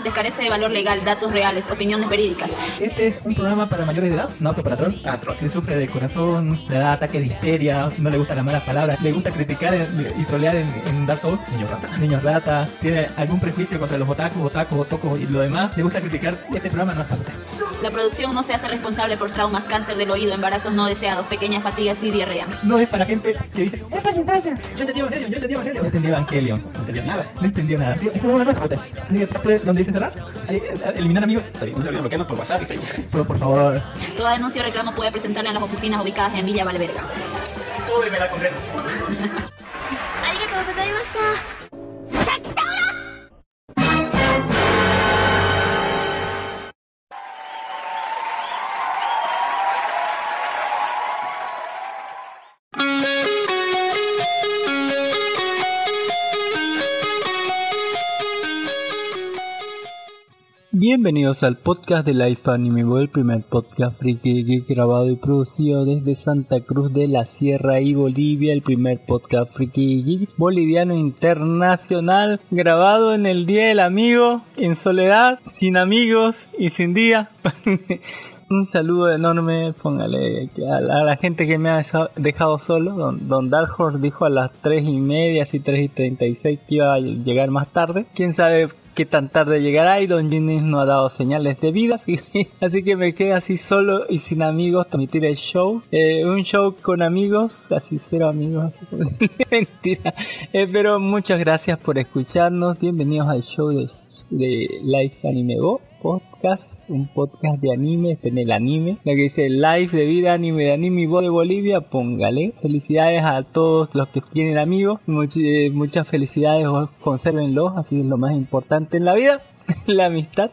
Participantes, carece de valor legal, datos reales, opiniones verídicas. Este es un programa para mayores de edad, no apto para troll. Si sufre de corazón, le da ataque de histeria, no le gustan las malas palabras, le gusta criticar y trolear en, en Dark Souls, niño rata, niños rata, tiene algún prejuicio contra los otakus, otakus, otocos y lo demás, le gusta criticar, este programa no es para usted. La producción no se hace responsable por traumas, cáncer del oído, embarazos no deseados, pequeñas fatigas y diarrea. No es para gente que dice, es para la infancia. Yo entendí Evangelion, yo entendí Evangelion. No entendí Evangelion, entendió nada, no entendió nada. Es como una nueva Así que tape donde dice cerrar, ahí, eh, eliminar amigos. Está bien, no se olviden bloquearnos por WhatsApp y Facebook. Pero por favor, Toda denuncia o reclamo puede presentarle en las oficinas ubicadas en Villa Valverga. súbeme la condena. Bienvenidos al podcast de Life Anime, el primer podcast friki grabado y producido desde Santa Cruz de la Sierra y Bolivia, el primer podcast friki boliviano internacional grabado en el Día del Amigo, en soledad, sin amigos y sin día. Un saludo enorme, póngale a la, a la gente que me ha dejado solo. Don, don Dark Horse dijo a las 3 y media, así 3 y 36 que iba a llegar más tarde. Quién sabe qué tan tarde llegará y Don Ginny no ha dado señales de vida, así, que me quedé así solo y sin amigos transmitir el show. Eh, un show con amigos, así cero amigos, mentira. Eh, pero muchas gracias por escucharnos, bienvenidos al show de, de Life Anime Go podcast, un podcast de anime, en el anime, lo que dice live de vida, anime de anime de Bolivia, póngale. Felicidades a todos los que tienen amigos, Much- eh, muchas felicidades, consérvenlos, así es lo más importante en la vida, la amistad.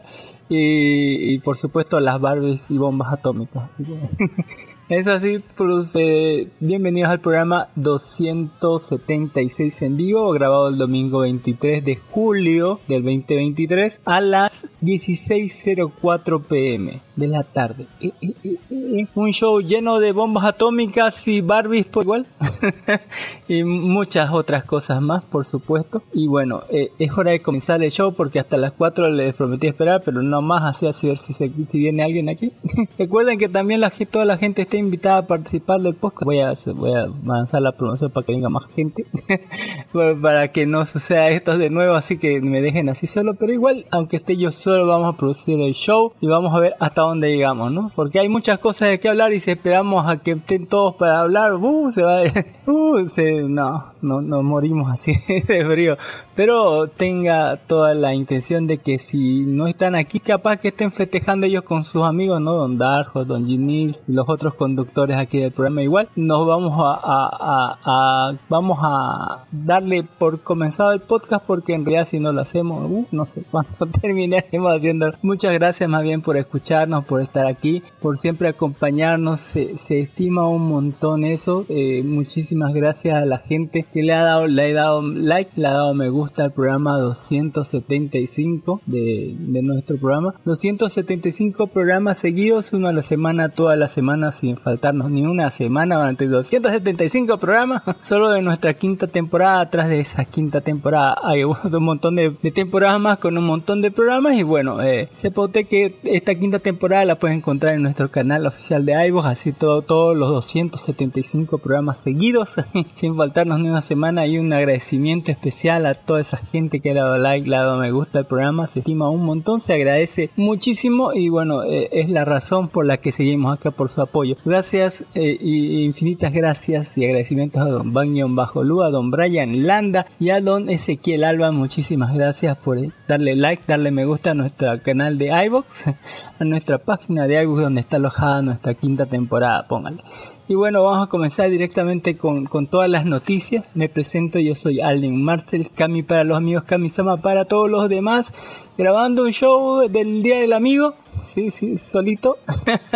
Y, por supuesto las Barbies y bombas atómicas. es así, pues, eh, bienvenidos al programa 276 en vivo, grabado el domingo 23 de julio del 2023 a las 16.04 pm de la tarde. Eh, eh, eh, eh, Un show lleno de bombas atómicas y Barbies por igual. y muchas otras cosas más, por supuesto. Y bueno, eh, es hora de comenzar el show porque hasta las 4 les prometí esperar, pero no más, así así ver si, se- si viene alguien aquí. Recuerden que también la, toda la gente está invitada a participar del podcast. Voy a, voy a lanzar la promoción para que venga más gente, para que no suceda esto de nuevo, así que me dejen así solo. Pero igual, aunque esté yo solo, vamos a producir el show y vamos a ver hasta dónde llegamos, ¿no? Porque hay muchas cosas de qué hablar y si esperamos a que estén todos para hablar, uh, se va, uh, se, no, no, nos morimos así de frío. Pero tenga toda la intención de que si no están aquí, capaz que estén festejando ellos con sus amigos, ¿no? Don Darjo, Don Ginil y los otros conductores aquí del programa. Igual nos vamos a- vamos a darle por comenzado el podcast porque en realidad si no lo hacemos, uh, no sé cuándo terminaremos haciendo. Muchas gracias más bien por escucharnos, por estar aquí, por siempre acompañarnos. Se, se estima un montón eso. Eh, muchísimas gracias a la gente que le ha dado, le ha dado like, le ha dado me gusta al programa 275 de, nuestro programa. 275 programas seguidos, uno a la semana, toda la semana sin faltarnos ni una semana durante 275 programas, solo de nuestra quinta temporada. Atrás de esa quinta temporada hay un montón de, temporadas más con un montón de programas y bueno, eh, se pauté que esta quinta temporada la pueden encontrar en nuestro canal oficial de iVoox, así todo, todos los 275 programas seguidos, sin faltarnos ni una semana y un agradecimiento especial a toda esa gente que ha dado like, dado me gusta al programa, se estima un montón, se agradece muchísimo y bueno, eh, es la razón por la que seguimos acá por su apoyo. Gracias eh, y infinitas gracias y agradecimientos a don Bangion Bajo Lu, a don Brian Landa y a don Ezequiel Alba, muchísimas gracias por darle like, darle me gusta a nuestro canal de iVoox, a nuestra página de iVoox donde está alojada nuestra quinta temporada, pónganle. Y bueno, vamos a comenzar directamente con, con todas las noticias. Me presento, yo soy Alden Marcel, Cami para los amigos, Cami Sama para todos los demás, grabando un show del Día del Amigo. Sí, sí, solito.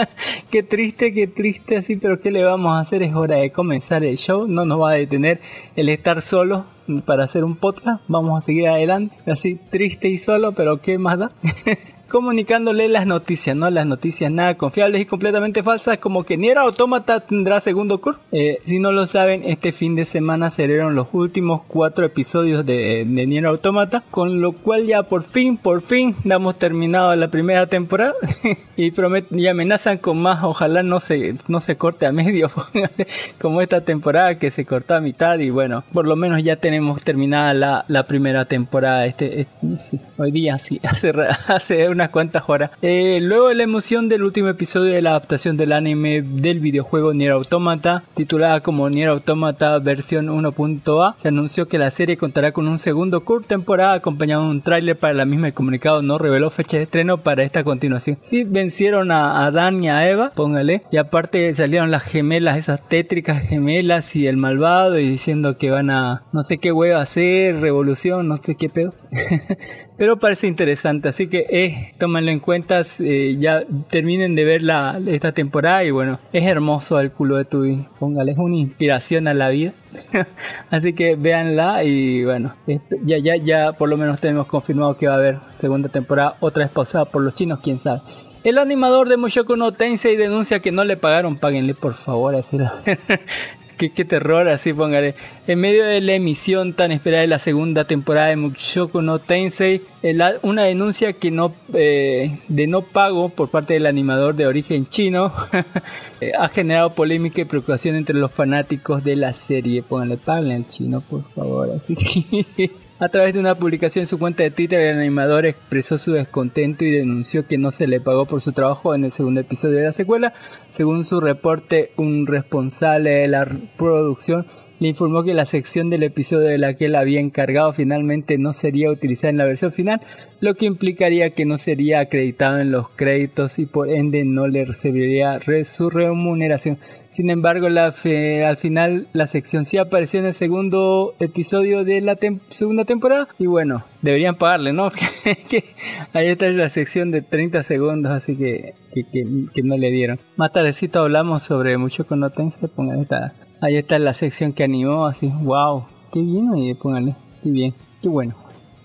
qué triste, qué triste así, pero ¿qué le vamos a hacer? Es hora de comenzar el show. No nos va a detener el estar solo para hacer un podcast. Vamos a seguir adelante. Así triste y solo, pero ¿qué más da? comunicándole las noticias, ¿no? Las noticias nada confiables y completamente falsas, como que Nier Automata tendrá segundo curso. Eh, si no lo saben, este fin de semana salieron los últimos cuatro episodios de, de Nier Automata, con lo cual ya por fin, por fin, damos terminado la primera temporada y prometen y amenazan con más, ojalá no se, no se corte a medio, como esta temporada que se cortó a mitad y bueno, por lo menos ya tenemos terminada la, la primera temporada, este, este- hoy día sí, hace, hace unas cuantas horas. Eh, luego de la emoción del último episodio de la adaptación del anime del videojuego Nier Automata, titulada como Nier Automata versión 1.a, se anunció que la serie contará con un segundo curso temporada acompañado de un tráiler para la misma. El comunicado no reveló fecha de estreno para esta continuación. Sí, vencieron a, a Dan y a Eva, póngale, y aparte salieron las gemelas, esas tétricas gemelas y el malvado y diciendo que van a no sé qué huevo hacer, revolución, no sé qué pedo. Pero parece interesante, así que eh, tómenlo en cuenta, eh, ya terminen de ver la, esta temporada y bueno, es hermoso el culo de tu póngale, es una inspiración a la vida. así que véanla y bueno, esto- ya, ya, ya por lo menos tenemos confirmado que va a haber segunda temporada, otra vez pausada por los chinos, quién sabe. El animador de Mushoku no Tensei denuncia que no le pagaron, páguenle por favor, así la- Qué, qué terror, así póngale. En medio de la emisión tan esperada de la segunda temporada de Mushoku no Tensei, el- una denuncia que no eh, de no pago por parte del animador de origen chino eh, ha generado polémica y preocupación entre los fanáticos de la serie. Pónganle pago al chino, por favor. Así A través de una publicación en su cuenta de Twitter, el animador expresó su descontento y denunció que no se le pagó por su trabajo en el segundo episodio de la secuela. Según su reporte, un responsable de la producción le informó que la sección del episodio de la que él había encargado finalmente no sería utilizada en la versión final, lo que implicaría que no sería acreditado en los créditos y por ende no le recibiría re- su remuneración. Sin embargo, la fe- al final la sección sí apareció en el segundo episodio de la tem- segunda temporada y bueno, deberían pagarle, ¿no? Ahí está la sección de 30 segundos, así que, que, que- que no le dieron. Más tardecito hablamos sobre mucho con no pongan esta. Ahí está la sección que animó, así, wow, qué bien, oye, pónganle, qué bien, qué bueno,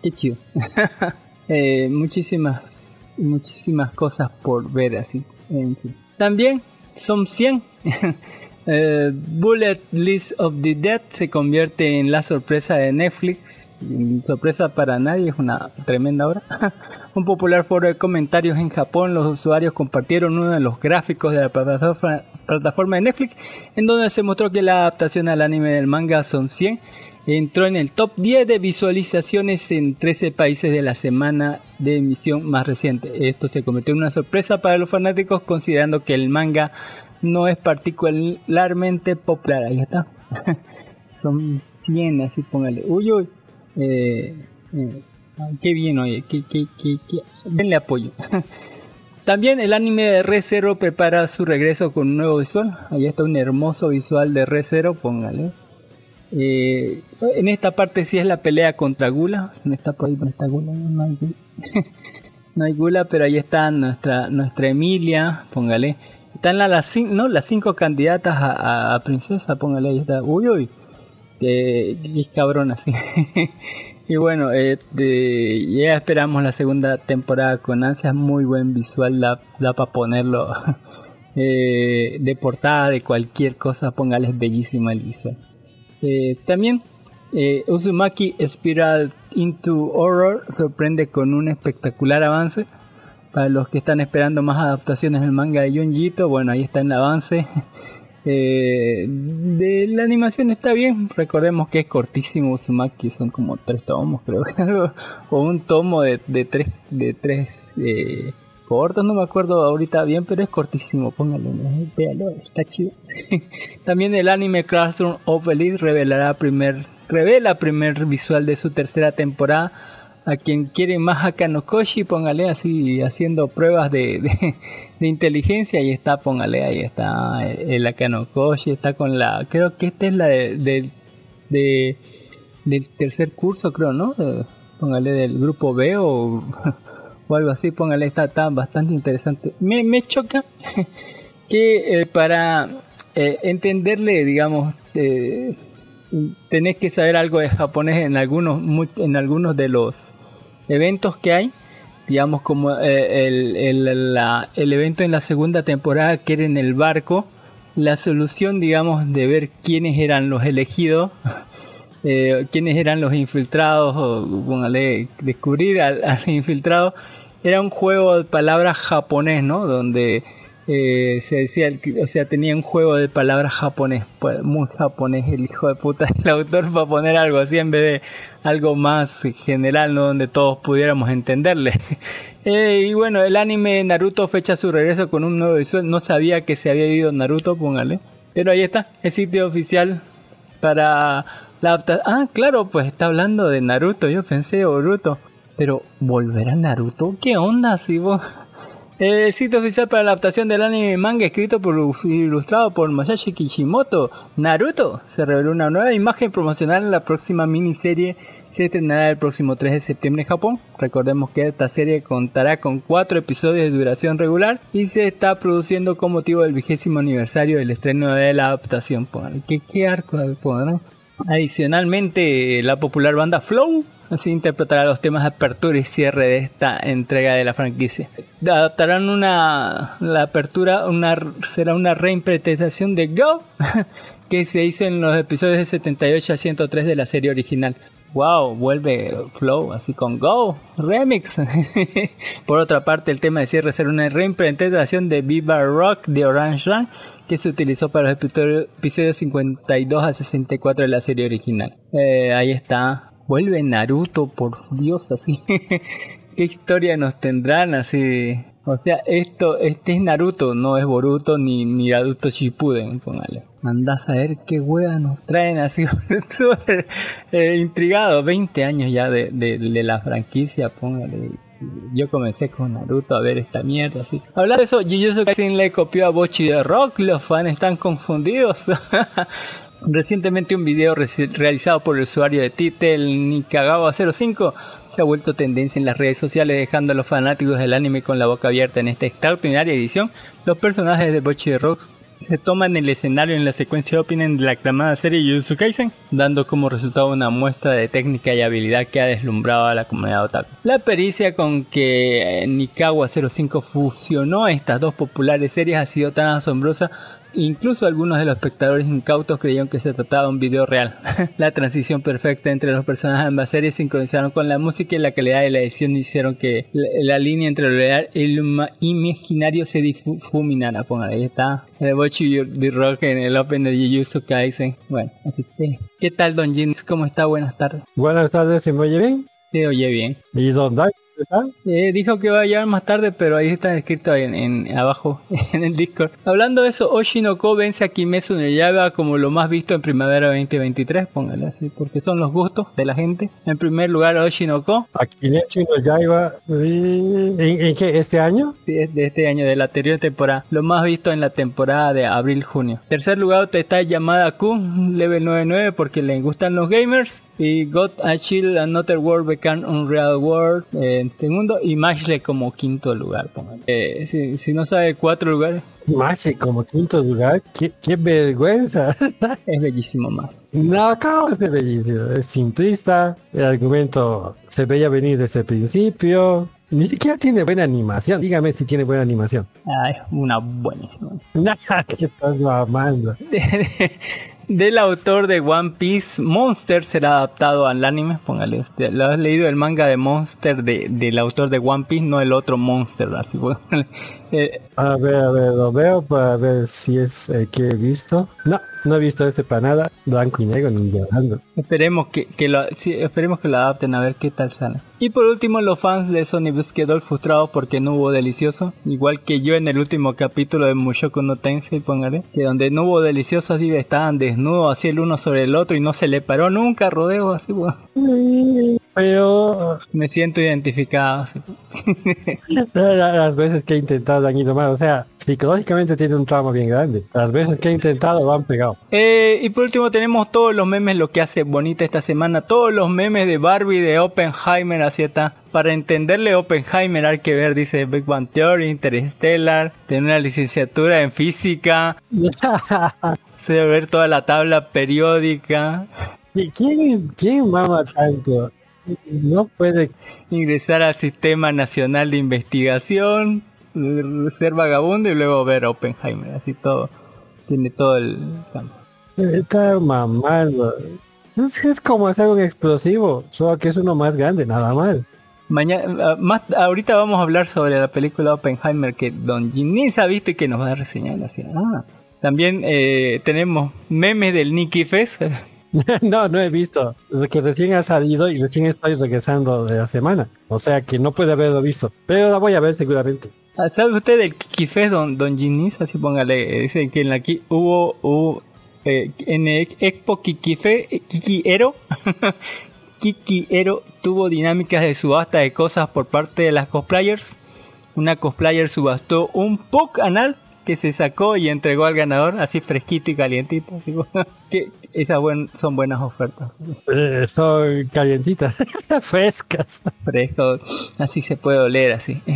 qué chido. Eh, muchísimas, muchísimas cosas por ver, así, en fin. También son 100. Eh, Bullet List of the Dead se convierte en la sorpresa de Netflix. Sorpresa para nadie, es una tremenda obra. Un popular foro de comentarios en Japón, los usuarios compartieron uno de los gráficos de la plataforma, plataforma de Netflix, en donde se mostró que la adaptación al anime del manga Son 100 entró en el top 10 de visualizaciones en 13 países de la semana de emisión más reciente. Esto se convirtió en una sorpresa para los fanáticos considerando que el manga no es particularmente popular. Ahí está. Son 100, así póngale. Uy, uy. Eh, eh, qué bien, oye. Qué, qué, qué. Denle apoyo. También el anime de Re Zero prepara su regreso con un nuevo visual. Ahí está un hermoso visual de Re Zero, póngale. Eh, en esta parte sí es la pelea contra Gula. En esta parte no está Gula, no hay Gula. no hay Gula, pero ahí está nuestra, nuestra Emilia, póngale. Están la- las, no, las cinco candidatas a, a- princesa, póngale ahí está. Uy, uy. Es cabrón así. y bueno, eh, de- ya esperamos la segunda temporada con ansias. Muy buen visual, da, da para ponerlo eh, de portada de cualquier cosa. Póngale, es bellísimo el visual. Eh, también eh, Uzumaki Spiral into Horror sorprende con un espectacular avance. Para los que están esperando más adaptaciones del manga de Junji Ito, bueno, ahí está el avance. Eh, de la animación está bien, recordemos que es cortísimo Uzumaki, son como tres tomos, creo, o un tomo de, de tres, de tres eh, cortos, no me acuerdo ahorita bien, pero es cortísimo, póngalo, véalo, está chido. También el anime Classroom of Elite revelará primer, revela primer visual de su tercera temporada. A quien quiere más Akanokoshi, póngale así, haciendo pruebas de, de, inteligencia, ahí está, póngale, ahí está el Akanokoshi, está con la, creo que esta es la de, de- de- del tercer curso, creo, ¿no? Póngale del grupo B o, algo así, póngale, está, está bastante interesante. Me, me choca que eh, para eh, entenderle, digamos, eh, tenés que saber algo de japonés en algunos, en algunos de los eventos que hay. Digamos como eh, el, el- la- el evento en la segunda temporada que era en el barco. La solución, digamos, de ver quiénes eran los elegidos, eh, quiénes eran los infiltrados, o póngale, descubrir al, al infiltrado, era un juego de palabras japonés, ¿no? Donde eh, se decía, o sea, tenía un juego de palabras japonés, pues, muy japonés el hijo de puta el autor para poner algo así en vez de algo más general, ¿no? Donde todos pudiéramos entenderle. Eh, y bueno, el anime Naruto fecha su regreso con un nuevo visual. No sabía que se había ido Naruto, póngale. Pero ahí está, el sitio oficial para la adaptación. Ah, claro, pues está hablando de Naruto. Yo pensé Boruto. Pero, ¿volverá Naruto? ¿Qué onda si vos...? El sitio oficial para la adaptación del anime manga escrito por ilustrado por Masashi Kishimoto, Naruto, se reveló una nueva imagen promocional en la próxima miniserie. Se estrenará el próximo 3 de septiembre en Japón. Recordemos que esta serie contará con cuatro episodios de duración regular y se está produciendo con motivo del vigésimo aniversario del estreno de la adaptación. ¿Qué, qué arco pondrán? Adicionalmente, la popular banda Flow así interpretará los temas de apertura y cierre de esta entrega de la franquicia. Adaptarán una la apertura, una será una reinterpretación de Go que se hizo en los episodios de 78 a 103 de la serie original. Wow, vuelve Flow así con Go Remix. Por otra parte, el tema de cierre será una reinterpretación de Viva Rock de Orange Run que se utilizó para los episodios 52 a 64 de la serie original. Eh, ahí está. Vuelve Naruto, por Dios, así. ¿Qué historia nos tendrán así? O sea, esto, este es Naruto, no es Boruto ni, ni Naruto Shippuden, póngale. Andás a ver qué huevas nos traen así. Súper eh, intrigado, 20 años ya de, de, la franquicia, póngale. Yo comencé con Naruto a ver esta mierda así. Hablando de eso, Jujutsu Kaisen le copió a Bochi de Rock, los fans están confundidos. Recientemente un video realizado por el usuario de Titel Nikagawa05 se ha vuelto tendencia en las redes sociales dejando a los fanáticos del anime con la boca abierta en esta extraordinaria edición. Los personajes de Bochi de Rock se toman el escenario en la secuencia opening de la aclamada serie Jujutsu Kaisen, dando como resultado una muestra de técnica y habilidad que ha deslumbrado a la comunidad otaku. La pericia con que eh, Nikawa 05 fusionó estas dos populares series ha sido tan asombrosa Incluso algunos de los espectadores incautos creyeron que se trataba de un video real. la transición perfecta entre los personajes de ambas series sincronizaron con la música y la calidad de la edición hicieron que la, la línea entre lo real y lo ima- imaginario se difuminara. Pongan, ahí está el Bochi de Rock en el Open de Jujutsu Kaisen. Bueno, así que... ¿Qué tal Don? ¿Cómo está? Buenas tardes. Buenas tardes, ¿se me oye bien? Se oye bien. ¿Y dónde ¿Qué Eh, dijo que va a llegar más tarde, pero ahí está escrito en, en- abajo en el Discord. Hablando de eso, Oshinoko vence a Kimetsu no Yaiba como lo más visto en primavera 2023, póngale así, porque son los gustos de la gente. En primer lugar, Oshinoko, A Kimetsu no Yaiba, ¿en, en qué? ¿Este año? sí, es de este año, de la anterior temporada, lo más visto en la temporada de abril-junio. Tercer lugar, está llamada Kun, level 99, porque le gustan los gamers. Y God a Chill, Another World Become Unreal World en segundo. Y Mashle como quinto lugar. Eh, si, si no sabe cuatro lugares, Maxi como quinto lugar, qué, qué vergüenza. es bellísimo más. no, acabo de bellísimo. Es simplista, el argumento se veía venir desde el principio. Ni siquiera tiene buena animación. Dígame si tiene buena animación. Ah, es una buenísima. Nada, que estás mamando. Del autor de One Piece, Monster será adaptado al anime. Póngale, ¿lo has leído el manga de Monster de, del autor de One Piece? No el otro Monster, así. póngale. Eh, A ver, a ver, lo veo para ver si es el que he visto. No, no he visto este para nada. Blanco y negro ni llorando. esperemos que, que lo, sí, esperemos que lo adapten a ver qué tal sale. Y por último, los fans de Sony Bus quedó frustrados porque no hubo delicioso. Igual que yo en el último capítulo de Mushoku no Tensei, póngale. Que donde no hubo delicioso, así estaban desnudos, así el uno sobre el otro y no se le paró nunca rodeo, así. bueno. Pero Me siento identificado. la- las veces que he intentado han ido mal. O sea, psicológicamente tiene un trauma bien grande. Las veces que he intentado lo han pegado. Eh, y por último tenemos todos los memes, lo que hace bonita esta semana, todos los memes de Barbie, de Oppenheimer, así está. Para entenderle Oppenheimer hay que ver, dice Big Bang Theory, Interstellar, tener una licenciatura en física, se debe ver toda la tabla periódica, ¿Y ¿Quién, quién mama tanto? No puede. ingresar al Sistema Nacional de Investigación, ser vagabundo y luego ver Oppenheimer, así todo. Tiene todo el campo. No sé, es como hacer un explosivo, solo que es uno más grande, nada más. Mañana, más, ahorita vamos a hablar sobre la película Oppenheimer que Don Ginnis ha visto y que nos va a reseñar así. Ah. También eh, tenemos memes del Nicky Fest. no, no he visto. Es que recién ha salido y recién estoy regresando de la semana. O sea que no puede haberlo visto. Pero la voy a ver seguramente. Ah, ¿Sabe usted del Kiki Fest, Don, don Ginnis? Así póngale. Dice que en la ki- hubo, hubo eh, en el Expo Kiki eh, Kiki Ero. Kiki Ero tuvo dinámicas de subasta de cosas por parte de las cosplayers. Una cosplayer subastó un POC anal que se sacó y entregó al ganador así fresquito y calientito. así, que esas buen, son buenas ofertas. Eh, son calientitas, frescas. Fresco, así se puede oler así.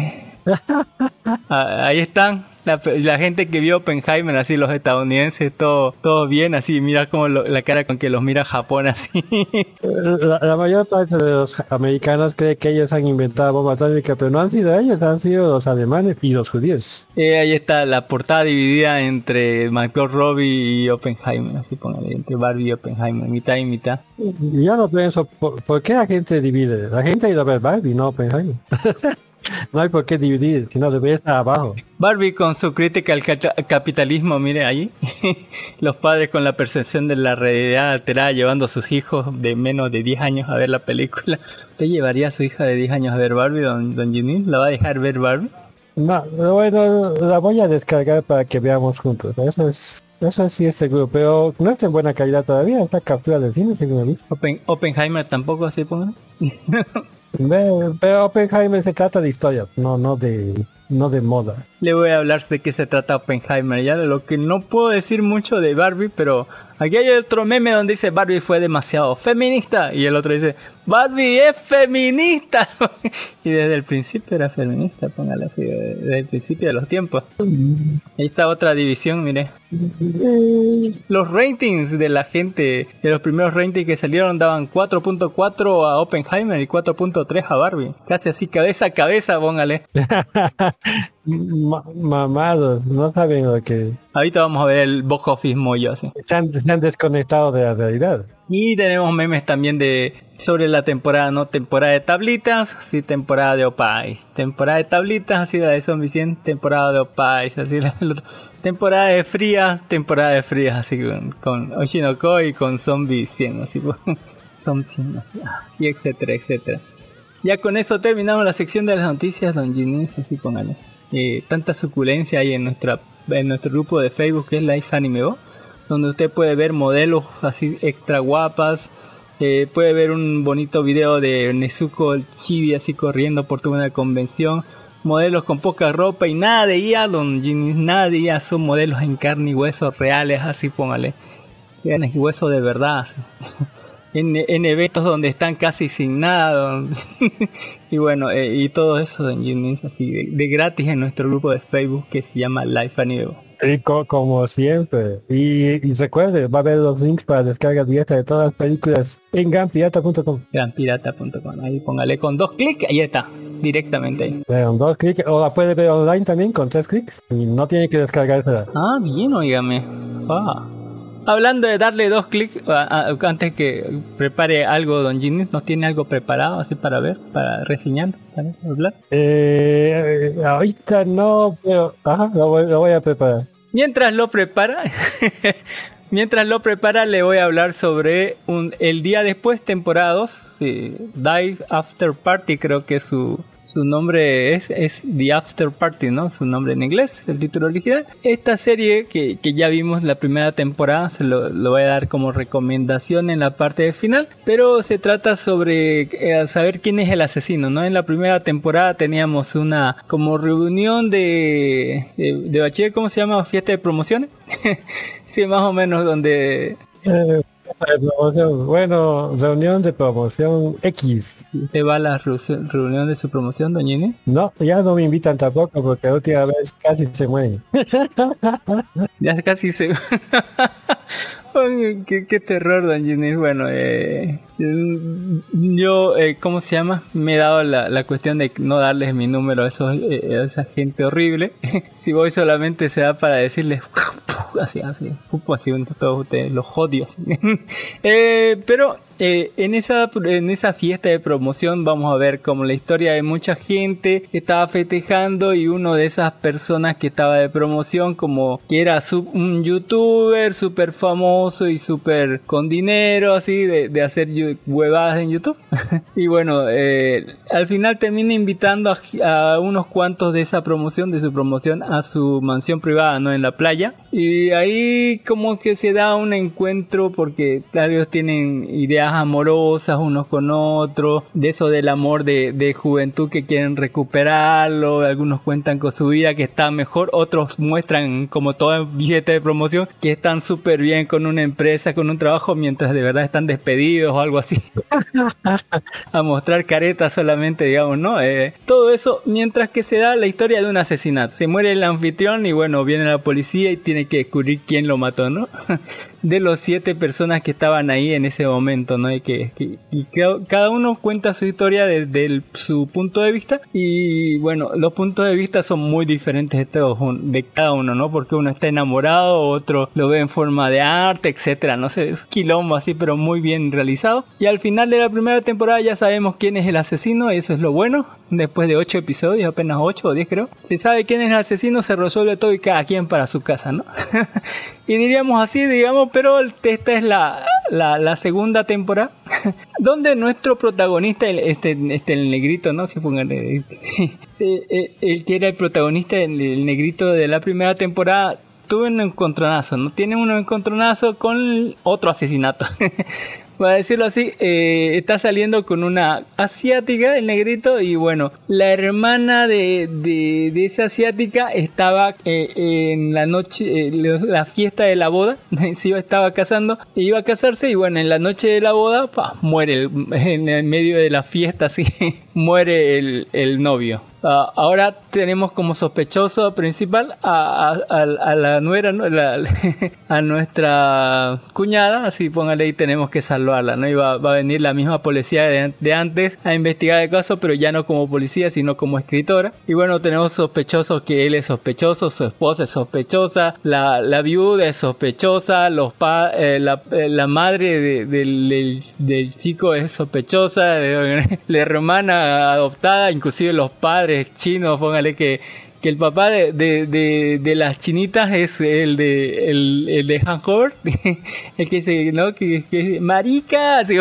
Ah, Ahí están. La, la gente que vio Oppenheimer, así los estadounidenses, todo, todo bien, así, mira como lo- la cara con que los mira Japón, así. La, la mayor parte de los americanos cree que ellos han inventado bomba atómica, pero no han sido ellos, han sido los alemanes y los judíos. Eh, ahí está la portada dividida entre Michael Robbie y Oppenheimer, así póngale, entre Barbie y Oppenheimer, mitad y mitad. Yo no pienso, ¿por, por qué la gente divide? La gente ha ido a ver Barbie, no Oppenheimer. no hay por qué dividir, sino debería estar abajo. Barbie con su crítica al capitalismo, mire ahí. Los padres con la percepción de la realidad alterada llevando a sus hijos de menos de 10 años a ver la película. ¿Usted llevaría a su hija de 10 años a ver Barbie, don, don? ¿La va a dejar ver Barbie? No, bueno, la voy a descargar para que veamos juntos. Eso es, eso sí es seguro, pero no está en buena calidad todavía. Esta captura del cine, según. Open- Oppenheimer tampoco así pongan. Pero Oppenheimer se trata de historia, no, no de, no de moda. Le voy a hablar de qué se trata Oppenheimer. Ya lo que no puedo decir mucho de Barbie, pero aquí hay otro meme donde dice Barbie fue demasiado feminista y el otro dice Barbie es feminista y desde el principio era feminista, póngale así, desde el principio de los tiempos. Ahí está otra división, mire. Los ratings de la gente, de los primeros ratings que salieron daban 4.4 a Oppenheimer y 4.3 a Barbie. Casi así cabeza a cabeza, póngale. Ma- mamados, no saben lo que... Ahorita vamos a ver el box office mollo así. Se han, se han desconectado de la realidad. Y tenemos memes también de sobre la temporada, no temporada de tablitas, sí temporada de Opais. Temporada de tablitas, así la de Zombie 100, temporada de Opais, así la, temporada de frías, temporada de frías, así con, con Oshinoko y con Zombie 100, así Zombie 100, así, ah, y etcétera, etcétera. Ya con eso terminamos la sección de las noticias, Don Ginés, así póngale. Eh, tanta suculencia hay en nuestra en nuestro grupo de Facebook que es Life Anime Bo, donde usted puede ver modelos así extra guapas, eh, puede ver un bonito video de Nezuko Chibi así corriendo por toda una convención, modelos con poca ropa y nada de IA, Don nada de IA, son modelos en carne y hueso reales, así póngale, carne y hueso de verdad. en, en eventos donde están casi sin nada. y bueno, eh, y todo eso es así de, de gratis en nuestro grupo de Facebook que se llama Life Anime. Y co- como siempre. Y, y recuerde, va a haber los links para descarga directa de todas las películas en gampirata.com. Granpirata.com. Ahí póngale con dos clics, ahí está, directamente ahí. Con dos clics, o la puede ver online también con tres clics. Y no tiene que descargarse. Ah, bien, oígame. Ah. Hablando de darle dos clics, antes que prepare algo, Don Jimmy, ¿no tiene algo preparado así para ver, para reseñar, para hablar? Eh, ahorita no, pero ajá, lo voy, lo voy a preparar. Mientras lo prepara, mientras lo prepara, le voy a hablar sobre un, el día después, temporada 2, sí, Dive After Party, creo que su, su nombre es, es The After Party, ¿no? Su nombre en inglés, el título original. Esta serie que, que ya vimos la primera temporada, se lo, lo voy a dar como recomendación en la parte de final, pero se trata sobre eh, saber quién es el asesino, ¿no? En la primera temporada teníamos una como reunión de, de, de bachiller, ¿cómo se llama? Fiesta de promociones. sí, más o menos donde Eh, promoción, bueno, reunión de promoción X. usted va a la reu- reunión de su promoción, doña Inés. No, ya no me invitan tampoco porque la última vez casi se mueren. Ya casi se... Qué, qué terror, Ginny. Bueno, eh, yo, eh, ¿cómo se llama? Me he dado la, la cuestión de no darles mi número a, esos, eh, a esa gente horrible. si voy solamente se da para decirles así, así, pupo así, todos ustedes, los odio. así. Eh, pero eh, en, esa, en esa fiesta de promoción vamos a ver como la historia de mucha gente que estaba festejando y uno de esas personas que estaba de promoción como que era su- un youtuber súper famoso y súper con dinero así de, de hacer huevadas en YouTube. y bueno, eh, al final termina invitando a, a unos cuantos de esa promoción, de su promoción, a su mansión privada, ¿no? En la playa. Y ahí como que se da un encuentro porque ellos tienen ideas amorosas unos con otros, de eso del amor de, de juventud que quieren recuperarlo, algunos cuentan con su vida que está mejor, otros muestran como todo billete de promoción que están súper bien con una empresa, con un trabajo, mientras de verdad están despedidos o algo así. a mostrar caretas solamente, digamos, ¿no? Eh, todo eso mientras que se da la historia de un asesinato. Se muere el anfitrión y bueno, viene la policía y tiene que descubrir quién lo mató, ¿no? de los siete personas que estaban ahí en ese momento, ¿no? Y que, que- cada uno cuenta su historia desde su punto de vista y bueno, los puntos de vista son muy diferentes de todos, de cada uno, ¿no? Porque uno está enamorado, otro lo ve en forma de arte, etcétera, no sé, es quilombo así, pero muy bien realizado. Y al final de la primera temporada ya sabemos quién es el asesino, eso es lo bueno. después de 8 episodios, apenas 8 o 10 creo. Se sabe quién es el asesino, se resuelve todo y cada quien para su casa, ¿no? y diríamos así, digamos, pero esta es la, la, la segunda temporada, donde nuestro protagonista, el- este, este el negrito, ¿no? Si eh, el que era el protagonista, el, el negrito de la primera temporada, tuvo un encontronazo, ¿no? Tiene un encontronazo con otro asesinato. Para decirlo así, eh, está saliendo con una asiática, el negrito, y bueno, la hermana de, de, de esa asiática estaba eh, en la noche, eh, la fiesta de la boda, se iba, estaba casando, e iba a casarse, y bueno, en la noche de la boda, pa, muere, en medio de la fiesta, así, muere el, el novio. Ah, ahora tenemos como sospechoso principal a, a- a- a la nuera, ¿no? La- a nuestra cuñada, así póngale y tenemos que salvarla, ¿no? Y va, va a venir la misma policía de, de antes a investigar el caso, pero ya no como policía, sino como escritora. Y bueno, tenemos sospechosos que él es sospechoso, su esposa es sospechosa, la, la viuda es sospechosa, los pa- eh, la, eh, la madre de- del, del- del chico es sospechosa, de- la hermana adoptada, inclusive los padres chinos, póngale que, que el papá de, de, de, las chinitas es el de el, el de Hancock, el que dice, ¿no? Que, que marica, eh,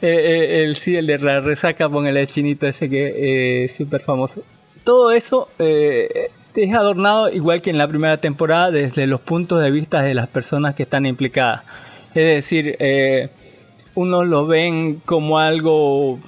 eh, el, sí, el de la resaca, póngale el chinito ese que eh, es súper famoso. Todo eso eh, es adornado igual que en la primera temporada desde los puntos de vista de las personas que están implicadas. Es decir, eh, unos lo ven como algo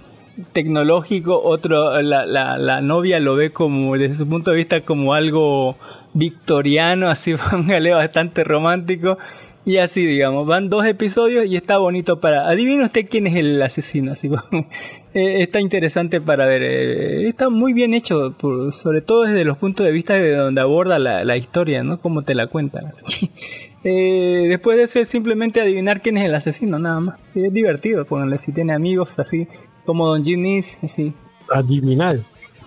tecnológico, otro, la, la, la novia lo ve como, desde su punto de vista, como algo victoriano, así póngale bastante romántico. Y así, digamos, van dos episodios y está bonito para... Adivine usted quién es el asesino, así eh, Está interesante para ver. eh, está muy bien hecho, por- sobre todo desde los puntos de vista de donde aborda la, la historia, ¿no? Cómo te la cuentan. así. Eh, después de eso es simplemente adivinar quién es el asesino, nada más. Sí, es divertido, pónganle, si tiene amigos así, como Don Ginnis, así. Adivinar.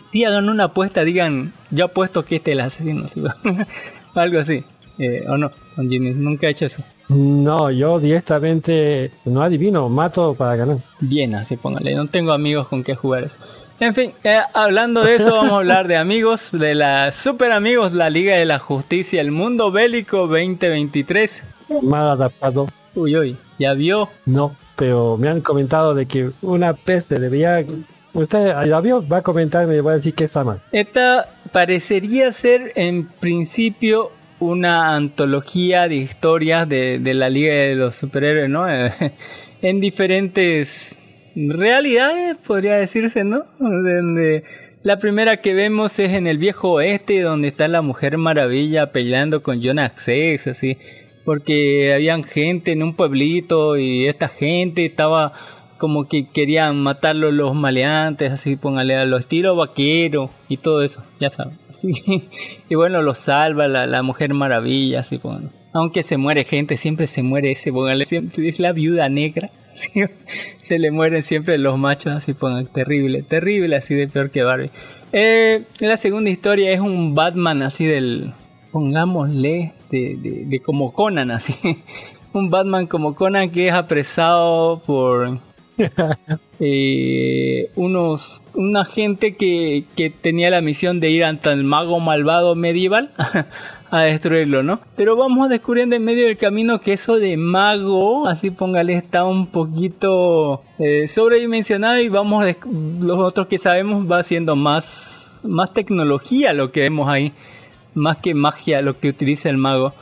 Si hagan una apuesta, digan, yo apuesto que este es el asesino, ¿sí? algo así. Eh, o no, Don Ginnis, nunca he hecho eso. No, yo directamente no adivino, mato para ganar. Bien, así póngale, no tengo amigos con que jugar eso. En fin, eh, hablando de eso, vamos a hablar de amigos, de la Super Amigos, la Liga de la Justicia, el Mundo Bélico 2023. Mal adaptado. Uy, uy, ya vio. No, pero me han comentado de que una peste debería... Usted, la va a comentar y va a decir que está mal. Esta parecería ser en principio una antología de historias de, la Liga de los Superhéroes, ¿no? en diferentes realidades, podría decirse, ¿no? Donde la primera que vemos es en el viejo oeste, donde está la Mujer Maravilla peleando con John Access, así. Porque habían gente en un pueblito y esta gente estaba como que querían matarlo los maleantes, así póngale a los estilo vaquero y todo eso, ya saben. Así. Y bueno, lo salva la, la mujer maravilla, así póngale. Aunque se muere gente, siempre se muere ese, póngale, siempre es la viuda negra. ¿sí? Se le mueren siempre los machos, así póngale, terrible, terrible, así de peor que Barbie. Eh, la segunda historia es un Batman así del, pongámosle, de, de, de como Conan, así. Un Batman como Conan que es apresado por eh, unos una gente que, que tenía la misión de ir ante el mago malvado medieval a destruirlo, ¿no? Pero vamos descubriendo en medio del camino que eso de mago, así póngale, está un poquito eh, sobredimensionado y vamos, los otros que sabemos va siendo más, más tecnología lo que vemos ahí, más que magia lo que utiliza el mago.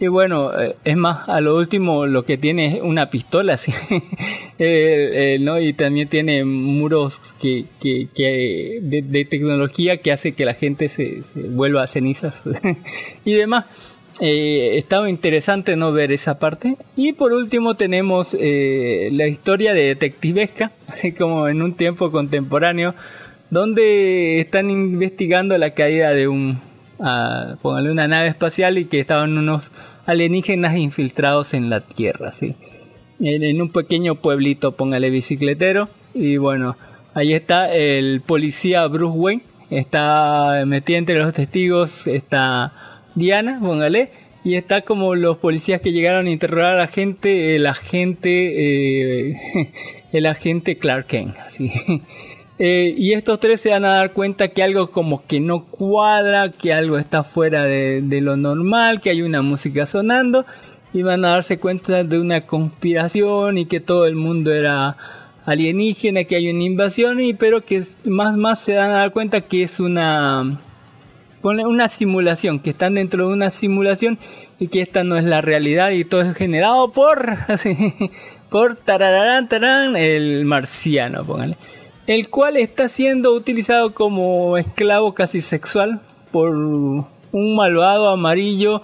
Y bueno, eh, es más, a lo último lo que tiene es una pistola, ¿sí? Eh, eh, ¿no? Y también tiene muros que, que, de, tecnología que hace que la gente se, vuelva a cenizas y demás. Eh, estaba interesante no ver esa parte. Y por último tenemos la historia de detectivesca, como en un tiempo contemporáneo, donde están investigando la caída de un, ah, póngale una nave espacial y que estaban unos alienígenas infiltrados en la Tierra, ¿sí? En, en un pequeño pueblito, póngale bicicletero. Y bueno, ahí está el policía Bruce Wayne. Está metido entre los testigos. Está Diana, póngale. Y está como los policías que llegaron a interrogar a la gente. El agente. eh, el agente Clark Kent. Así. Eh, y estos tres se van a dar cuenta que algo como que no cuadra, que algo está fuera de, lo normal, que hay una música sonando y van a darse cuenta de una conspiración y que todo el mundo era alienígena, que hay una invasión y pero que más más se van a dar cuenta que es una una simulación, que están dentro de una simulación y que esta no es la realidad y todo es generado por así, por tarararán, tarán, el marciano, póngale, el cual está siendo utilizado como esclavo casi sexual por un malvado amarillo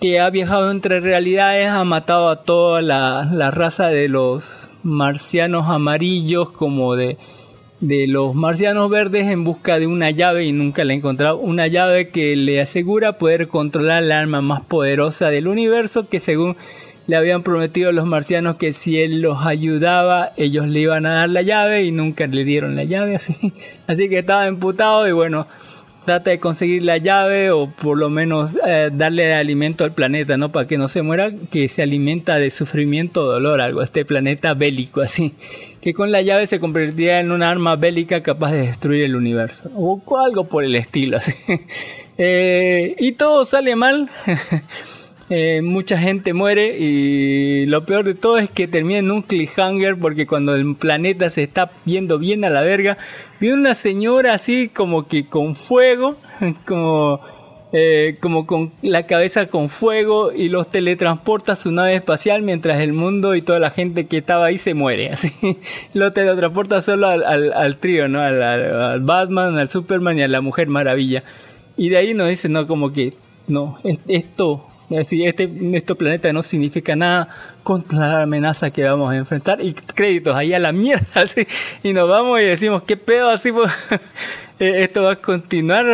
que ha viajado entre realidades, ha matado a toda la, la raza de los marcianos amarillos como de, de los marcianos verdes en busca de una llave y nunca la ha encontrado. Una llave que le asegura poder controlar la arma más poderosa del universo que según le habían prometido los marcianos que si él los ayudaba ellos le iban a dar la llave y nunca le dieron la llave así. Así que estaba emputado y bueno, trata de conseguir la llave o por lo menos eh, darle alimento al planeta, ¿no? Para que no se muera, que se alimenta de sufrimiento dolor, algo, este planeta bélico, así. Que con la llave se convertiría en una arma bélica capaz de destruir el universo. O algo por el estilo, así. Eh, y todo sale mal. Eh, mucha gente muere y lo peor de todo es que termina en un cliffhanger porque cuando el planeta se está viendo bien a la verga, viene una señora así como que con fuego, como, eh, como con la cabeza con fuego y los teletransporta a su nave espacial mientras el mundo y toda la gente que estaba ahí se muere. Así lo teletransporta solo al, al, trío, ¿no? Al, al- Batman, al Superman y a la Mujer Maravilla. Y de ahí nos dice, no, como que, no, es- esto, así, este, este planeta no significa nada contra la amenaza que vamos a enfrentar. Y créditos ahí a la mierda, así. Y nos vamos y decimos, ¿qué pedo así? pues, eh, esto va a continuar,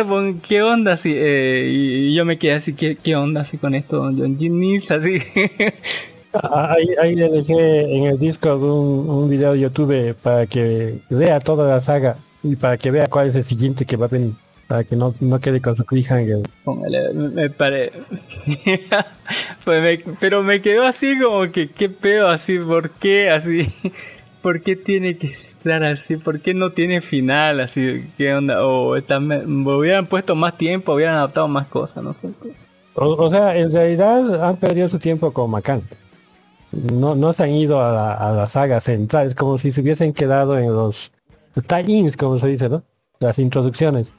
¿qué onda así? Eh, y, yo me quedé así, ¿qué, qué onda así con esto, don John Ginnis? Así. Ahí, ahí le dejé en el Discord un, un video de YouTube para que vea toda la saga y para que vea cuál es el siguiente que va a venir. Para que no, no quede con su cliffhanger. Póngale, me, pare... pues me- pero me quedó así como que, ¿qué pedo así? ¿Por qué así? ¿Por qué tiene que estar así? ¿Por qué no tiene final así? ¿Qué onda? O me hubieran puesto más tiempo, hubieran adaptado más cosas, no sé. O, o sea, en realidad han perdido su tiempo con Macan. No, no se han ido a la, a la saga central. Es como si se hubiesen quedado en los tie-ins, como se dice, ¿no? Las introducciones.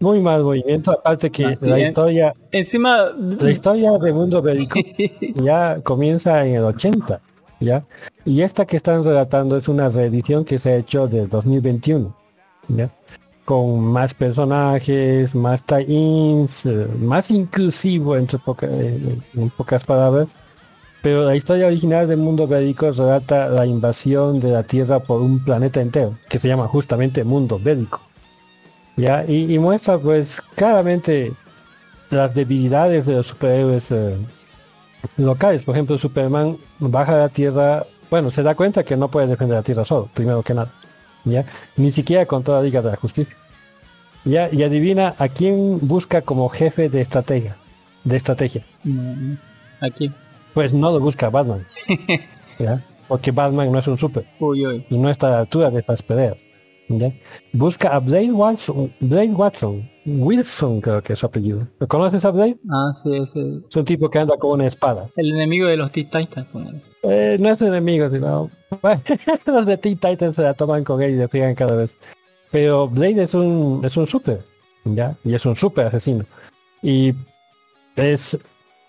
Muy mal movimiento, aparte que Así la historia, Encima, la historia de Mundo Bélico ya comienza en el 80, ¿ya? Y esta que están relatando es una reedición que se ha hecho del 2021, ¿ya? Con más personajes, más tie-ins, eh, más inclusivo entre poca- eh, en pocas palabras. Pero la historia original de Mundo Bélico relata la invasión de la Tierra por un planeta entero, que se llama justamente Mundo Bélico. ¿Ya? Y, y muestra pues claramente las debilidades de los superhéroes eh, locales. Por ejemplo, Superman baja a la Tierra, bueno, se da cuenta que no puede defender la Tierra solo, primero que nada. ¿Ya? Ni siquiera con toda la Liga de la Justicia. ¿Ya? Y adivina a quién busca como jefe de estrategia. De estrategia. no sé. aquí. Pues no lo busca Batman. ¿Ya? Porque Batman no es un super Uy, uy. y no está a la altura de estas peleas. ¿Ya? Busca a Blade Watson, Blade Watson, Wilson creo que es su apellido. ¿Lo conoces a Blade? Ah, sí, ese. Es un tipo que anda con una espada. El enemigo de los Teen Titans. póngale. Eh, no es enemigo, sino... Bueno, los de Teen Titans se la toman con él y le pegan cada vez. Pero Blade es un, es un super, ¿ya? Y es un super asesino. Y es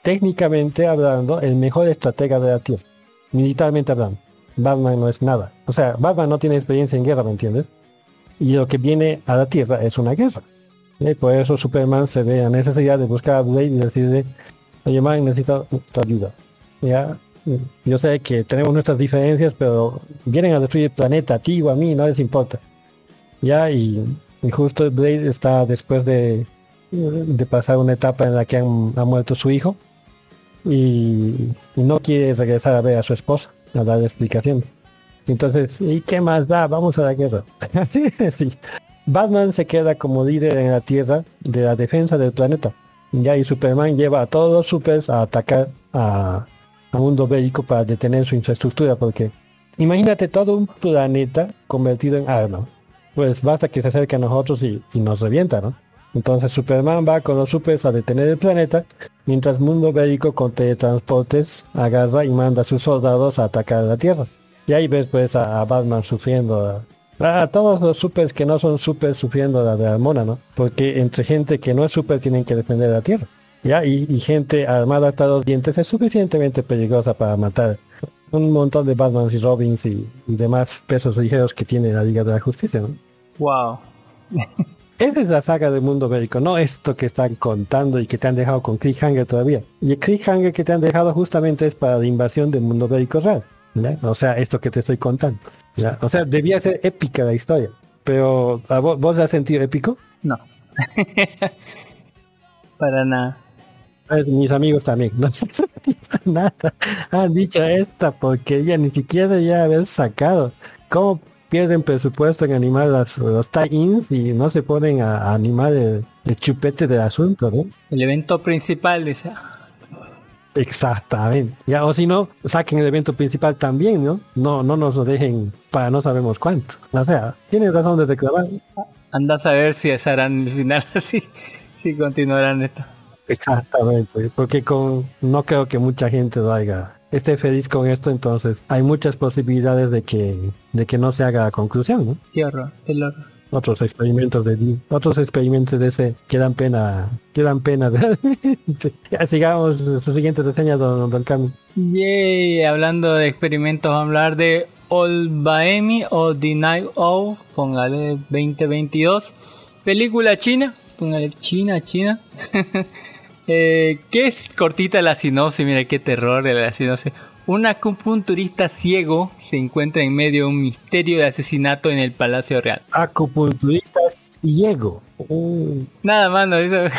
técnicamente hablando el mejor estratega de la Tierra. Militarmente hablando. Batman no es nada. O sea, Batman no tiene experiencia en guerra, ¿me entiendes? Y lo que viene a la Tierra es una guerra. Y por eso Superman se ve la necesidad de buscar a Blade y decirle, oye man, necesito tu ayuda. Ya, yo sé que tenemos nuestras diferencias, pero vienen a destruir el planeta, a ti o a mí, no les importa. Ya, y, y justo Blade está después de, de pasar una etapa en la que han- ha muerto su hijo y, y no quiere regresar a ver a su esposa, a dar explicaciones. Entonces, ¿y qué más da? Vamos a la guerra. Así sencillo. Batman se queda como líder en la Tierra de la defensa del planeta. Ya, y Superman lleva a todos los supers a atacar a, mundo bélico para detener su infraestructura, porque imagínate todo un planeta convertido en arma. pues basta que se acerque a nosotros y, y nos revienta, ¿no? Entonces Superman va con los supers a detener el planeta, mientras Mundo Bélico con teletransportes agarra y manda a sus soldados a atacar la Tierra. Y ahí ves pues a, a Batman sufriendo, a, a todos los supers que no son supers sufriendo la de la mona, ¿no? Porque entre gente que no es super tienen que defender la Tierra. Ya, y, y gente armada hasta los dientes es suficientemente peligrosa para matar un montón de Batmans y Robins y, y demás pesos ligeros que tiene la Liga de la Justicia, ¿no? Wow. Esa es la saga del mundo bélico, no esto que están contando y que te han dejado con cliffhanger todavía. Y el cliffhanger que te han dejado justamente es para la invasión del mundo bélico real. ¿Ya? O sea, esto que te estoy contando. ¿ya? O sea, debía ser épica la historia. Pero ¿a vos, vos la has sentido épico? No. Para nada. Pues, mis amigos también. No nada. Han dicho esta porque ya ni siquiera ya haber sacado. ¿Cómo pierden presupuesto en animar las, los tie-ins y no se ponen a, a animar el, el chupete del asunto, ¿no? El evento principal dice. Exactamente. Ya, o si no, saquen el evento principal también, ¿no? No, no nos lo dejen para no sabemos cuánto. O sea, tienes razón de reclamar. Anda a saber si harán el final así. Si continuarán esto. Exactamente. Porque con no creo que mucha gente lo haga. Esté feliz con esto, entonces hay muchas posibilidades de que, de que no se haga la conclusión, ¿no? Qué horror, el horror. Otros experimentos de otros experimentos de ese que dan pena, que dan pena. sigamos su siguiente reseña, don, don Cami. Yay, hablando de experimentos, vamos a hablar de Olbaemi o The Night Owl, póngale 2022. Película china, póngale China, China. eh, que es cortita la sinopsis, mira qué terror la sinopsis. Un acupunturista ciego se encuentra en medio de un misterio de asesinato en el Palacio Real. Acupunturista ciego. Uh, Nada más, no dice-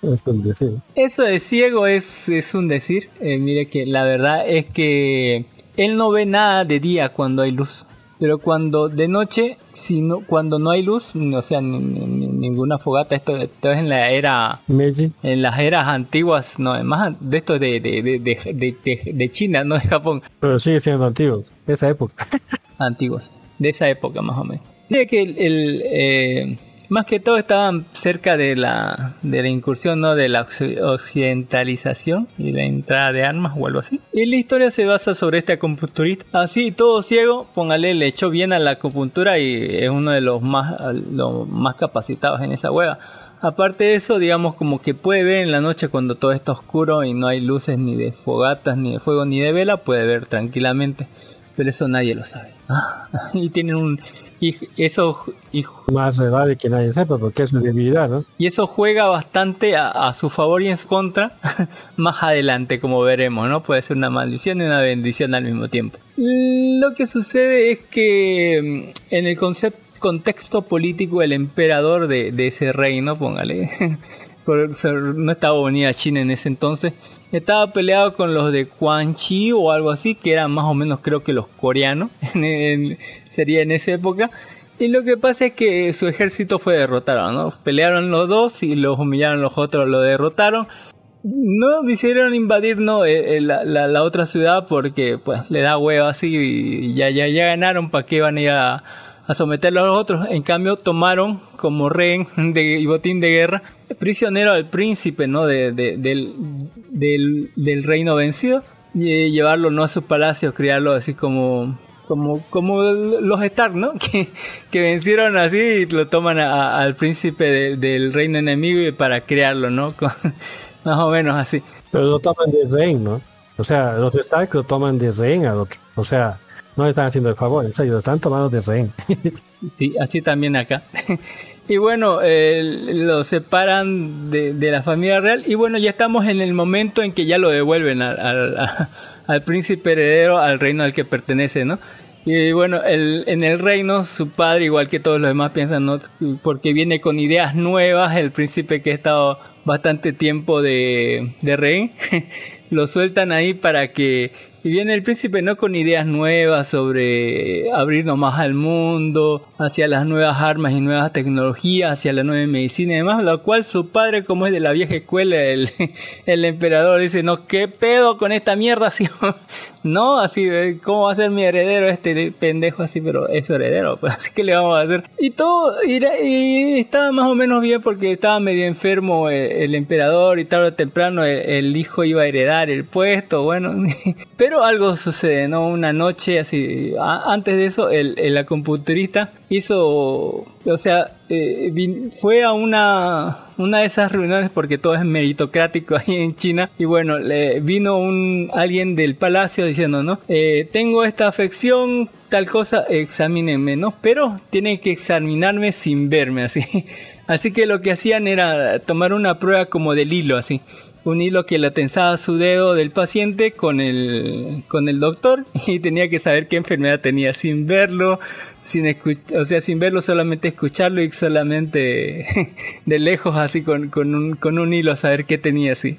es un deseo. Eso de ciego es, es un decir. Eh, mire que la verdad es que él no ve nada de día cuando hay luz. Pero cuando de noche, si no, cuando no hay luz, o sea, ni- ni- ni- ninguna fogata, esto, esto es en la era, Meiji. en las eras antiguas, no, más de esto de, de, de, de, de- de- de China, no de Japón, Pero sigue siendo antiguo. Esa época. antiguos, de esa época más o menos. Mire que el, el, eh, más que todo estaban cerca de la, de la incursión, ¿no? De la occ- occidentalización y la entrada de armas o algo así. Y la historia se basa sobre este acupunturista. Así, todo ciego, póngale, le echó bien a la acupuntura y es uno de los más, los más capacitados en esa hueva. Aparte de eso, digamos como que puede ver en la noche cuando todo está oscuro y no hay luces ni de fogatas, ni de fuego, ni de vela, puede ver tranquilamente. Pero eso nadie lo sabe. y tienen un... Y eso, y, Más se vale que nadie sepa porque es su debilidad, ¿no? y eso juega bastante a, a su favor y en su contra más adelante, como veremos, ¿no? Puede ser una maldición y una bendición al mismo tiempo. Lo que sucede es que mm, en el concepto contexto político el emperador de, de ese reino, póngale, no estaba unida China en ese entonces, estaba peleado con los de Quan Chi o algo así, que eran más o menos creo que los coreanos, en- en- sería en esa época. Y lo que pasa es que su ejército fue derrotado. Pelearon los dos y los humillaron los otros, lo derrotaron. No decidieron invadir no Eh, eh, la, la- otra ciudad porque pues le da huevo así y ya ya ya ganaron para qué van a ir a, a someterlo a los otros. En cambio tomaron como rehén de, y botín de guerra prisionero al príncipe no de, de- del, del, reino vencido y eh, llevarlo no a su palacio, criarlo así como como, como los Stark, ¿no? Que, que vencieron así y lo toman a- a- al príncipe de- del reino enemigo para crearlo, ¿no? Con- más o menos así. Pero lo toman de rehén, ¿no? O sea, los Stark lo toman de rehén al otro. O sea, no le están haciendo el favor, en serio, lo están tomando de rehén. Sí, así también acá. y bueno, eh, lo separan de, de la familia real y bueno, ya estamos en el momento en que ya lo devuelven al, al, al príncipe heredero al reino al que pertenece, ¿no? Y bueno, el, en el reino su padre, igual que todos los demás, piensan, ¿no? Porque viene con ideas nuevas, el príncipe que ha estado bastante tiempo de, de rehén, lo sueltan ahí para que Y viene el príncipe no con ideas nuevas sobre abrirnos más al mundo, hacia las nuevas armas y nuevas tecnologías, hacia la nueva medicina y demás, lo cual su padre, como es de la vieja escuela, el, el emperador dice, no, ¿qué pedo con esta mierda? Así, no, así, ¿cómo va a ser mi heredero este pendejo así? Pero es su heredero, pues así que le vamos a hacer. Y todo, y, y estaba más o menos bien porque estaba medio enfermo el, el emperador y tarde o temprano el, el hijo iba a heredar el puesto, bueno. Pero algo sucede, ¿no? Una noche así, a- antes de eso, el, la computerista hizo, o sea, eh, fue a una, una de esas reuniones porque todo es meritocrático ahí en China y bueno, le vino un alguien del palacio diciendo, ¿no? Eh, tengo esta afección, tal cosa, examínenme, ¿no? Pero tienen que examinarme sin verme, así. Así que lo que hacían era tomar una prueba como del hilo, así un hilo que le tensaba su dedo del paciente con el, con el doctor y tenía que saber qué enfermedad tenía sin verlo, sin o sea, sin verlo, solamente escucharlo y solamente de lejos así con, con, un, con un hilo saber qué tenía así.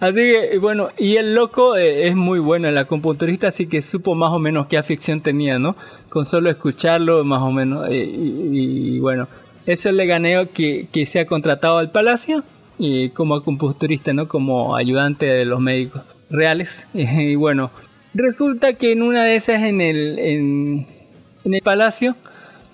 Así que, bueno, y el loco eh, es muy bueno, el acupunturista, así que supo más o menos qué afección tenía, ¿no? Con solo escucharlo, más o menos. eh, y, y bueno, eso le gané que, que se ha contratado al palacio y como acupunturista, ¿no? Como ayudante de los médicos reales. Y bueno, resulta que en una de esas en el, en, en el palacio,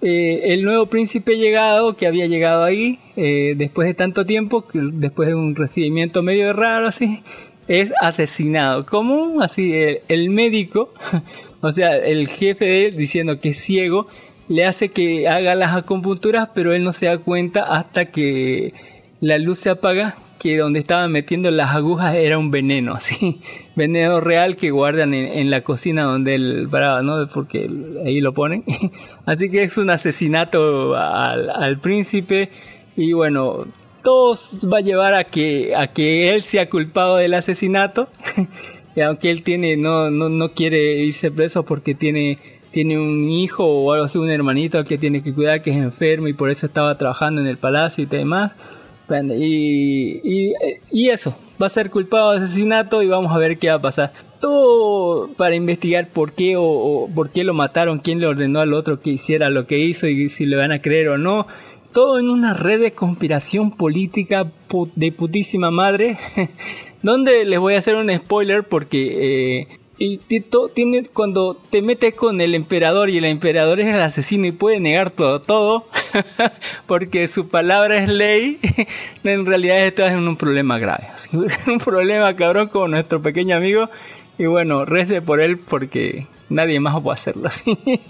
eh, el nuevo príncipe llegado, que había llegado ahí, eh, después de tanto tiempo, después de un recibimiento medio raro así, es asesinado. ¿Cómo? Así, el, el médico, o sea, el jefe de él, diciendo que es ciego, le hace que haga las acupunturas, pero él no se da cuenta hasta que la luz se apaga que donde estaban metiendo las agujas era un veneno, así, veneno real que guardan en, la cocina donde él paraba, ¿no? Porque ahí lo ponen. Así que es un asesinato al, príncipe y bueno, todo va a llevar a que, a que él sea culpado del asesinato. aunque él tiene, no, no, no quiere irse preso porque tiene, tiene un hijo o algo así, un hermanito que tiene que cuidar que es enfermo y por eso estaba trabajando en el palacio y demás. Bueno, Y, y, eso, va a ser culpado de asesinato y vamos a ver qué va a pasar. Todo para investigar por qué o, por qué lo mataron, quién le ordenó al otro que hiciera lo que hizo y si le van a creer o no. Todo en una red de conspiración política de putísima madre. donde les voy a hacer un spoiler porque eh, y tiene, cuando te metes con el emperador y el emperador es el asesino y puede negar todo, todo, porque su palabra es ley, en realidad esto es un problema grave. Un problema cabrón como nuestro pequeño amigo. Y bueno, rece por él porque nadie más puede hacerlo así.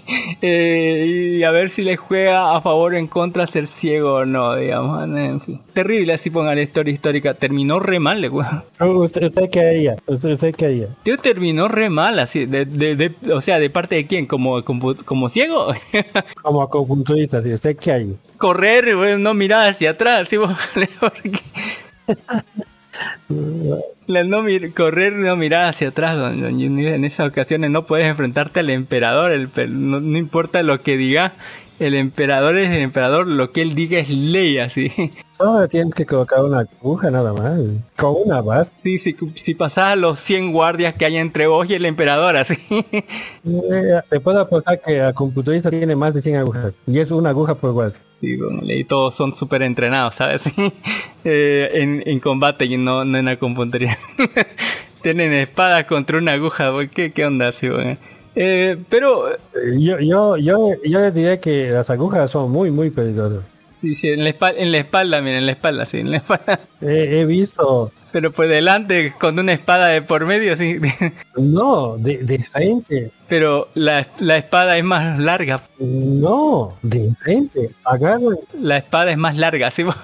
Eh, y a ver si le juega a favor o en contra ser ciego o no, digamos. En fin. Terrible así pongan la historia histórica. Terminó re mal, le weón. ¿Usted, usted qué haría? ¿Usted, usted qué haría? Tío, terminó re mal, así, de, de, de- o sea, ¿de parte de quién? ¿Como, como, como ciego? Como. ¿usted qué haría? Correr, güey, no mirar hacia atrás, ¿sí? Porque- La no correr, no mirar hacia atrás, don- don en esas ocasiones no puedes enfrentarte al emperador, el, no, no importa lo que diga, el emperador es el emperador, lo que él diga es ley, así. Solo tienes que colocar una aguja nada más. Con una base. Sí, si, si pasas a los 100 guardias que hay entre vos y el emperador, así. Eh, Te puedo apostar que el computadorista tiene más de 100 agujas. Y es una aguja por igual. Sí, don Ley, todos son súper entrenados, ¿sabes? Eh, en, en combate y no, no en la compuntería. Tienen espadas contra una aguja, ¿qué, qué onda así, güey? Eh, pero, Eh, Yo, yo, yo, yo les diré que las agujas son muy, muy peligrosas. sí, sí, en la, espalda, en la espalda, miren, en la espalda, sí, en la espalda. He, he visto, Pero por delante, con una espada de por medio, sí. no, de, de frente, Pero la, la espada es más larga. no, de frente, agarran, La espada es más larga, así.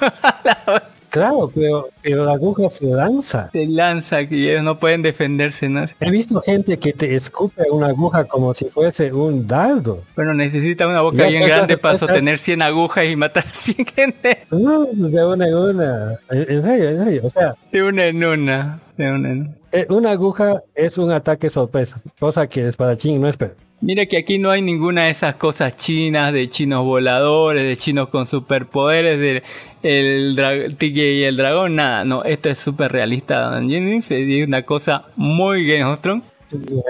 claro, pero, pero la aguja se lanza. Se lanza y ellos no pueden defenderse, ¿no? He visto gente que te escupe una aguja como si fuese un dardo. Bueno, necesita una boca bien grande para sostener 100 agujas y matar a 100 gente. No, de una en una. En en serio, en serio. O sea, De una en una. De una en una. eh, una aguja es un ataque sorpresa, cosa que el espadachín no espera. Mira que aquí no hay ninguna de esas cosas chinas, de chinos voladores, de chinos con superpoderes, de el, tigre y el dragón, nada. No, esto es súper realista, Don Jennings. Es una cosa muy Game of Thrones.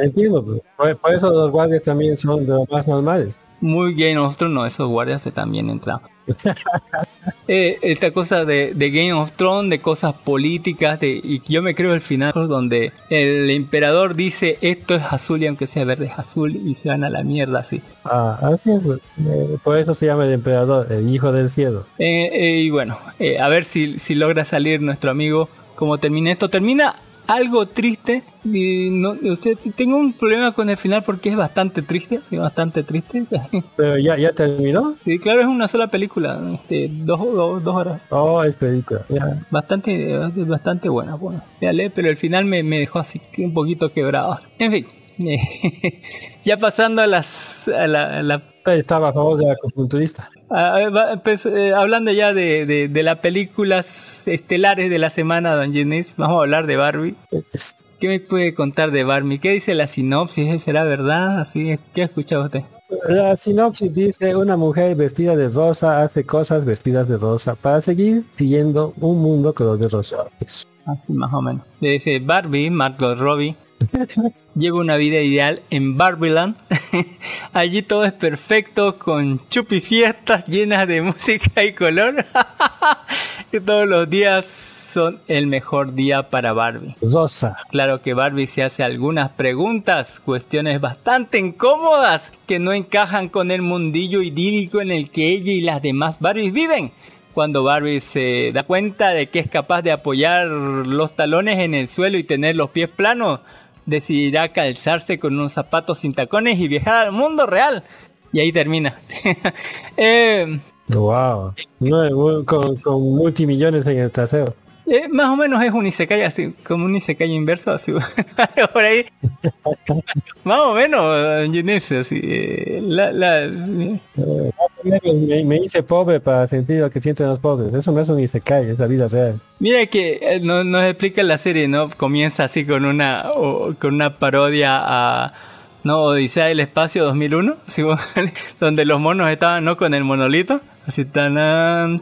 Entiendo, pues. por, eso los guardias también son de los más normales. Muy Game of Thrones, no, esos guardias se también entran. Eh, esta cosa de, de Game of Thrones, de cosas políticas, de, y yo me creo el final donde el emperador dice esto es azul y aunque sea verde es azul y se van a la mierda así. Ah, así es, pues. Eh, por eso se llama el emperador, el hijo del cielo. Eh, y bueno, a ver si, si logra salir nuestro amigo como termina esto. Termina algo triste. Y no, o sea, tengo un problema con el final porque es bastante triste. Es bastante triste. Pero ya, ya terminó. Sí, claro, es una sola película. Este, dos, dos, dos horas. Oh, es película. Ya. Bastante, bastante buena. Bueno, Véale, pero el final me, me dejó así un poquito quebrado. En fin. ya pasando a las a la, a la Estaba a favor de la culturista. Ah, va, pues, eh, hablando ya de, de, de las películas estelares de la semana, Don Ginés, vamos a hablar de Barbie. ¿Qué me puede contar de Barbie? ¿Qué dice la sinopsis? ¿Será verdad? Así, ¿Qué ha escuchado usted? La sinopsis dice una mujer vestida de rosa hace cosas vestidas de rosa para seguir siguiendo un mundo color de rosa. Así más o menos. Le dice Barbie, Margot Robbie, lleva una vida ideal en Barbieland. Allí todo es perfecto con chupi fiestas llenas de música y color. y todos los días son el mejor día para Barbie. Rosa. Claro que Barbie se hace algunas preguntas, cuestiones bastante incómodas que no encajan con el mundillo idílico en el que ella y las demás Barbies viven. Cuando Barbie se da cuenta de que es capaz de apoyar los talones en el suelo y tener los pies planos, decidirá calzarse con unos zapatos sin tacones y viajar al mundo real. Y ahí termina. Eh, Wow. No, con, con multimillones en el trasero. Eh, más o menos es un isekai así, como un isekai inverso, así, por ahí. más o menos, Ginés, así. eh, la, la, Eh, me, me hice pobre para sentir lo que sienten los pobres. Eso no es un isekai, es la vida real. Mira que eh, no- nos explica la serie, ¿no? Comienza así con una o- con una parodia a no Odisea del Espacio 2001, así, donde los monos estaban no con el monolito, así tan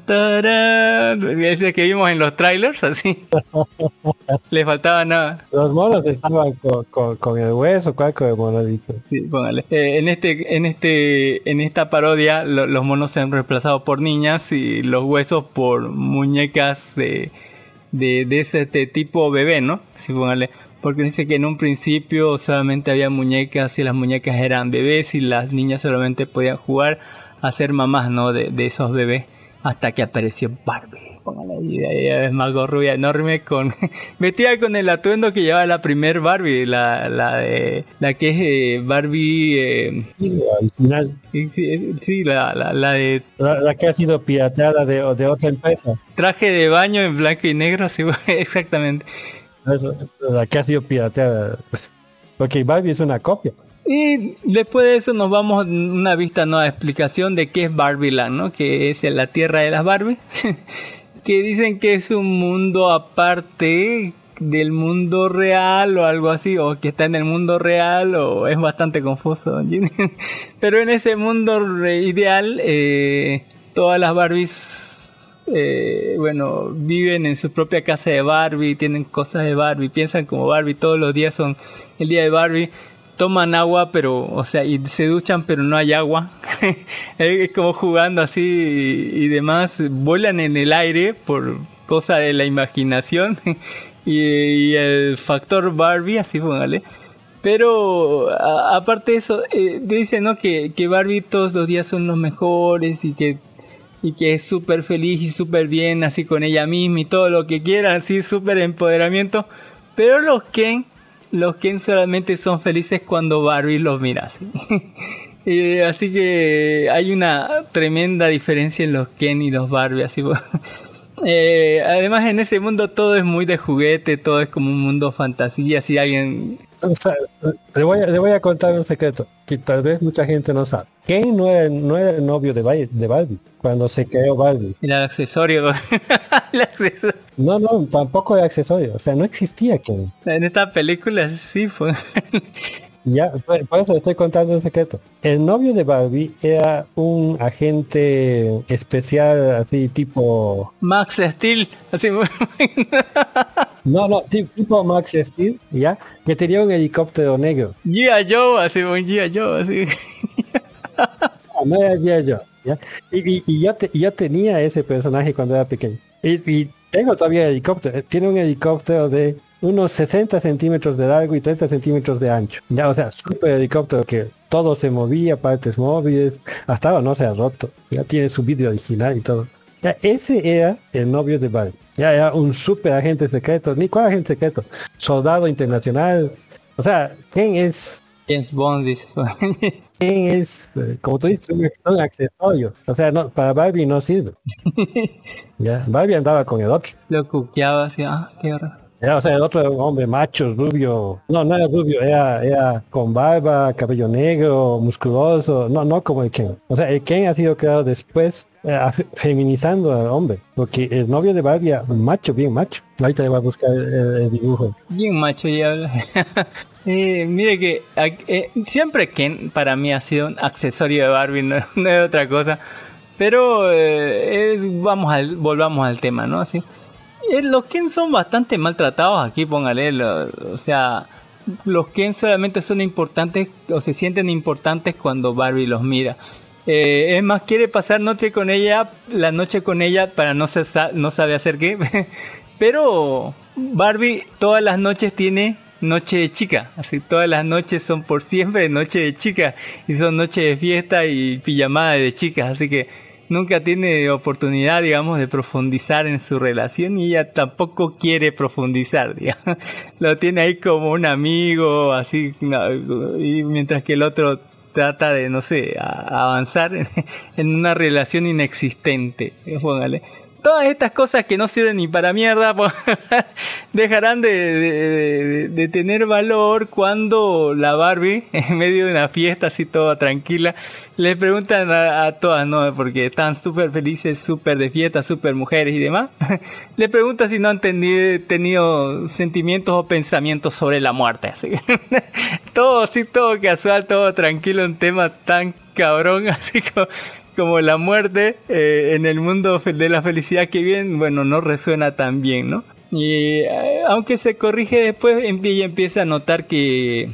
tarán, ese que vimos en los trailers, así. Les faltaba nada. Los monos estaban con, con, con el hueso, ¿cuál con el monolito? Sí, póngale. Eh, en este, en este, en esta parodia, lo- los monos se han reemplazado por niñas y los huesos por muñecas de, de, de ese este tipo bebé, ¿no? Sí, póngale. Porque dice que en un principio solamente había muñecas y las muñecas eran bebés y las niñas solamente podían jugar a ser mamás, ¿no? De, de esos bebés. Hasta que apareció Barbie. Póngale ahí, de ahí es Margot rubia enorme con metida con el atuendo que llevaba la primer Barbie, la, la de la que es eh, Barbie eh, Sí, la, la, la de la, la que ha sido pirateada de, de otra empresa. traje de baño en blanco y negro, sí, exactamente. La que ha sido pirateada. Porque Barbie es una copia. Y después de eso nos vamos a una vista nueva explicación de qué es Barbieland, ¿no? Que es la tierra de las Barbies. que dicen que es un mundo aparte del mundo real o algo así, o que está en el mundo real, o es bastante confuso. Pero en ese mundo ideal, eh, todas las Barbies, eh, bueno, viven en su propia casa de Barbie, tienen cosas de Barbie, piensan como Barbie, todos los días son el día de Barbie. Toman agua, pero, o sea, y se duchan, pero no hay agua. es como jugando así y, demás. Vuelan en el aire por cosa de la imaginación. y, el factor Barbie, así póngale. Pero aparte de eso, eh, dice ¿no? que, que Barbie todos los días son los mejores y que, y que es súper feliz y súper bien así con ella misma y todo lo que quiera, así súper empoderamiento. Pero los Ken, los Ken solamente son felices cuando Barbie los mira. así. Así que hay una tremenda diferencia en los Ken y los Barbie. Así, Eh, además en ese mundo todo es muy de juguete, todo es como un mundo fantasía. Si alguien O sea, le, voy a, le voy a contar un secreto que tal vez mucha gente no sabe. Ken no era, no era el novio de, Bai- de Barbie cuando se creó Barbie. El accesorio. el accesorio. No, no, tampoco era accesorio. O sea, no existía Ken. En esta película sí fue. Ya, por, eso estoy contando un secreto. El novio de Barbie era un agente especial, así tipo... Max Steel, así No, no, tipo Max Steel, ¿ya? Que tenía un helicóptero negro. G.I. Joe, así un G.I. Joe, así. No era G.I. Joe, ¿ya? Y, y- y yo, te- yo tenía ese personaje cuando era pequeño. Y, y tengo todavía el helicóptero. Eh, Tiene un helicóptero de unos 60 centímetros de largo y 30 centímetros de ancho. Ya, o sea, super helicóptero que todo se movía, partes móviles, hasta ahora no se ha roto. Ya tiene su vídeo original y todo. Ya, ese era el novio de Barbie. Ya era un super agente secreto. Ni cuál agente secreto. Soldado internacional. O sea, ¿quién es James Bond dice. ¿Quién es, como tú dices, un, un accesorio? O sea, no, para Barbie no sirve. ya, Barbie andaba con el otro. Lo cuqueaba así, ah, qué horror. O sea, el otro hombre macho, rubio. No, no era rubio, era, era con barba, cabello negro, musculoso. No, no como el Ken. O sea, el Ken ha sido creado después, eh, feminizando al hombre. Porque el novio de Barbie un macho, bien macho. Ahorita le voy a buscar el, dibujo. Bien macho y habla. Eh, mire que eh, siempre Ken para mí ha sido un accesorio de Barbie, no, no es otra cosa. Pero eh, vamos al, volvamos al tema, ¿no? Así. Eh, los Ken son bastante maltratados aquí, póngale. o sea, los Ken solamente son importantes o se sienten importantes cuando Barbie los mira. Eh, es más, quiere pasar noche con ella, la noche con ella para no, se sa- no sabe hacer qué. Pero Barbie todas las noches tiene noche de chica. Así todas las noches son por siempre noche de chica. Y son noches de fiesta y pijamada de chicas. Así que nunca tiene oportunidad, digamos, de profundizar en su relación y ella tampoco quiere profundizar, digamos. Lo tiene ahí como un amigo, así, y mientras que el otro trata de, no sé, avanzar en, una relación inexistente, eh. Todas estas cosas que no sirven ni para mierda dejarán de, de- de- de tener valor cuando la Barbie, en medio de una fiesta así toda tranquila, le preguntan a, a todas, ¿no? Porque están súper felices, súper de fiesta, súper mujeres y demás. Le pregunta si no han teni- tenido sentimientos o pensamientos sobre la muerte. Todo así, todo casual, todo tranquilo, un tema tan cabrón, así como, como la muerte eh, en el mundo de la felicidad que viene, bueno, no resuena tan bien, ¿no? Y eh, aunque se corrige después, ella empieza a notar que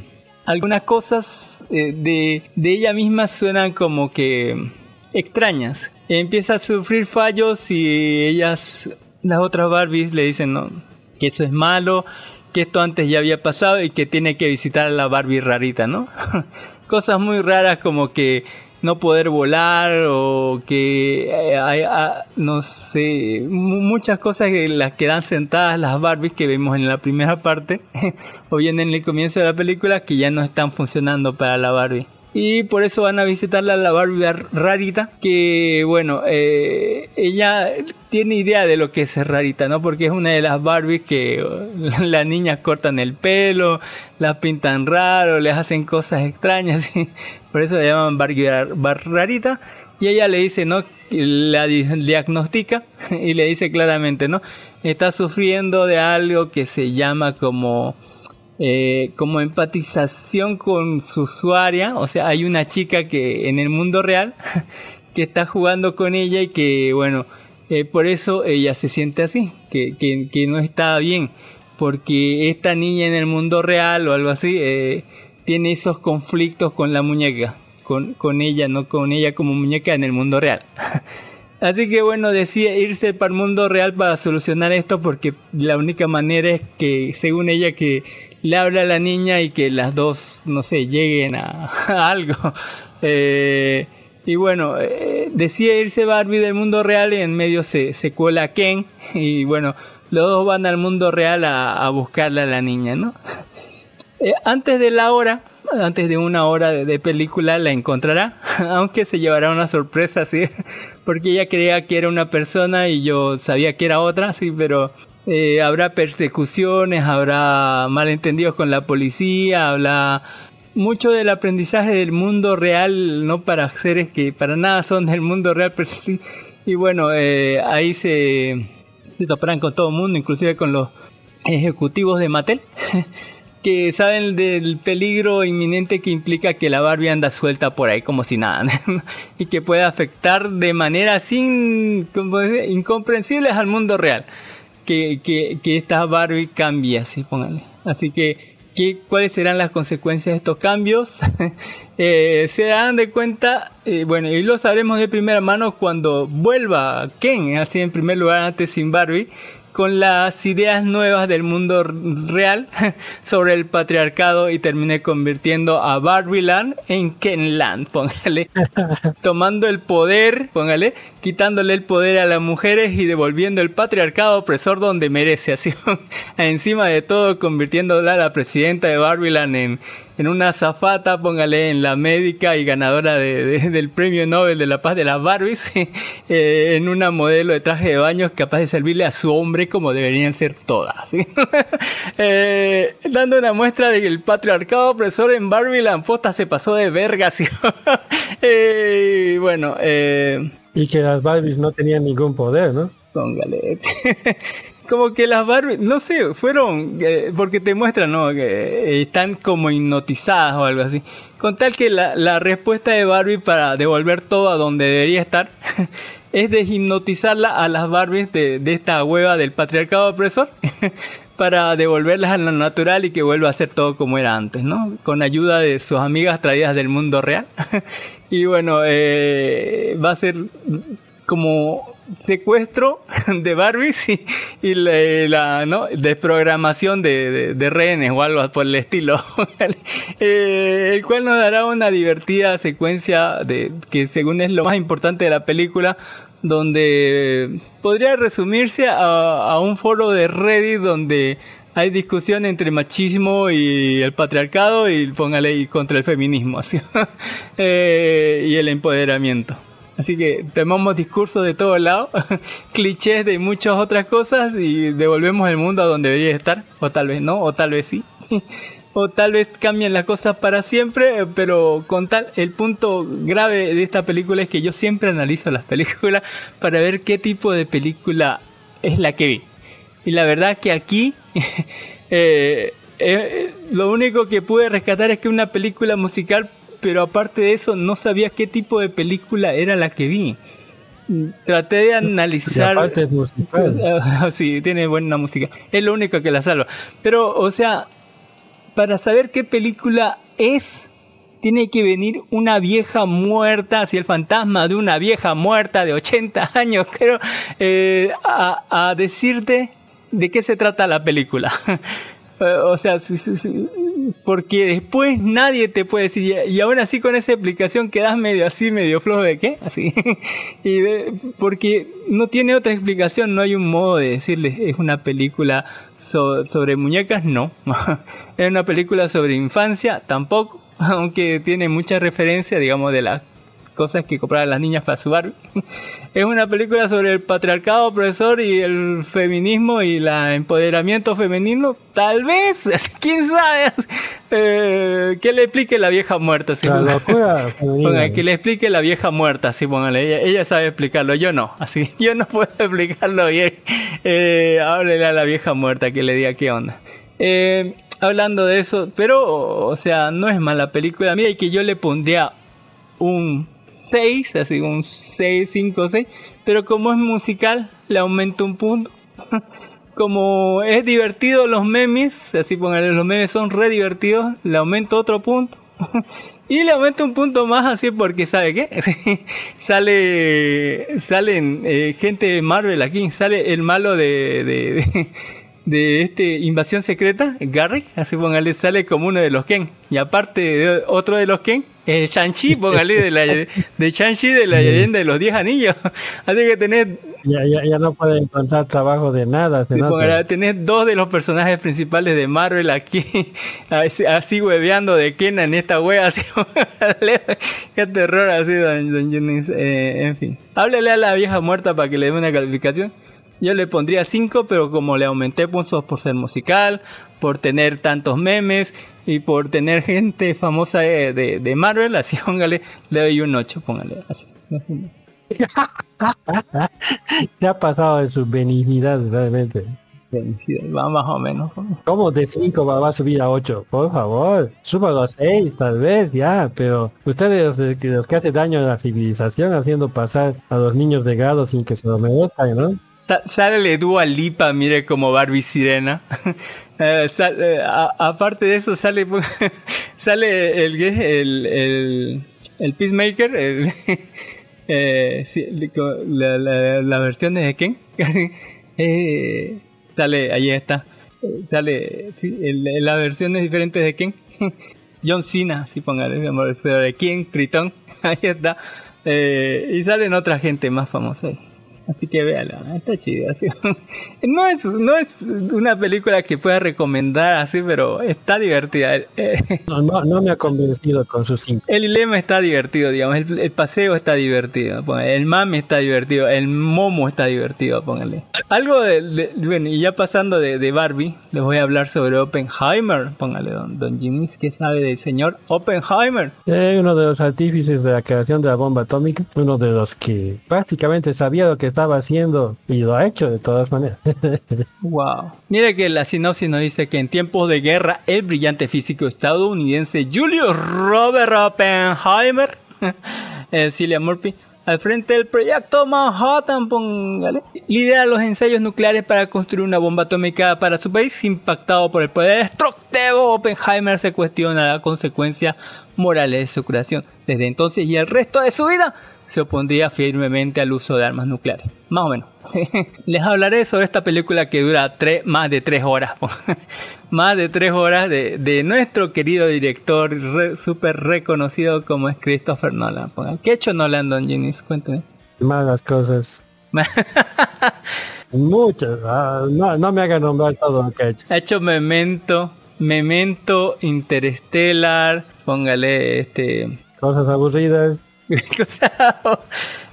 algunas cosas eh, de, de ella misma suenan como que extrañas. Empieza a sufrir fallos y ellas, las otras Barbies, le dicen no, que eso es malo, que esto antes ya había pasado y que tiene que visitar a la Barbie rarita, ¿no? Cosas muy raras como que no poder volar o que eh, hay, ah, no sé, mu- muchas cosas que las quedan sentadas las Barbies que vemos en la primera parte o bien en el comienzo de la película que ya no están funcionando para la Barbie. Y por eso van a visitarla la Barbie ar- rarita, que bueno, eh, ella tiene idea de lo que es rarita, ¿no? Porque es una de las Barbies que las niñas cortan el pelo, las pintan raro, les hacen cosas extrañas, por eso la llaman Barbie ar- bar- rarita. Y ella le dice, ¿no? La di- diagnostica y le dice claramente, ¿no? Está sufriendo de algo que se llama como eh, como empatización con su usuaria. O sea, hay una chica que en el mundo real que está jugando con ella y que, bueno, eh, por eso ella se siente así, que, que, que no está bien. Porque esta niña en el mundo real o algo así eh, tiene esos conflictos con la muñeca. Con, con ella, no con ella como muñeca en el mundo real. Así que bueno, decide irse para el mundo real para solucionar esto porque la única manera es que, según ella, que le habla a la niña y que las dos, no sé, lleguen a, a algo. Eh, y bueno, eh, decide irse Barbie del mundo real y en medio se, se cuela Ken y bueno, los dos van al mundo real a, a buscarle a la niña, ¿no? Eh, antes de la hora, antes de una hora de, de película la encontrará, aunque se llevará una sorpresa, sí, porque ella creía que era una persona y yo sabía que era otra, sí, pero eh, habrá persecuciones, habrá malentendidos con la policía, habrá mucho del aprendizaje del mundo real, no para seres que para nada son del mundo real, pero sí, y bueno, eh, ahí se, se toparán con todo el mundo, inclusive con los ejecutivos de Mattel. que saben del peligro inminente que implica que la Barbie anda suelta por ahí como si nada y que puede afectar de manera sin incomprensibles al mundo real que, que, que esta Barbie cambie así póngale. Así que ¿qué, cuáles serán las consecuencias de estos cambios Eh, se dan de cuenta eh, bueno y lo sabremos de primera mano cuando vuelva Ken así en primer lugar antes sin Barbie con las ideas nuevas del mundo real sobre el patriarcado y terminé convirtiendo a Barbieland en Kenland, póngale, tomando el poder, póngale, quitándole el poder a las mujeres y devolviendo el patriarcado opresor donde merece, así encima de todo convirtiéndola a la presidenta de Barbieland en en una zafata, póngale en la médica y ganadora de- de- del premio Nobel de la Paz de las Barbies, eh, en una modelo de traje de baño capaz de servirle a su hombre como deberían ser todas. ¿sí? Eh, dando una muestra de que el patriarcado opresor en Barbie la posta se pasó de verga. ¿sí? Eh, bueno, Y que las Barbies no tenían ningún poder, ¿no? Póngale. Como que las Barbie, no sé, fueron, eh, porque te muestran, ¿no? Eh, están como hipnotizadas o algo así. Con tal que la, la respuesta de Barbie para devolver todo a donde debería estar es de hipnotizarla a las Barbies de, de esta hueva del patriarcado opresor para devolverlas a lo natural y que vuelva a ser todo como era antes, ¿no? Con ayuda de sus amigas traídas del mundo real. y bueno, eh, va a ser como secuestro de Barbies y, y la, la, ¿no? desprogramación de, rehenes o algo por el estilo, Eh, el cual nos dará una divertida secuencia de que según es lo más importante de la película, donde podría resumirse a, a un foro de Reddit donde hay discusión entre machismo y el patriarcado y póngale y contra el feminismo así Eh, y el empoderamiento. Así que tomamos discursos de todos lados, clichés de muchas otras cosas y devolvemos el mundo a donde debería estar, o tal vez no, o tal vez sí. O tal vez cambien las cosas para siempre, eh, pero con tal, el punto grave de esta película es que yo siempre analizo las películas para ver qué tipo de película es la que vi. Y la verdad que aquí eh, eh, lo único que pude rescatar es que una película musical, pero aparte de eso no sabía qué tipo de película era la que vi. Traté de analizar... aparte es musical. sí, tiene buena música. Es lo único que la salva. Pero, o sea, para saber qué película es, tiene que venir una vieja muerta, así el fantasma de una vieja muerta de 80 años, creo, eh, a, a decirte de qué se trata la película. O sea, porque después nadie te puede decir, y y aún así con esa explicación quedas medio así, medio flojo de qué, así. y de- porque no tiene otra explicación, no hay un modo de decirles, es una película so- sobre muñecas, no. es una película sobre infancia, tampoco, aunque tiene mucha referencia, digamos, de las cosas que compraban las niñas para su Barbie. Es una película sobre el patriarcado opresor y el feminismo y el empoderamiento femenino. Tal vez, quién sabe. Eh, que le explique la vieja muerta. La locura ponga, ¿no? que le explique la vieja muerta, así póngale. Ella, ella sabe explicarlo, yo no. Así, yo no puedo explicarlo bien. Eh, háblele a la vieja muerta que le diga qué onda. Eh, hablando de eso, pero, o sea, no es mala película mía y que yo le pondría un 6, así un 6, 5, 6, pero como es musical, le aumento un punto. Como es divertido los memes, así póngale, los memes son re divertidos, le aumento otro punto. Y le aumento un punto más así porque ¿sabe qué? Sale salen eh, gente de Marvel aquí, sale el malo de, de, de, de este Invasión Secreta, Garrick, así póngale, sale como uno de los Ken. Y aparte de otro de los Ken, es Shang-Chi, póngale, de, la, de Shang-Chi de la leyenda de los 10 anillos. Así que tenés Ya, ya, ya no puede encontrar trabajo de nada. póngale, tenés dos de los personajes principales de Marvel aquí, así, así hueveando de Kena en esta wea, así, qué terror así, don, don Jennings. Eh, en fin, háblele a la vieja muerta para que le dé una calificación. Yo le pondría 5, pero como le aumenté puntos por ser musical, por tener tantos memes y por tener gente famosa de, de, de Marvel, así póngale, le doy un 8, póngale, así. así, así. Se ha pasado de su benignidad realmente. Va más o menos. ¿Cómo de 5 va, va a subir a 8? Por favor, súbalo a 6 tal vez, ya, pero ustedes los, que- los que hacen daño a la civilización haciendo pasar a los niños de grado sin que se lo merezcan, ¿no? Sa- sale Dua Lipa, mire como Barbie Sirena. Eh, sal- eh, aparte de eso sale sale el el el, el Peacemaker, eh, sí, la, la, la versión de Ken. Eh, sale, ahí está. Sale sí, el- las versiones diferentes de Ken. John Cena, si póngale, de Ken, Tritón, ahí está. Eh, y salen otra gente más famosa. Así que véala, está chido. así. No es, no es una película que pueda recomendar así, pero está divertida. Eh, No, no, no me ha convencido con sus 5. El dilema está divertido, digamos. El, el paseo está divertido. póngale. El mame está divertido. El momo está divertido, póngale. Algo de, de- bueno, y ya pasando de, de Barbie, les voy a hablar sobre Oppenheimer. Póngale, don, don Jimmy, ¿qué sabe del señor Oppenheimer? Eh, uno de los artífices de la creación de la bomba atómica, uno de los que prácticamente sabía lo que estaba haciendo y lo ha hecho de todas maneras. Wow. Mire que la sinopsis nos dice que en tiempos de guerra, el brillante físico estadounidense Julius Robert Oppenheimer, eh, Cillian Murphy, al frente del proyecto Manhattan, póngale, lidera los ensayos nucleares para construir una bomba atómica para su país, impactado por el poder destructivo. Oppenheimer se cuestiona las consecuencias morales de su creación. Desde entonces y el resto de su vida se opondría firmemente al uso de armas nucleares. Más o menos. sí. Les hablaré sobre esta película que dura tres, más de tres horas. más de tres horas de, de nuestro querido director re- súper reconocido como es Christopher Nolan. ¿Qué ha hecho Nolan, Don Jennings? Cuénteme. Malas cosas. Muchas. ah, no, no me hagan nombrar todo lo que ha hecho. Ha hecho Memento, Memento, Interstellar, póngale este... Cosas aburridas. cosa-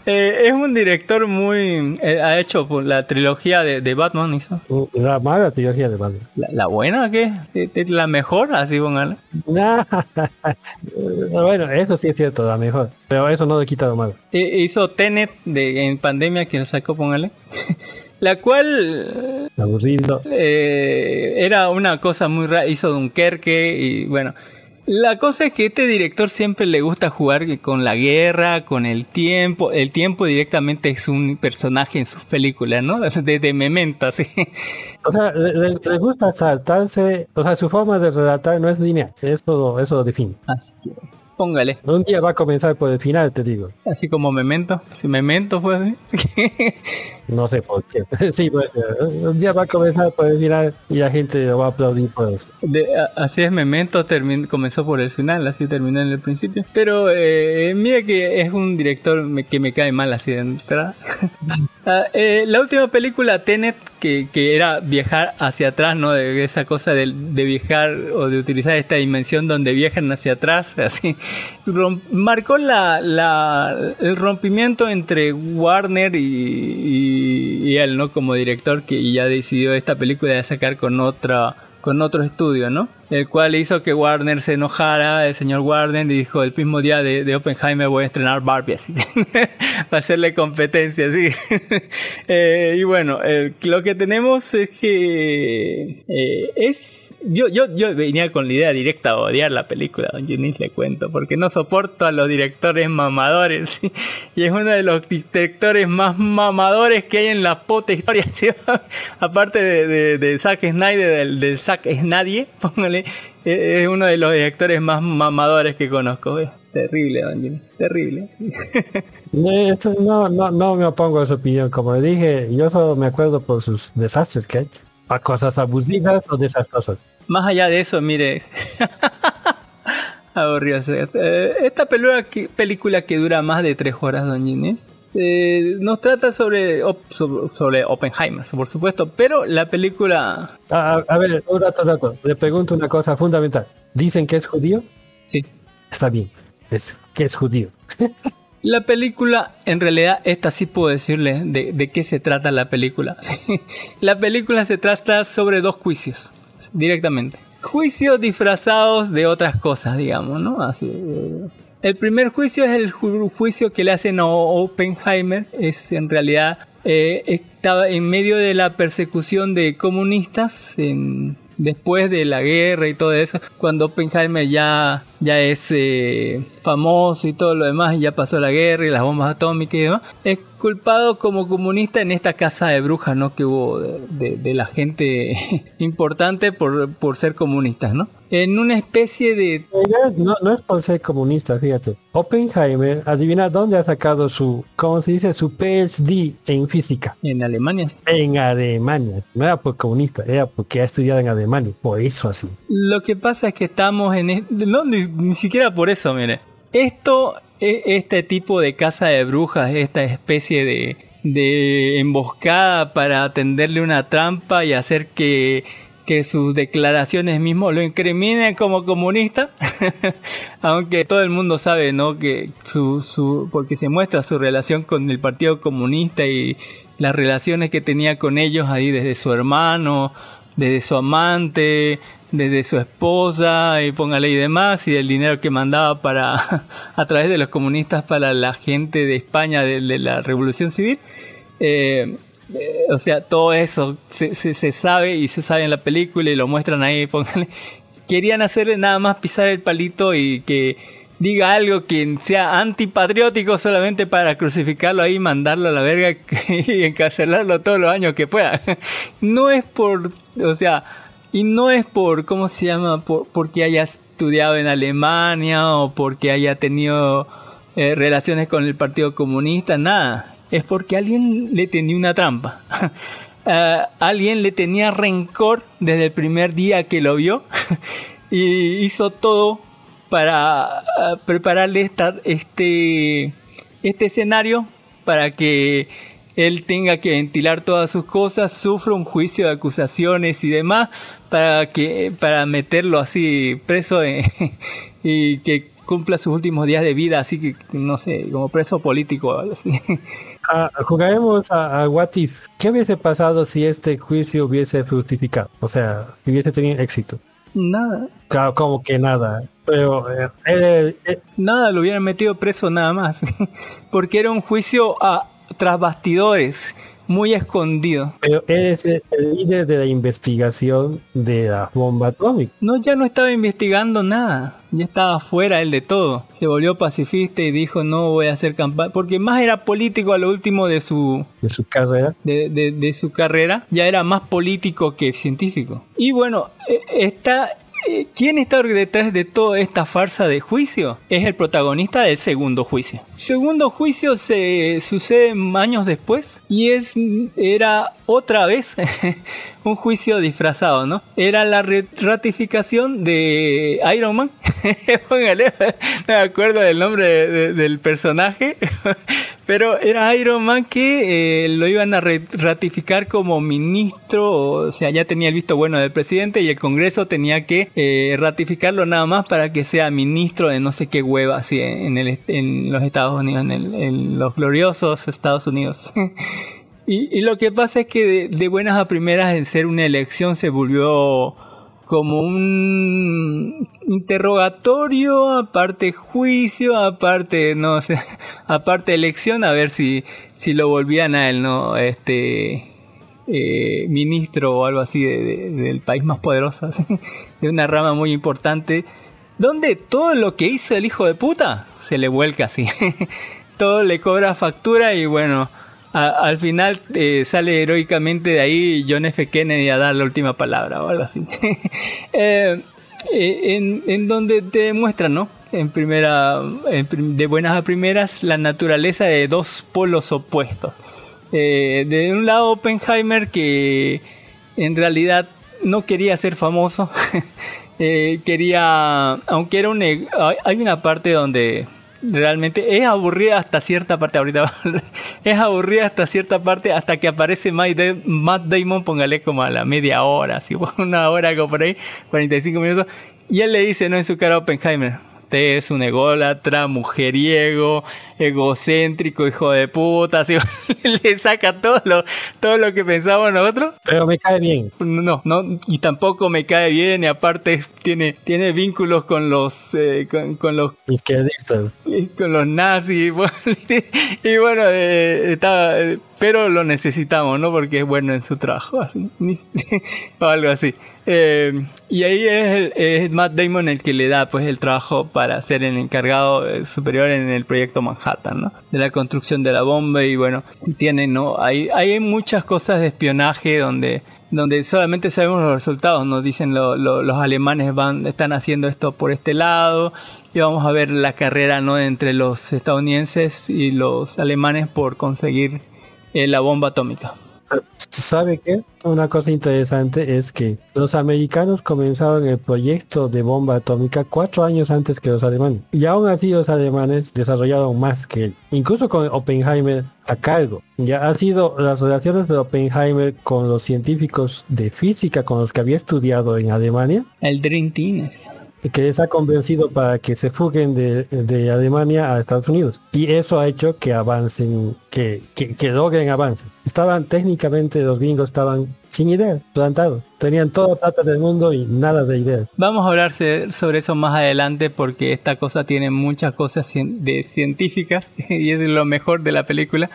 eh, es un director muy... eh, ha hecho pues, la trilogía de, de Batman, hizo. La mala trilogía de Batman. ¿La, la buena qué? ¿Es- ¿Es la mejor? Así póngale. Nah. bueno, eso sí es cierto, la mejor. Pero eso no le quita lo malo. Eh, hizo Tenet de, en pandemia que sacó, póngale. la cual Aburrido. eh, era una cosa muy rara. Hizo Dunkerque y bueno. La cosa es que este director siempre le gusta jugar con la guerra, con el tiempo. El tiempo directamente es un personaje en sus películas, ¿no? Desde Memento, así. O sea, le, le- gusta saltarse. O sea, su forma de relatar no es lineal. Eso, eso lo define. Así es. Póngale. Un día va a comenzar por el final, te digo. Así como Memento. Si Memento fue así. No sé por qué. sí, puede ser. Un día va a comenzar por el final y la gente lo va a aplaudir por eso. De- a- así es, Memento comenzó por el final, así terminó en el principio. Pero eh, mira que es un director me- que me cae mal así de entrada. Ah, eh, la última película, Tenet, que, era viajar hacia atrás, ¿no? De esa cosa de, de viajar o de utilizar esta dimensión donde viajan hacia atrás, así. rom- marcó la, el rompimiento entre Warner y él, ¿no? Como director que ya decidió esta película de sacar con otra con otro estudio, ¿no? El cual hizo que Warner se enojara, el señor Warner dijo el mismo día de, de Oppenheimer voy a estrenar Barbie así, para hacerle competencia, así. Eh, y bueno, lo que tenemos es que eh, es yo, yo, yo venía con la idea directa a odiar la película, don Yunis le cuento, porque no soporto a los directores mamadores y es uno de los directores más mamadores que hay en la puta historia, aparte de, de, de Zack Snyder, del, del Zack es nadie, póngale, eh, es uno de los directores más mamadores que conozco, es terrible, don terrible. sí. Eh, no, no, no me opongo a su opinión. Como le dije, yo solo me acuerdo por sus desastres que ha hecho. A cosas abusivas o desastrosas. Más allá de eso, mire. Aburrido. Eh, esta película que, película que dura más de tres horas, don Ginés, eh, nos trata sobre, op- sobre, sobre Oppenheimer, por supuesto, pero la película... A, a- a ver, un rato, rato. Le pregunto una cosa fundamental. ¿Dicen que es judío? Sí. Está bien. Es, que es judío. La película, en realidad, esta sí puedo decirle de, de qué se trata la película. la película se trata sobre dos juicios, directamente. Juicios disfrazados de otras cosas, digamos, ¿no? Así. eh, El primer juicio es el ju- juicio que le hacen a Oppenheimer. Es en realidad eh, estaba en medio de la persecución de comunistas en- después de la guerra y todo eso, cuando Oppenheimer ya, ya es eh, famoso y todo lo demás, y ya pasó la guerra y las bombas atómicas y demás, es culpado como comunista en esta casa de brujas, ¿no? Que hubo de, de- de la gente importante por, por ser comunistas, ¿no? En una especie de No, no es por ser comunista, fíjate. Oppenheimer, adivina dónde ha sacado su, ¿cómo se dice? Su PhD en física. en Alemania. En Alemania. No era por comunista, era porque ha estudiado en Alemania. Por eso así. Lo que pasa es que estamos en... No, ni, siquiera por eso, mire. Esto, e- este tipo de casa de brujas, esta especie de, emboscada para tenderle una trampa y hacer que, que sus declaraciones mismos lo incriminen como comunista. Aunque todo el mundo sabe, ¿no? Que su, su, porque se muestra su relación con el Partido Comunista y las relaciones que tenía con ellos ahí desde su hermano, desde su amante, desde su esposa y póngale y demás y el dinero que mandaba para a través de los comunistas para la gente de España de, de la Revolución Civil. Eh, eh, o sea, todo eso se, se, sabe y se sabe en la película y lo muestran ahí. Póngale. Querían hacerle nada más pisar el palito y que diga algo que sea antipatriótico solamente para crucificarlo ahí, mandarlo a la verga y encarcelarlo todos los años que pueda. No es por, o sea, y no es por, ¿cómo se llama? Por, porque haya estudiado en Alemania o porque haya tenido eh, relaciones con el Partido Comunista, nada. Es porque alguien le tenía una trampa. Ah, alguien le tenía rencor desde el primer día que lo vio y hizo todo para ah, prepararle este, este escenario para que él tenga que ventilar todas sus cosas, sufra un juicio de acusaciones y demás para que para meterlo así preso eh, y que cumpla sus últimos días de vida, así que no sé, como preso político o algo así. Ah, jugaremos a, a What If. ¿Qué hubiese pasado si este juicio hubiese fructificado? O sea, si hubiese tenido éxito. Nada, Claro, como que nada. Pero eh, eh, eh, nada, lo hubieran metido preso nada más, porque era un juicio a tras bastidores, muy escondido. pero eres el líder de la investigación de la bomba atómica. No, ya no estaba investigando nada, ya estaba fuera él de todo. Se volvió pacifista y dijo no voy a hacer campaña, porque más era político a lo último de su de su carrera. de, de- de su carrera, ya era más político que científico. Y bueno, eh, está ¿Quién está detrás de toda esta farsa de juicio? Es el protagonista del segundo juicio. Segundo juicio se sucede años después y es era otra vez un juicio disfrazado, ¿no? Era la ratificación de Iron Man. Póngale, no me acuerdo del nombre de- de- del personaje, pero era Iron Man que eh, lo iban a ratificar como ministro, o sea, ya tenía el visto bueno del presidente y el Congreso tenía que eh, ratificarlo nada más para que sea ministro de no sé qué hueva así en, el, en los Estados Unidos, en, el- en los gloriosos Estados Unidos. Y, lo que pasa es que de, buenas a primeras en ser una elección se volvió como un interrogatorio, aparte juicio, aparte, no sé, aparte elección, a ver si, si lo volvían a él, ¿no? Este, eh, ministro o algo así de- de- del país más poderoso, de una rama muy importante, donde todo lo que hizo el hijo de puta se le vuelca así. todo le cobra factura y bueno, al final eh, sale heroicamente de ahí John F. Kennedy a dar la última palabra o algo así. Eh, eh, en, donde te demuestra, ¿no? En primera, de buenas a primeras, la naturaleza de dos polos opuestos. Eh, de un lado Oppenheimer que en realidad no quería ser famoso, quería, aunque era un, hay una parte donde realmente es aburrida hasta cierta parte ahorita, es aburrida hasta cierta parte hasta que aparece Matt Da- Matt Damon, póngale como a la media hora, así una hora como por ahí, 45 minutos, y él le dice, no en su cara Oppenheimer, usted es un ególatra, mujeriego, egocéntrico, hijo de puta, así, le saca todo lo, todo lo que pensamos nosotros. Pero me cae bien. No, no, y tampoco me cae bien, y aparte tiene, tiene vínculos con los, eh, con, con los Izquierdista. y con los nazis bueno, y bueno eh, estaba eh, pero lo necesitamos no porque es bueno en su trabajo así o algo así Eh, y ahí es, el- es Matt Damon el que le da pues el trabajo para ser el encargado eh, superior en el proyecto Manhattan no de la construcción de la bomba y bueno tiene no hay hay muchas cosas de espionaje donde donde solamente sabemos los resultados, nos dicen lo- lo- los alemanes van, están haciendo esto por este lado, y vamos a ver la carrera no entre los estadounidenses y los alemanes por conseguir eh, la bomba atómica. ¿Sabe qué? Una cosa interesante es que los americanos comenzaron el proyecto de bomba atómica cuatro años antes que los alemanes. Y aún así los alemanes desarrollaron más que él. Incluso con Oppenheimer a cargo. Ya ha sido las relaciones de Oppenheimer con los científicos de física con los que había estudiado en Alemania El Dream Team. Que les ha convencido para que se fuguen de, de Alemania a Estados Unidos. Y eso ha hecho que avancen, que, que, que logren avance. Estaban técnicamente, los gringos estaban sin ideas, plantados. Tenían toda la plata del mundo y nada de ideas. Vamos a hablar sobre eso más adelante porque esta cosa tiene muchas cosas de científicas y es lo mejor de la película.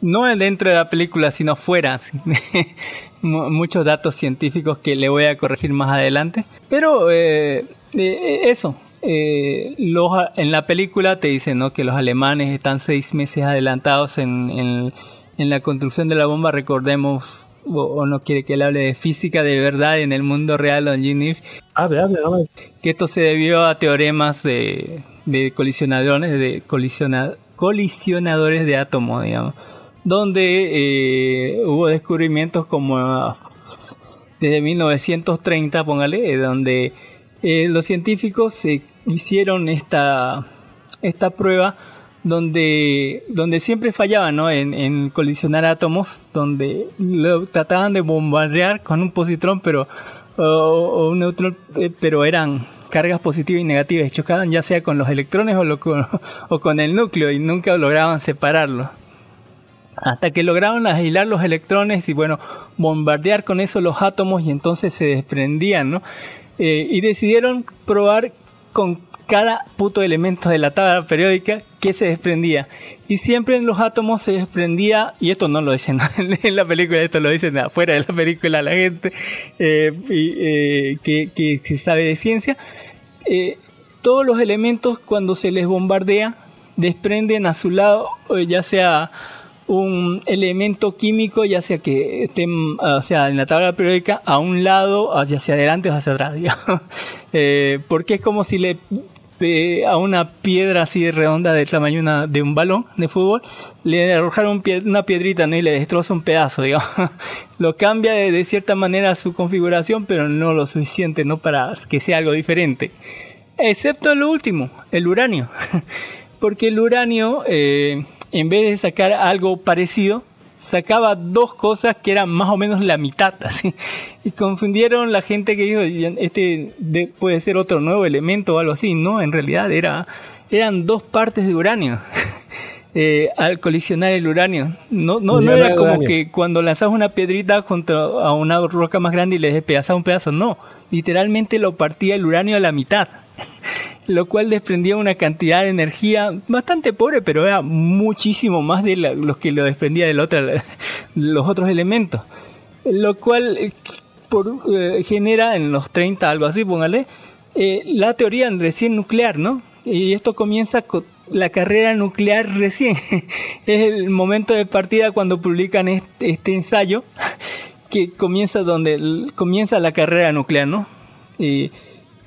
No dentro de la película, sino fuera. Mu- Muchos datos científicos que le voy a corregir más adelante. Pero eh, eh, eso. eh, los en la película te dicen ¿no? que los alemanes están seis meses adelantados en, en- en la construcción de la bomba. Recordemos, o, o no quiere que le hable de física de verdad en el mundo real, don Jimmy, Hable, hable, hable. que esto se debió a teoremas de, de colisionadores, de colisiona- colisionadores de átomos, digamos, donde eh, hubo descubrimientos como ah, desde 1930, póngale, eh, donde eh, los científicos eh, hicieron esta, esta prueba donde, donde siempre fallaban ¿no? en, en colisionar átomos, donde lo trataban de bombardear con un positrón, pero o, o un neutrón, eh, pero eran cargas positivas y negativas y chocaban ya sea con los electrones o, lo con, o con el núcleo y nunca lograban separarlo. Hasta que lograron aislar los electrones y bueno, bombardear con eso los átomos y entonces se desprendían, ¿no? Eh, y decidieron probar con cada puto elemento de la tabla periódica que se desprendía. Y siempre en los átomos se desprendía, y esto no lo dicen en la película, esto lo dicen afuera de la película la gente eh, eh, que, que- sabe de ciencia. todos los elementos cuando se les bombardea desprenden a su lado, ya sea un elemento químico, ya sea que esté o sea, en la tabla periódica, a un lado, hacia hacia adelante o hacia atrás. Eh, porque es como si le eh, a una piedra así redonda del tamaño de un balón de fútbol, le arrojaron una piedrita ¿no? y le destroza un pedazo, digamos. Lo cambia de, de cierta manera su configuración, pero no lo suficiente ¿no? para que sea algo diferente. Excepto lo último, el uranio. Porque el uranio, eh, en vez de sacar algo parecido, sacaba dos cosas que eran más o menos la mitad, así. Y confundieron la gente que dijo, este de- puede ser otro nuevo elemento o algo así. No, en realidad era, eran dos partes de uranio. Eh, al colisionar el uranio. No, no, no era como uranio. que cuando lanzas una piedrita contra a una roca más grande y le despedazas un pedazo. No, literalmente lo partía el uranio a la mitad. Lo cual desprendía una cantidad de energía bastante pobre, pero era muchísimo más de los que lo desprendía del otro, los otros elementos. Lo cual eh, por, eh, genera en los 30, algo así, póngale, eh, la teoría recién nuclear, ¿no? Y esto comienza con la carrera nuclear recién. es el momento de partida cuando publican este, este ensayo que comienza donde comienza la carrera nuclear, ¿no?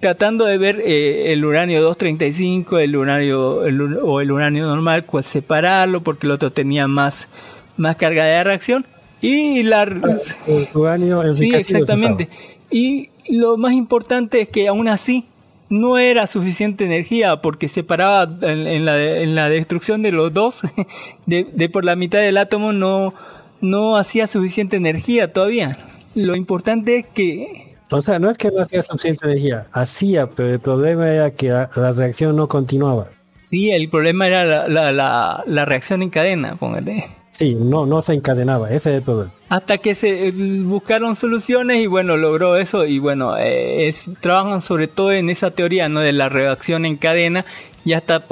Tratando de ver eh, el uranio 235, el uranio el o el uranio normal, pues separarlo porque el otro tenía más más carga de reacción y la El uranio Sí, exactamente. Y lo más importante es que aún así no era suficiente energía porque separaba en, en la, en la destrucción de los dos, de, de por la mitad del átomo no, no hacía suficiente energía todavía. Lo importante es que O sea, no es que no hacía suficiente energía, hacía, pero el problema era que la, la reacción no continuaba. Sí, el problema era la, la, la, la reacción en cadena, póngale. Sí, no, no se encadenaba, ese es el problema. Hasta que se eh, buscaron soluciones y bueno, logró eso y bueno, eh, es, trabajan sobre todo en esa teoría, ¿no? De la reacción en cadena y hasta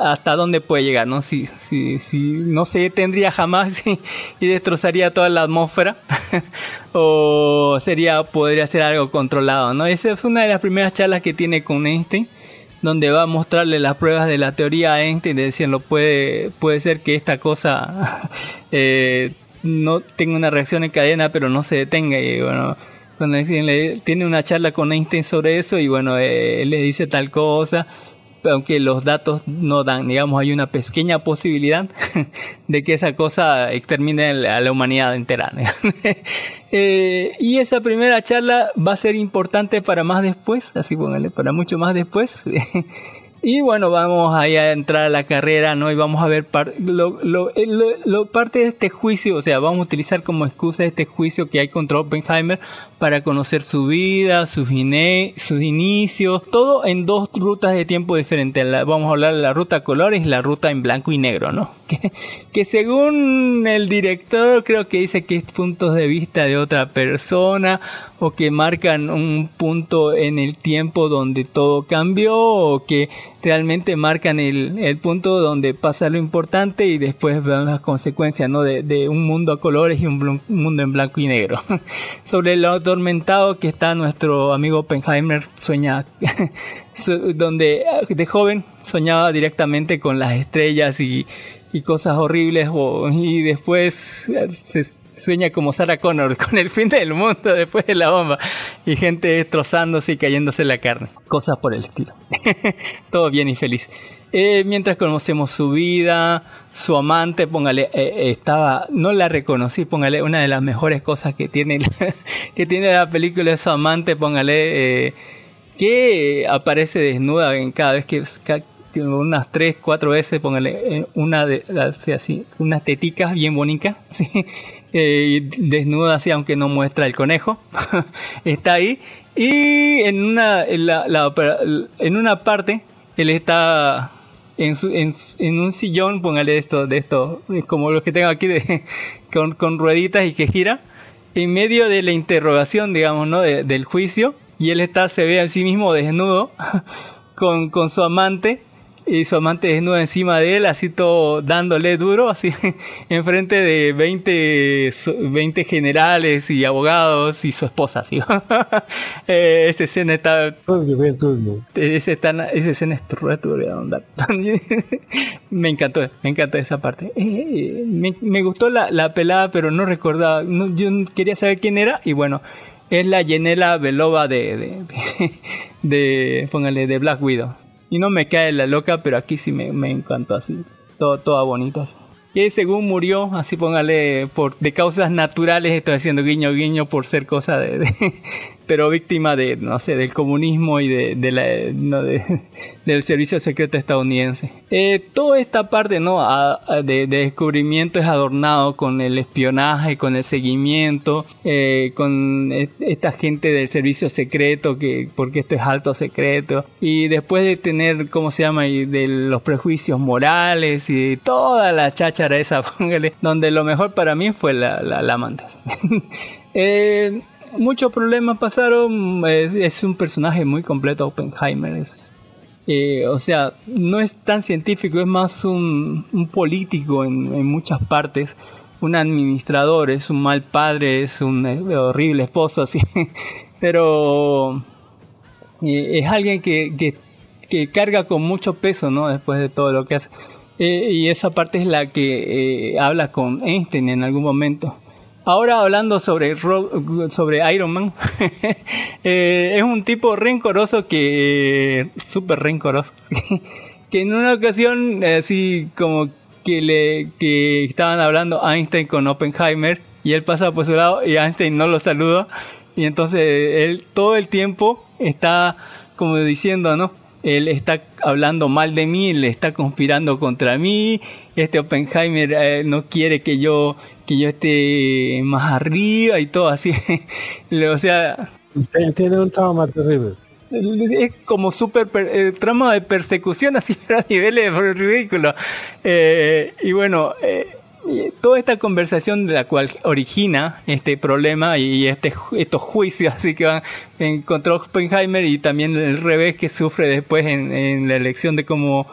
hasta dónde puede llegar, ¿no? Si, si, si no se detendría jamás y, destrozaría toda la atmósfera o sería, podría ser algo controlado, ¿no? Esa fue una de las primeras charlas que tiene con Einstein donde va a mostrarle las pruebas de la teoría a Einstein de decirlo puede puede ser que esta cosa eh, no tenga una reacción en cadena pero no se detenga y bueno cuando Einstein tiene una charla con Einstein sobre eso y bueno eh, le dice tal cosa aunque los datos no dan digamos hay una pequeña posibilidad de que esa cosa extermine a la humanidad entera Eh, y esa primera charla va a ser importante para más después, así póngale, para mucho más después. y bueno, vamos ahí a entrar a la carrera, ¿no? Y vamos a ver par- lo, eh, lo- lo- parte de este juicio, o sea, vamos a utilizar como excusa este juicio que hay contra Oppenheimer para conocer su vida, sus, ine- sus inicios, todo en dos rutas de tiempo diferentes. Vamos a hablar de la ruta colores y la ruta en blanco y negro, ¿no? Que, que según el director creo que dice que es puntos de vista de otra persona o que marcan un punto en el tiempo donde todo cambió o que realmente marcan el, el punto donde pasa lo importante y después ven las consecuencias ¿no? de, de un mundo a colores y un, mundo en blanco y negro. Sobre lo atormentado que está nuestro amigo Oppenheimer, sueña, su- donde de joven soñaba directamente con las estrellas y, y cosas horribles y después eh, se sueña como Sarah Connor con el fin del mundo después de la bomba y gente destrozándose y cayéndose la carne. Cosas por el estilo. Todo bien y feliz. Eh, mientras conocemos su vida su amante póngale eh, estaba no la reconocí póngale una de las mejores cosas que tiene la- que tiene la película es su amante póngale eh, que aparece desnuda en cada vez que unas tres cuatro veces póngale una de así, unas teticas bien bonitas ¿sí? Eh, desnuda así aunque no muestra el conejo está ahí y en una en, la- la en una parte él está en, su, en, en un sillón póngale esto de esto como los que tengo aquí de, con, con rueditas y que gira en medio de la interrogación, digamos, ¿no? De- del juicio, y él está, se ve a sí mismo desnudo, con, con su amante, y su amante desnuda encima de él, así todo dándole duro, así, enfrente de 20, so- 20 generales y abogados y su esposa, así. Eh, esa escena está esa, está- esa escena es turbia, me encantó, me encantó esa parte. Eh, me, me gustó la, la pelada, pero no recordaba. no, yo quería saber quién era y bueno, es la Yenela Belova de, de, de, de- póngale, de Black Widow. Y no me cae la loca, pero aquí sí me, me encantó así. Todo, toda bonita. así. Que según murió, así póngale, por, de causas naturales, estoy haciendo guiño guiño por ser cosa de, de- pero víctima de, no sé, del comunismo y de, de la, no, de- del servicio secreto estadounidense. Eh, toda esta parte, ¿no? A- a- de, de descubrimiento es adornado con el espionaje, con el seguimiento, eh, con esta gente del servicio secreto, que, porque esto es alto secreto. Y después de tener, ¿cómo se llama? Y de los prejuicios morales y toda la cháchara esa, donde lo mejor para mí fue la, la, la amante. Eh, muchos problemas pasaron. Es, un personaje muy completo, Oppenheimer. es- eh, o sea, no es tan científico, es más un, político en, muchas partes. Un administrador, es un mal padre, es un eh, horrible esposo, así. Pero eh, es alguien que, carga con mucho peso, ¿no? Después de todo lo que hace. Y esa parte es la que habla con Einstein en algún momento. Ahora hablando sobre, sobre Iron Man, eh, es un tipo rencoroso que, súper rencoroso, que en una ocasión, así como que le que estaban hablando Einstein con Oppenheimer y él pasa por su lado y Einstein no lo saluda y entonces él todo el tiempo está como diciendo, ¿no? Él está hablando mal de mí, le está conspirando contra mí. Este Oppenheimer eh, no quiere que yo que yo esté más arriba y todo así. o sea, Tiene- Tiene un trauma terrible. es como super per- eh, trama de persecución así a niveles ridículos. Eh, y bueno, eh, toda esta conversación de la cual origina este problema y este estos juicios así que van en contra Oppenheimer y también el revés que sufre después en, en la elección de cómo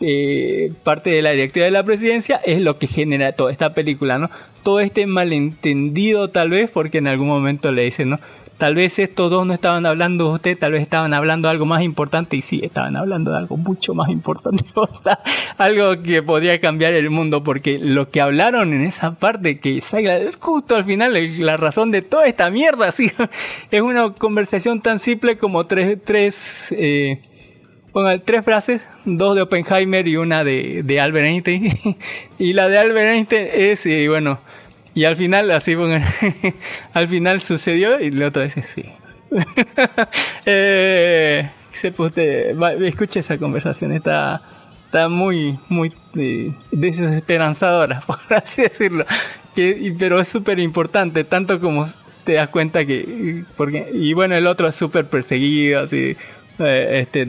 eh, parte de la directiva de la presidencia es lo que genera toda esta película, ¿no? Todo este malentendido tal vez porque en algún momento le dicen, ¿no? Tal vez estos dos no estaban hablando de usted, tal vez estaban hablando de algo más importante y sí, estaban hablando de algo mucho más importante, algo que podría cambiar el mundo porque lo que hablaron en esa parte que justo al final la razón de toda esta mierda, ¿sí? es una conversación tan simple como tres, tres eh, Pongan tres frases, dos de Oppenheimer y una de, de Albert Einstein. y la de Albert Einstein es, y bueno, y al final, así pongan, al final sucedió y la otra vez es sí. eh, esa conversación, está, está muy, muy eh, desesperanzadora, por así decirlo. Que, pero es súper importante, tanto como te das cuenta que, porque, y bueno, el otro es súper perseguido, así, eh, este,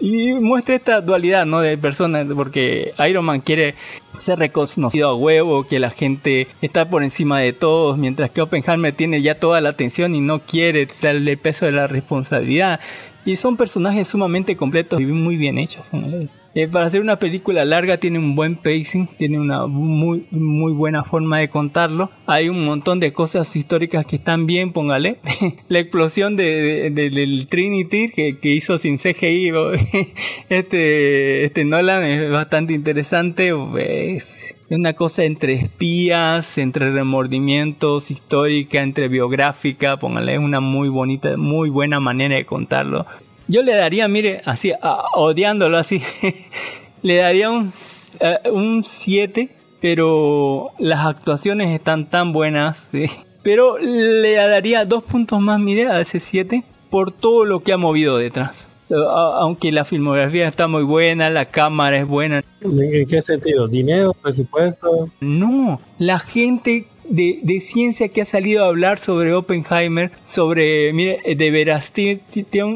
y muestra esta dualidad, ¿no? De personas, porque Iron Man quiere ser reconocido a huevo, que la gente está por encima de todos, mientras que Oppenheimer tiene ya toda la atención y no quiere darle el peso de la responsabilidad. Y son personajes sumamente completos y muy bien hechos. ¿no? Eh, para hacer una película larga tiene un buen pacing, tiene una muy muy buena forma de contarlo. Hay un montón de cosas históricas que están bien, póngale. La explosión de, de- del Trinity que, que hizo sin CGI este, este Nolan es bastante interesante. Es una cosa entre espías, entre remordimientos, histórica, entre biográfica, póngale, es una muy bonita, muy buena manera de contarlo. Yo le daría, mire, así, a- odiándolo así, le daría un, s- eh, un 7, pero las actuaciones están tan buenas, ¿sí? pero le daría dos puntos más, mire, a ese 7, por todo lo que ha movido detrás. Eh, Aunque la filmografía está muy buena, la cámara es buena, ¿En, en qué sentido? ¿Dinero? ¿Presupuesto? no, la gente de, de ciencia que ha salido a hablar sobre Oppenheimer, sobre, mire, de Verastin,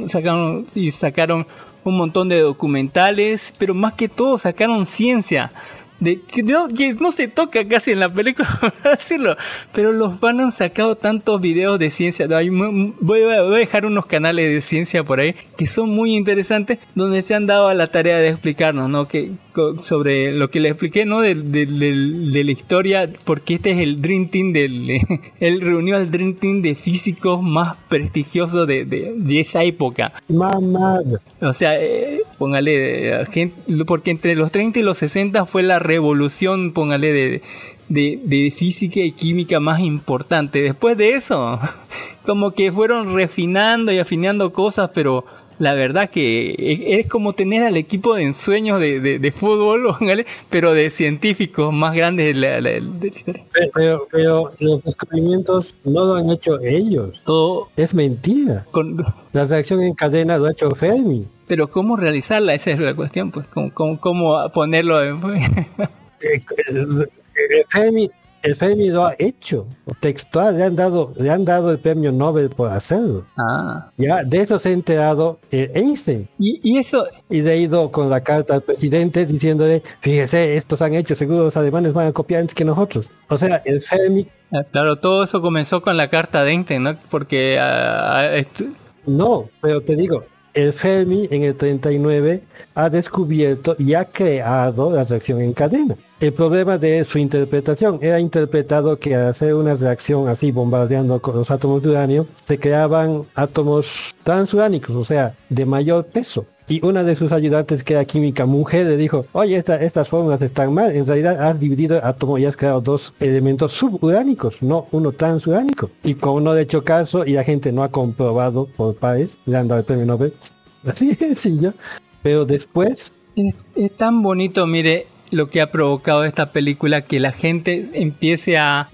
sacaron, y sacaron un montón de documentales, pero más que todo sacaron ciencia. De, que, no, que no se toca casi en la película, decirlo, pero los van han sacado tantos videos de ciencia. Voy, a, voy a dejar unos canales de ciencia por ahí que son muy interesantes, donde se han dado a la tarea de explicarnos, ¿no? Que, sobre lo que le expliqué, ¿no? De, de- de- de la historia, porque este es el Dream Team del. Él reunió al Dream Team de físicos más prestigiosos de, esa época. Mamá. O sea, eh, póngale, porque entre los 30 y los 60 fue la revolución, póngale, de, de, de física y química más importante. Después de eso, como que fueron refinando y afinando cosas, pero la verdad que es, como tener al equipo de ensueños de, de, de fútbol, póngale, pero de científicos más grandes de la, Pero, pero los descubrimientos no lo han hecho ellos. Todo Es mentira. con... La reacción en cadena lo ha hecho Fermi. Pero cómo realizarla, esa es la cuestión, pues, cómo, cómo, cómo ponerlo en... Eh, El, el Fermi, el Fermi lo ha hecho. Textual, le han dado, le han dado el premio Nobel por hacerlo. ah. Ya de eso se ha enterado eh, Einstein. Y, y eso, Y de ido con la carta al presidente diciéndole, fíjese, estos han hecho, seguro los alemanes van a copiar antes que nosotros. O sea, el Fermi, ah, claro, todo eso comenzó con la carta de Einstein, ¿no? Porque esto- no, pero te digo, el Fermi en el 39 ha descubierto y ha creado la reacción en cadena. El problema de su interpretación era interpretado que al hacer una reacción así bombardeando con los átomos de uranio, se creaban átomos transuránicos, o sea, de mayor peso. Y una de sus ayudantes, que era química mujer, le dijo, oye, esta- estas fórmulas están mal, en realidad has dividido el átomo y has creado dos elementos suburánicos, no uno transuránico. Y como no he hecho caso y la gente no ha comprobado por pares, le han dado el premio Nobel. Así de sencillo. Pero después, es, es tan bonito, mire, lo que ha provocado esta película, que la gente empiece a,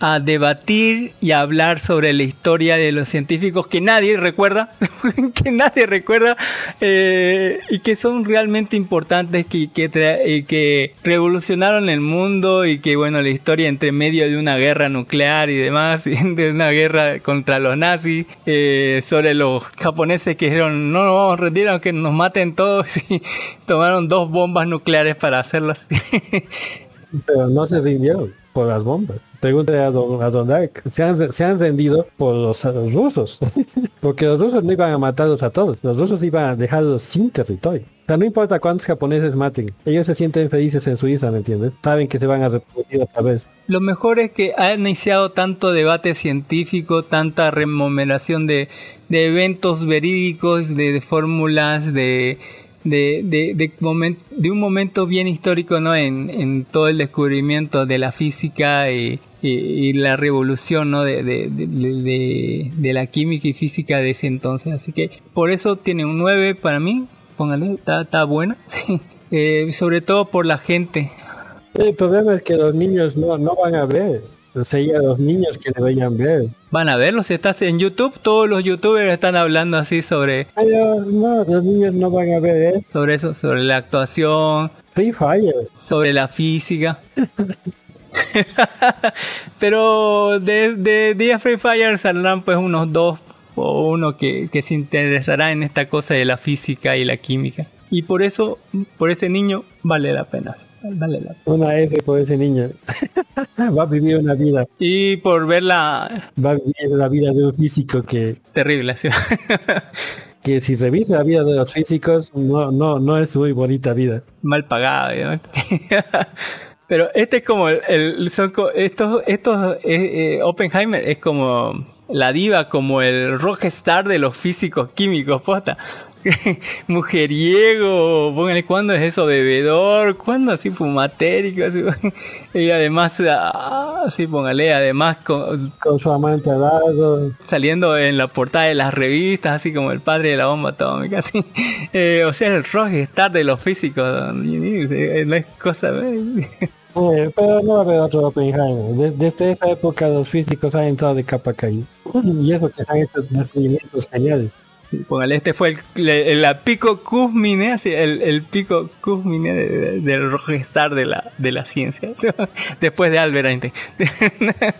a debatir y a hablar sobre la historia de los científicos que nadie recuerda, que nadie recuerda eh, y que son realmente importantes, que, que, y que revolucionaron el mundo y que bueno, la historia entre medio de una guerra nuclear y demás, y de una guerra contra los nazis, eh, sobre los japoneses que dijeron no nos vamos a rendir aunque nos maten todos y tomaron dos bombas nucleares para hacerlas. Pero no se rindió por las bombas. Pregúntale a Don, a Don Dark. Se han, se han rendido por los, los rusos. Porque los rusos no iban a matarlos a todos. Los rusos iban a dejarlos sin territorio. O sea, no importa cuántos japoneses maten. Ellos se sienten felices en su isla, ¿me entiendes? Saben que se van a reproducir otra vez. Lo mejor es que ha iniciado tanto debate científico, tanta remuneración de, de eventos verídicos, de, de fórmulas, de, de, de, de, momen- de un momento bien histórico ¿no? en, en todo el descubrimiento de la física y, y- y la revolución ¿no? de- de la química y física de ese entonces. Así que por eso tiene un 9 para mí. Póngale, está, está buena. Sí. Eh, sobre todo por la gente. El problema es que los niños no, no van a ver. Sería los niños que deberían ver. Van a verlo, si estás en YouTube, todos los youtubers están hablando así sobre, Pero no, los niños no van a ver eso. sobre eso, sobre la actuación, Free Fire. sobre la física. Pero de, de Día Free Fire saldrán pues unos dos o uno que, que se interesará en esta cosa de la física y la química. Y por eso, por ese niño, vale la pena. Vale la pena. Una F por ese niño. va a vivir una vida. Y por verla Va a vivir la vida de un físico que, terrible. ¿sí? que si revisa la vida de los físicos, no, no, no es muy bonita vida. mal pagado. ¿no? Pero este es como el, el- son estos estos eh, eh, Oppenheimer es como la diva, como el rockstar de los físicos químicos, posta. Mujeriego, póngale cuándo es eso, bebedor, cuándo así fumatérico, así, y además ah, así póngale, además con- Con su amante al lado. saliendo en la portada de las revistas, así como el padre de la bomba atómica, así. Eh, o sea, el rockstar de los físicos, eh, no es cosa. Eh, pero no va a haber otro Oppenheimer. De- desde esa época los físicos han entrado de capa caída. Y eso que se han hecho descubrimientos geniales. Sí, póngale, este fue el, la pico cúsmine, así, el, el pico cúsmine de- de- del rockstar de la, de la ciencia, después de Albert Einstein.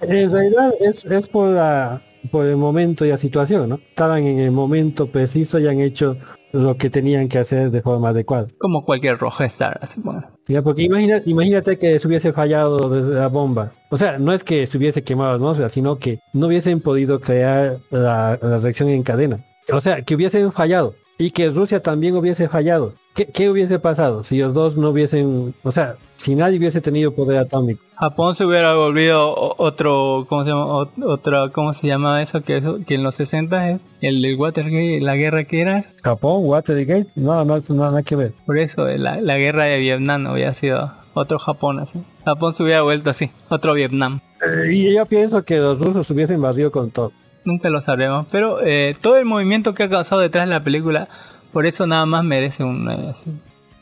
En realidad es, es por la por el momento y la situación, ¿no? Estaban en el momento preciso y han hecho lo que tenían que hacer de forma adecuada. Como cualquier rockstar, así, bueno. Ya, porque imagina, imagínate que se hubiese fallado desde la bomba. O sea, no es que se hubiese quemado la atmósfera, sino que no hubiesen podido crear la, la reacción en cadena. O sea, que hubiesen fallado. Y que Rusia también hubiese fallado. ¿Qué, qué hubiese pasado si los dos no hubiesen... O sea, si nadie hubiese tenido poder atómico? Japón se hubiera volvido otro, ¿cómo se llama? Ot- Otra, ¿cómo se llama eso? Que, eso, que en los 60 es el del Watergate, la guerra que era. ¿Japón? ¿Watergate? No, no, no, nada que ver. Por eso, eh, la, la guerra de Vietnam hubiera sido otro Japón así. Japón se hubiera vuelto así, otro Vietnam. Eh, y yo pienso que los rusos hubiesen barrido con todo. Nunca lo sabremos. Pero eh, todo el movimiento que ha causado detrás de la película, por eso nada más merece un 9 así.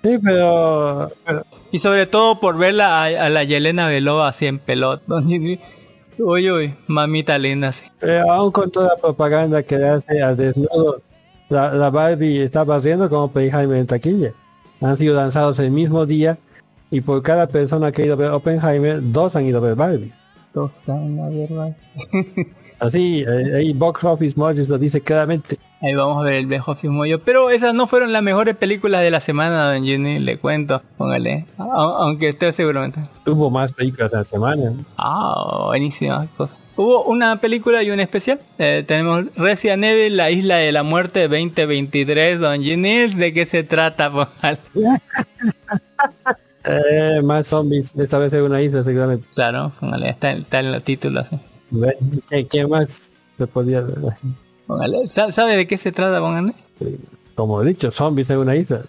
Sí, pero, pero Y sobre todo por verla a, a la Yelena Belova así en pelota. Uy, uy, mamita linda así. Eh, aún con toda la propaganda que le hace al desnudo, la, la Barbie está barriendo como Oppenheimer en taquilla. Han sido lanzados el mismo día y por cada persona que ha ido a ver Oppenheimer, dos han ido a ver Barbie. Dos años, ¿verdad? Así, ahí Box Office Movies lo dice claramente. Ahí vamos a ver el viejo Fismoyo. Pero esas no fueron las mejores películas de la semana, don Jimmy, le cuento. Póngale. A- aunque esté seguramente. Hubo más películas la semana. Ah, buenísima cosa. Hubo una película y un especial. Eh, tenemos Resident Evil, La Isla de la Muerte 2023, Don Ginils. ¿De qué se trata? Póngale. Eh, más zombies, esta vez en una isla seguramente. Claro, póngale. Está, está en el título. Así. ¿Qué, qué más se podía Póngale. ¿Sabe de qué se trata? Póngale. Como he dicho, zombies en una isla.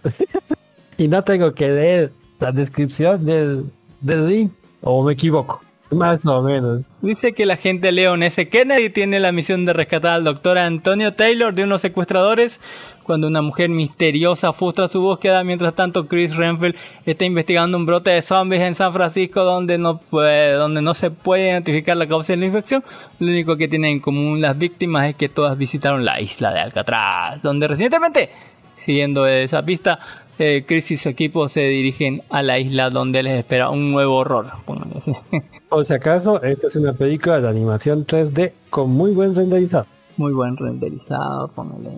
y no tengo que leer la descripción del, del link. O me equivoco. Más o menos. Dice que la agente Leon S. Kennedy tiene la misión de rescatar al doctor Antonio Taylor de unos secuestradores cuando una mujer misteriosa frustra su búsqueda. Mientras tanto, Chris Renfield está investigando un brote de zombies en San Francisco donde no, puede, donde no se puede identificar la causa de la infección. Lo único que tienen en común las víctimas es que todas visitaron la isla de Alcatraz, donde recientemente, siguiendo esa pista, eh, Chris y su equipo se dirigen a la isla donde les espera un nuevo horror. así. O si acaso, esta es una película de animación 3D con muy buen renderizado. Muy buen renderizado, póngale.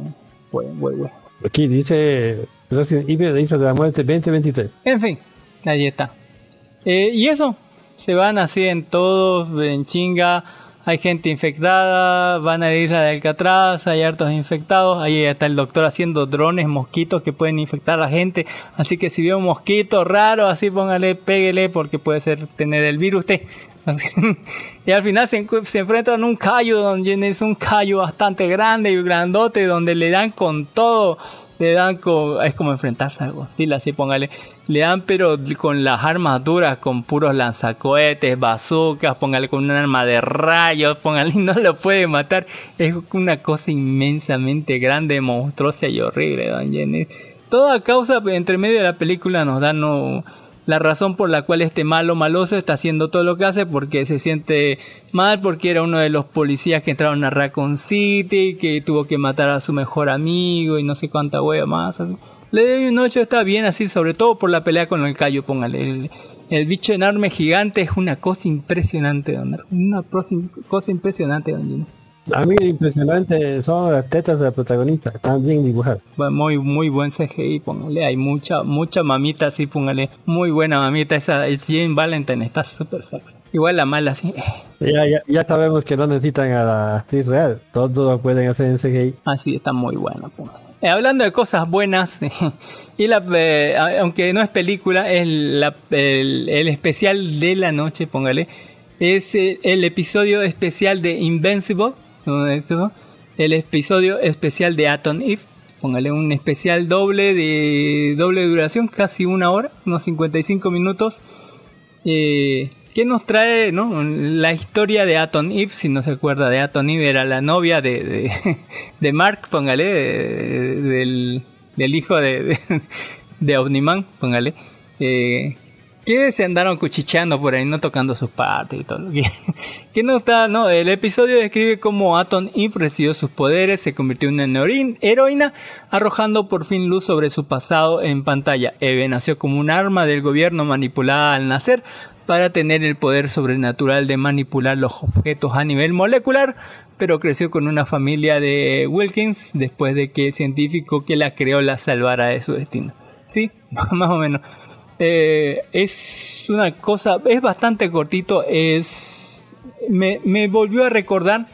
Buen, buen. Aquí dice Resident Isla de la Muerte 2023. En fin, ahí está. Eh, y eso, se van así en todos, en chinga. Hay gente infectada, van a la isla de Alcatraz, hay hartos infectados. Ahí está el doctor haciendo drones, mosquitos que pueden infectar a la gente. Así que si ve un mosquito raro, así póngale, péguele, porque puede ser tener el virus usted. Así- y al final se, se enfrentan a un callo, donde es un callo bastante grande y grandote, donde le dan con todo. Le dan con, es como enfrentarse a Godzilla, así póngale. Le dan pero con las armas duras, con puros lanzacohetes, bazookas, póngale con un arma de rayos, póngale no lo puede matar. Es una cosa inmensamente grande, monstruosa y horrible, don Jenny. Toda causa entre medio de la película nos dan no, la razón por la cual este malo maloso está haciendo todo lo que hace porque se siente mal porque era uno de los policías que entraron a Raccoon City que tuvo que matar a su mejor amigo y no sé cuánta wea más le doy un 8 está bien así sobre todo por la pelea con el callo póngale el, el bicho enorme gigante es una cosa impresionante don una cosa impresionante don. A mí impresionante son las tetas de la protagonista, están bien dibujadas. Muy, muy buen CGI, póngale. Hay mucha, mucha mamita así, póngale. Muy buena mamita. Esa es Jane Valentine, está súper sexy. Igual la mala así. Ya, ya, ya sabemos que no necesitan a la actriz real, todos lo pueden hacer en CGI. Así está muy buena, póngale. Eh, hablando de cosas buenas, y la, eh, aunque no es película, es la- el, el especial de la noche, póngale. Es eh, el episodio especial de Invincible. Esto, el episodio especial de Atom Eve. Póngale un especial doble de doble duración, casi una hora, unos 55 minutos. Eh, que nos trae ¿no? la historia de Atom Eve? Si no se acuerda de Atom Eve, era la novia de, de, Mark, póngale, de- del, del hijo de, de Omniman, póngale. Eh, que se andaron cuchicheando por ahí, no tocando sus partes y todo. Que, no está, no, el episodio describe cómo Atom Eve recibió sus poderes, se convirtió en una heroín- heroína, arrojando por fin luz sobre su pasado en pantalla. Eve nació como un arma del gobierno manipulada al nacer para tener el poder sobrenatural de manipular los objetos a nivel molecular, pero creció con una familia de Wilkins después de que el científico que la creó la salvara de su destino. Sí, más o menos. Eh, es una cosa, es bastante cortito, es me, me volvió a recordar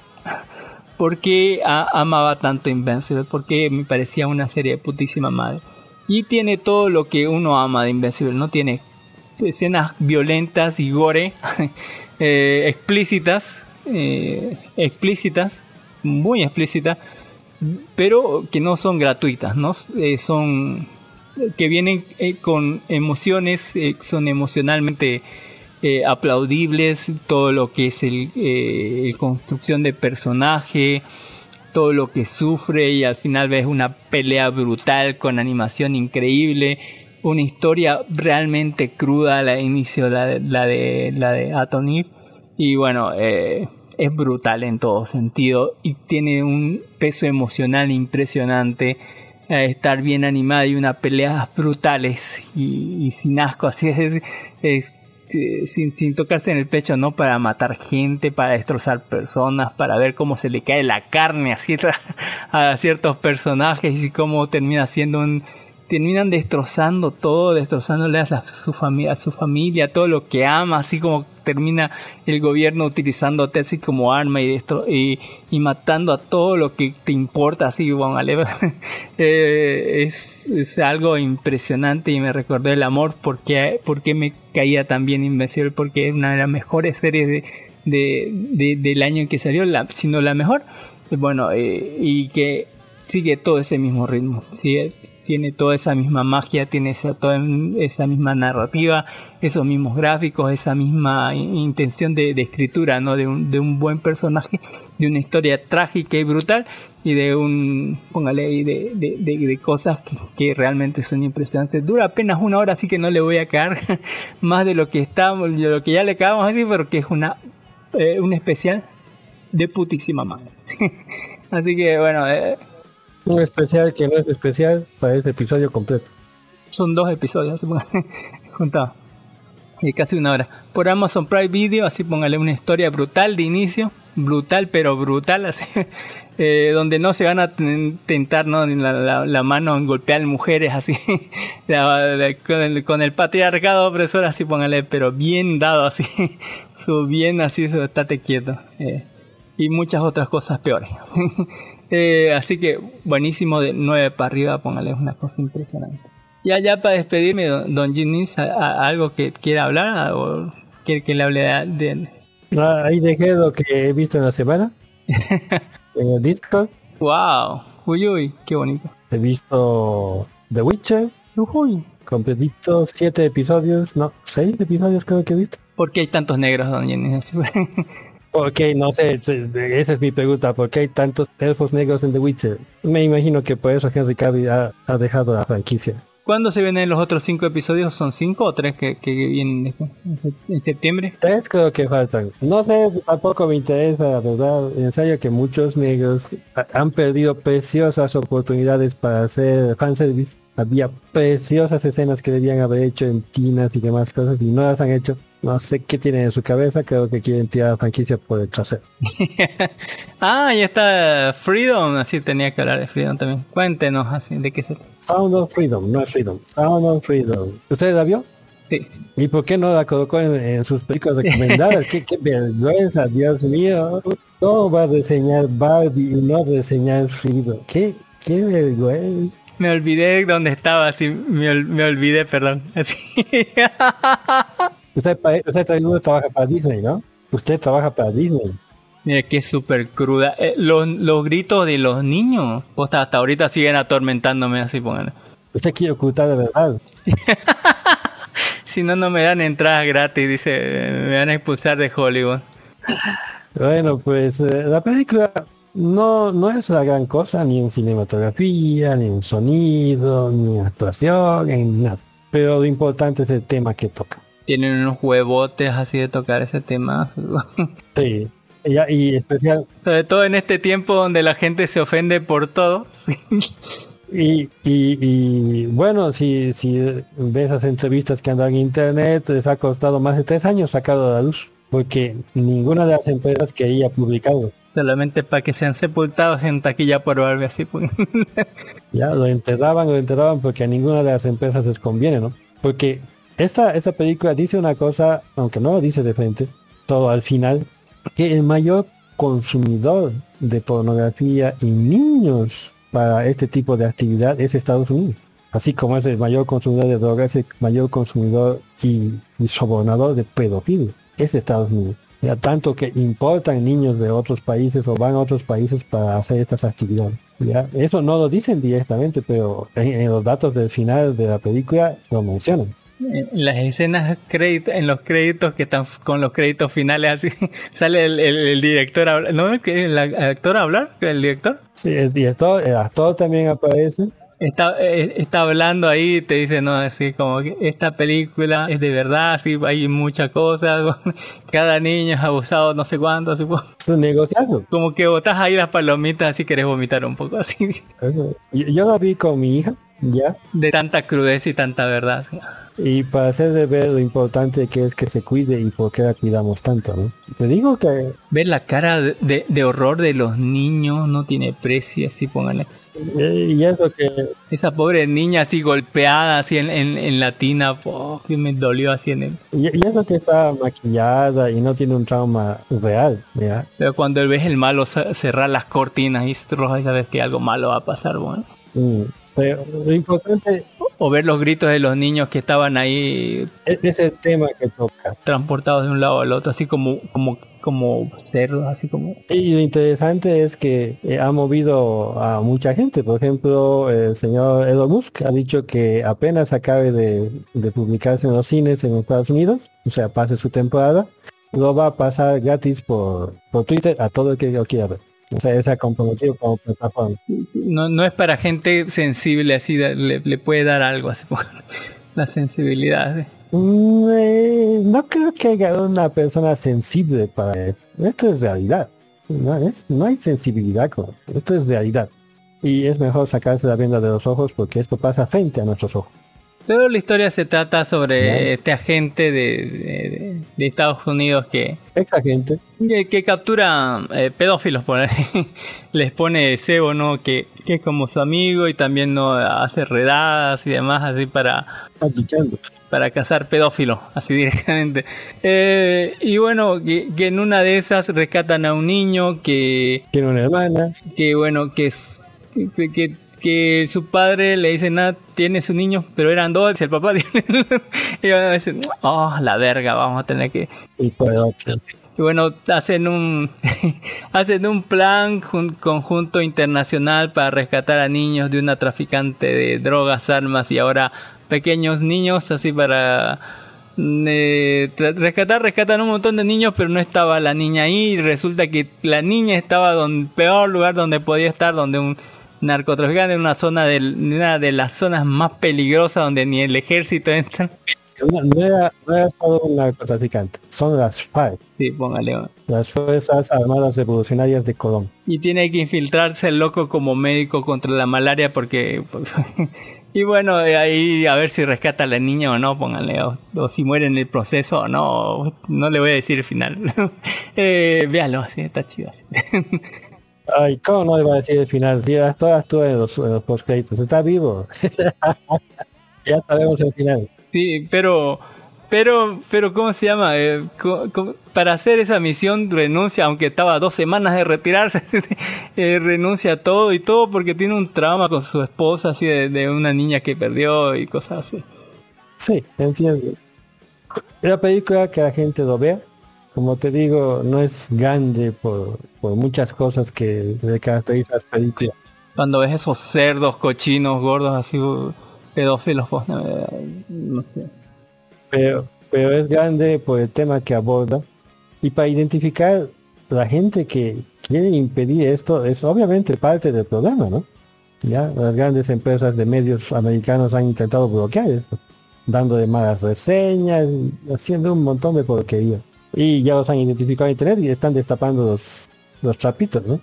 por qué amaba tanto Invincible, porque me parecía una serie de putísima madre. Y tiene todo lo que uno ama de Invincible, no tiene escenas violentas y gore, eh, explícitas, eh, explícitas, muy explícitas, pero que no son gratuitas, ¿no? Son que vienen eh, con emociones, eh, son emocionalmente eh, aplaudibles, todo lo que es el, construcción de personaje, todo lo que sufre y al final ves una pelea brutal con animación increíble, una historia realmente cruda al inicio, la de, la de, la y bueno, es brutal en todo sentido y tiene un peso emocional impresionante. Eh, estar bien animada y unas peleas brutales y, y sin asco, así es, eh, sin, sin tocarse en el pecho, ¿no? Para matar gente, para destrozar personas, para ver cómo se le cae la carne así a ciertos personajes y cómo termina siendo un terminan destrozando todo, destrozándole a, la- su familia, a su familia, todo lo que ama, así como termina el gobierno utilizándote así como arma y, destro- y, y matando a todo lo que te importa, así, bueno, eh, es, es algo impresionante y me recordó el amor porque, porque me caía tan bien Invencible, porque es una de las mejores series de, de- de- del año en que salió, la, sino la mejor, bueno, eh, y que sigue todo ese mismo ritmo, sigue tiene toda esa misma magia, tiene esa, toda esa misma narrativa, esos mismos gráficos, esa misma in- intención de, escritura, ¿no? De un, de un buen personaje, de una historia trágica y brutal y de un, póngale de, de, cosas que, que realmente son impresionantes. Dura apenas una hora, así que no le voy a caer más de lo que estamos, de lo que ya le acabamos de decir, porque es una, eh, un especial de putísima madre. Así que bueno, eh, Un especial que no es especial para ese episodio completo. son dos episodios juntados. Y casi una hora. Por Amazon Prime Video, así póngale una historia brutal de inicio. Brutal, pero brutal, así. eh, donde no se van a ten- tentar ¿no? La, la- la mano en golpear mujeres así La- con, el, con el patriarcado opresor así póngale pero bien dado así su bien así su estate quieto eh, y muchas otras cosas peores así, Eh, así que buenísimo de 9 para arriba póngale una cosa impresionante ya ya para despedirme don, don Ginis ¿a- a- algo que quiera hablar o quiere que le hable de, de- Ah, ahí dejé lo que he visto en la semana. en el Discord. wow uy uy qué bonito He visto The Witcher. Ujuy. Completito, siete episodios. No, seis episodios creo que he visto. ¿Por qué hay tantos negros, don Ginis? Ok, no sé, esa es mi pregunta. ¿Por qué hay tantos elfos negros en The Witcher? Me imagino que por eso Henry Cavill ha, ha dejado la franquicia. ¿Cuándo se vienen los otros cinco episodios? ¿Son cinco o tres que, que vienen después? ¿En septiembre? Tres creo que faltan. No sé, tampoco me interesa, la verdad. En serio que muchos negros ha- han perdido preciosas oportunidades para hacer fanservice. Había preciosas escenas que debían haber hecho en tinas y demás cosas y no las han hecho. No sé qué tienen en su cabeza, creo que quieren tirar la franquicia por el trasero. ah, ya está Freedom, así tenía que hablar de Freedom también. Cuéntenos así, ¿de qué se trata? Sound of Freedom, no es Freedom. Sound of Freedom. ¿Usted la vio? Sí. ¿Y por qué no la colocó en, en sus películas recomendadas? ¿Qué, qué vergüenza, Dios mío. ¿Cómo vas a reseñar Barbie y no reseñar Freedom? ¿Qué, qué vergüenza? Me olvidé dónde estaba, así, me, ol- me olvidé, perdón. Así. Usted, usted trabaja para Disney, ¿no? Usted trabaja para Disney. Mira que súper cruda. Eh, los, los gritos de los niños, posta, hasta ahorita siguen atormentándome así, pónganle. Usted quiere ocultar la verdad. Si no, no me dan entradas gratis, dice, me van a expulsar de Hollywood. Bueno, pues eh, la película no, no es la gran cosa, ni en cinematografía, ni en sonido, ni en actuación, en nada. Pero lo importante es el tema que toca. Tienen unos huevotes así de tocar ese tema. Sí. Y, especial, Sobre todo en este tiempo donde la gente se ofende por todo. y, y, y, bueno, si, si ves esas entrevistas que andan en internet, les ha costado más de tres años sacarlo a la luz. Porque ninguna de las empresas quería publicarlo. Solamente para que sean sepultados en taquilla por Barbie así. pues. Ya lo enterraban, lo enterraban porque a ninguna de las empresas les conviene, ¿no? Porque esta, película dice una cosa, aunque no lo dice de frente, todo al final, que el mayor consumidor de pornografía y niños para este tipo de actividad es Estados Unidos. Así como es el mayor consumidor de drogas, el mayor consumidor y, sobornador de pedofilia es Estados Unidos. Ya tanto que importan niños de otros países o van a otros países para hacer estas actividades. Ya, eso no lo dicen directamente, pero en los datos del final de la película lo mencionan. Las escenas crédito, en los créditos que están con los créditos finales así sale el, el- el director a hablar, ¿no? ¿Que ¿El actor a hablar? ¿El director? Sí, el director, el actor también aparece. Está, eh, está hablando ahí te dice, no, así como que esta película es de verdad, así hay muchas cosas, cada niño es abusado no sé cuánto, así pues, Es un negociado. como que botas ahí las palomitas así querés vomitar un poco así. Yo, yo la vi con mi hija, ya, de tanta crudeza y tanta verdad. así. Y para hacerle ver lo importante que es que se cuide y por qué la cuidamos tanto, ¿no? Te digo que Ver la cara de, de- de horror de los niños no tiene precio, así pónganle. eh, y eso que Esa pobre niña así golpeada así en, en, en la tina, po, que me dolió así en el... y, y eso que está maquillada y no tiene un trauma real, ¿ya? Pero cuando ves el malo ce- cerrar las cortinas y rojas sabes que algo malo va a pasar, bueno. Mm, Pero lo importante o ver los gritos de los niños que estaban ahí E- Ese tema que toca. transportados de un lado al otro, así como, como, como cerdos, así como. Y lo interesante es que eh, ha movido a mucha gente. Por ejemplo, el señor Elon Musk ha dicho que apenas acabe de, de publicarse en los cines en Estados Unidos, o sea, pase su temporada, lo va a pasar gratis por, por Twitter a todo el que lo quiera ver. O sea, se ha comprometido como plataforma. No, no es para gente sensible, así le, le puede dar algo, así la sensibilidad. de- Mm, eh, no creo que haya una persona sensible para esto. Esto es realidad. No, es- no hay sensibilidad con esto. es realidad. Y es mejor sacarse la venda de los ojos porque esto pasa frente a nuestros ojos. Pero la historia se trata sobre este agente de, de- de Estados Unidos que, Ex agente. que, que captura eh, pedófilos por ahí. Les pone cebo, ¿no? Que, que es como su amigo y también no hace redadas y demás así para, para cazar pedófilos, así directamente. Eh, y bueno, que, que en una de esas rescatan a un niño que, Tiene una hermana. que bueno, que, es- que, que, su padre le dice, nada, tiene su niño, pero eran dos, y el papá tiene... y van a decir, oh, la verga, vamos a tener que... Y el. Y bueno, hacen un hacen un plan jun- conjunto internacional para rescatar a niños de una traficante de drogas, armas y ahora pequeños niños, así para mm, eh, rescatar, rescatan un montón de niños, pero no estaba la niña ahí. Y resulta que la niña estaba en peor lugar donde podía estar, donde un narcotraficante en una zona de una de las zonas más peligrosas donde ni el ejército entra. No, no era, no era solo un narcotraficante. Son las FARC. Sí, póngale. Las Fuerzas Armadas Revolucionarias de Colón. Y tiene que infiltrarse el loco como médico contra la malaria porque... y bueno, de ahí a ver si rescata a la niña o no, pónganle. O, o si muere en el proceso o no. No le voy a decir el final. eh, véalo, así está chido. Así. Ay, ¿cómo no le va a decir el final? Si ya todas tú en los, en los postcréditos. Está vivo. ya sabemos el final. sí, pero... Pero, pero, ¿cómo se llama? Eh, para hacer esa misión renuncia, aunque estaba dos semanas de retirarse, eh, renuncia a todo y todo porque tiene un trauma con su esposa, así de, de una niña que perdió y cosas así. Sí, entiendo. La película que la gente lo vea. Como te digo, no es grande por, por muchas cosas que le caracterizan a las películas. Cuando ves esos cerdos, cochinos, gordos, así, pedófilos, pues, no, eh, no sé. Pero, pero es grande por el tema que aborda. Y para identificar la gente que quiere impedir esto es obviamente parte del problema, ¿no? Ya, las grandes empresas de medios americanos han intentado bloquear esto, dándole malas reseñas, haciendo un montón de porquería. Y ya los han identificado en internet y están destapando los, los trapitos, ¿no?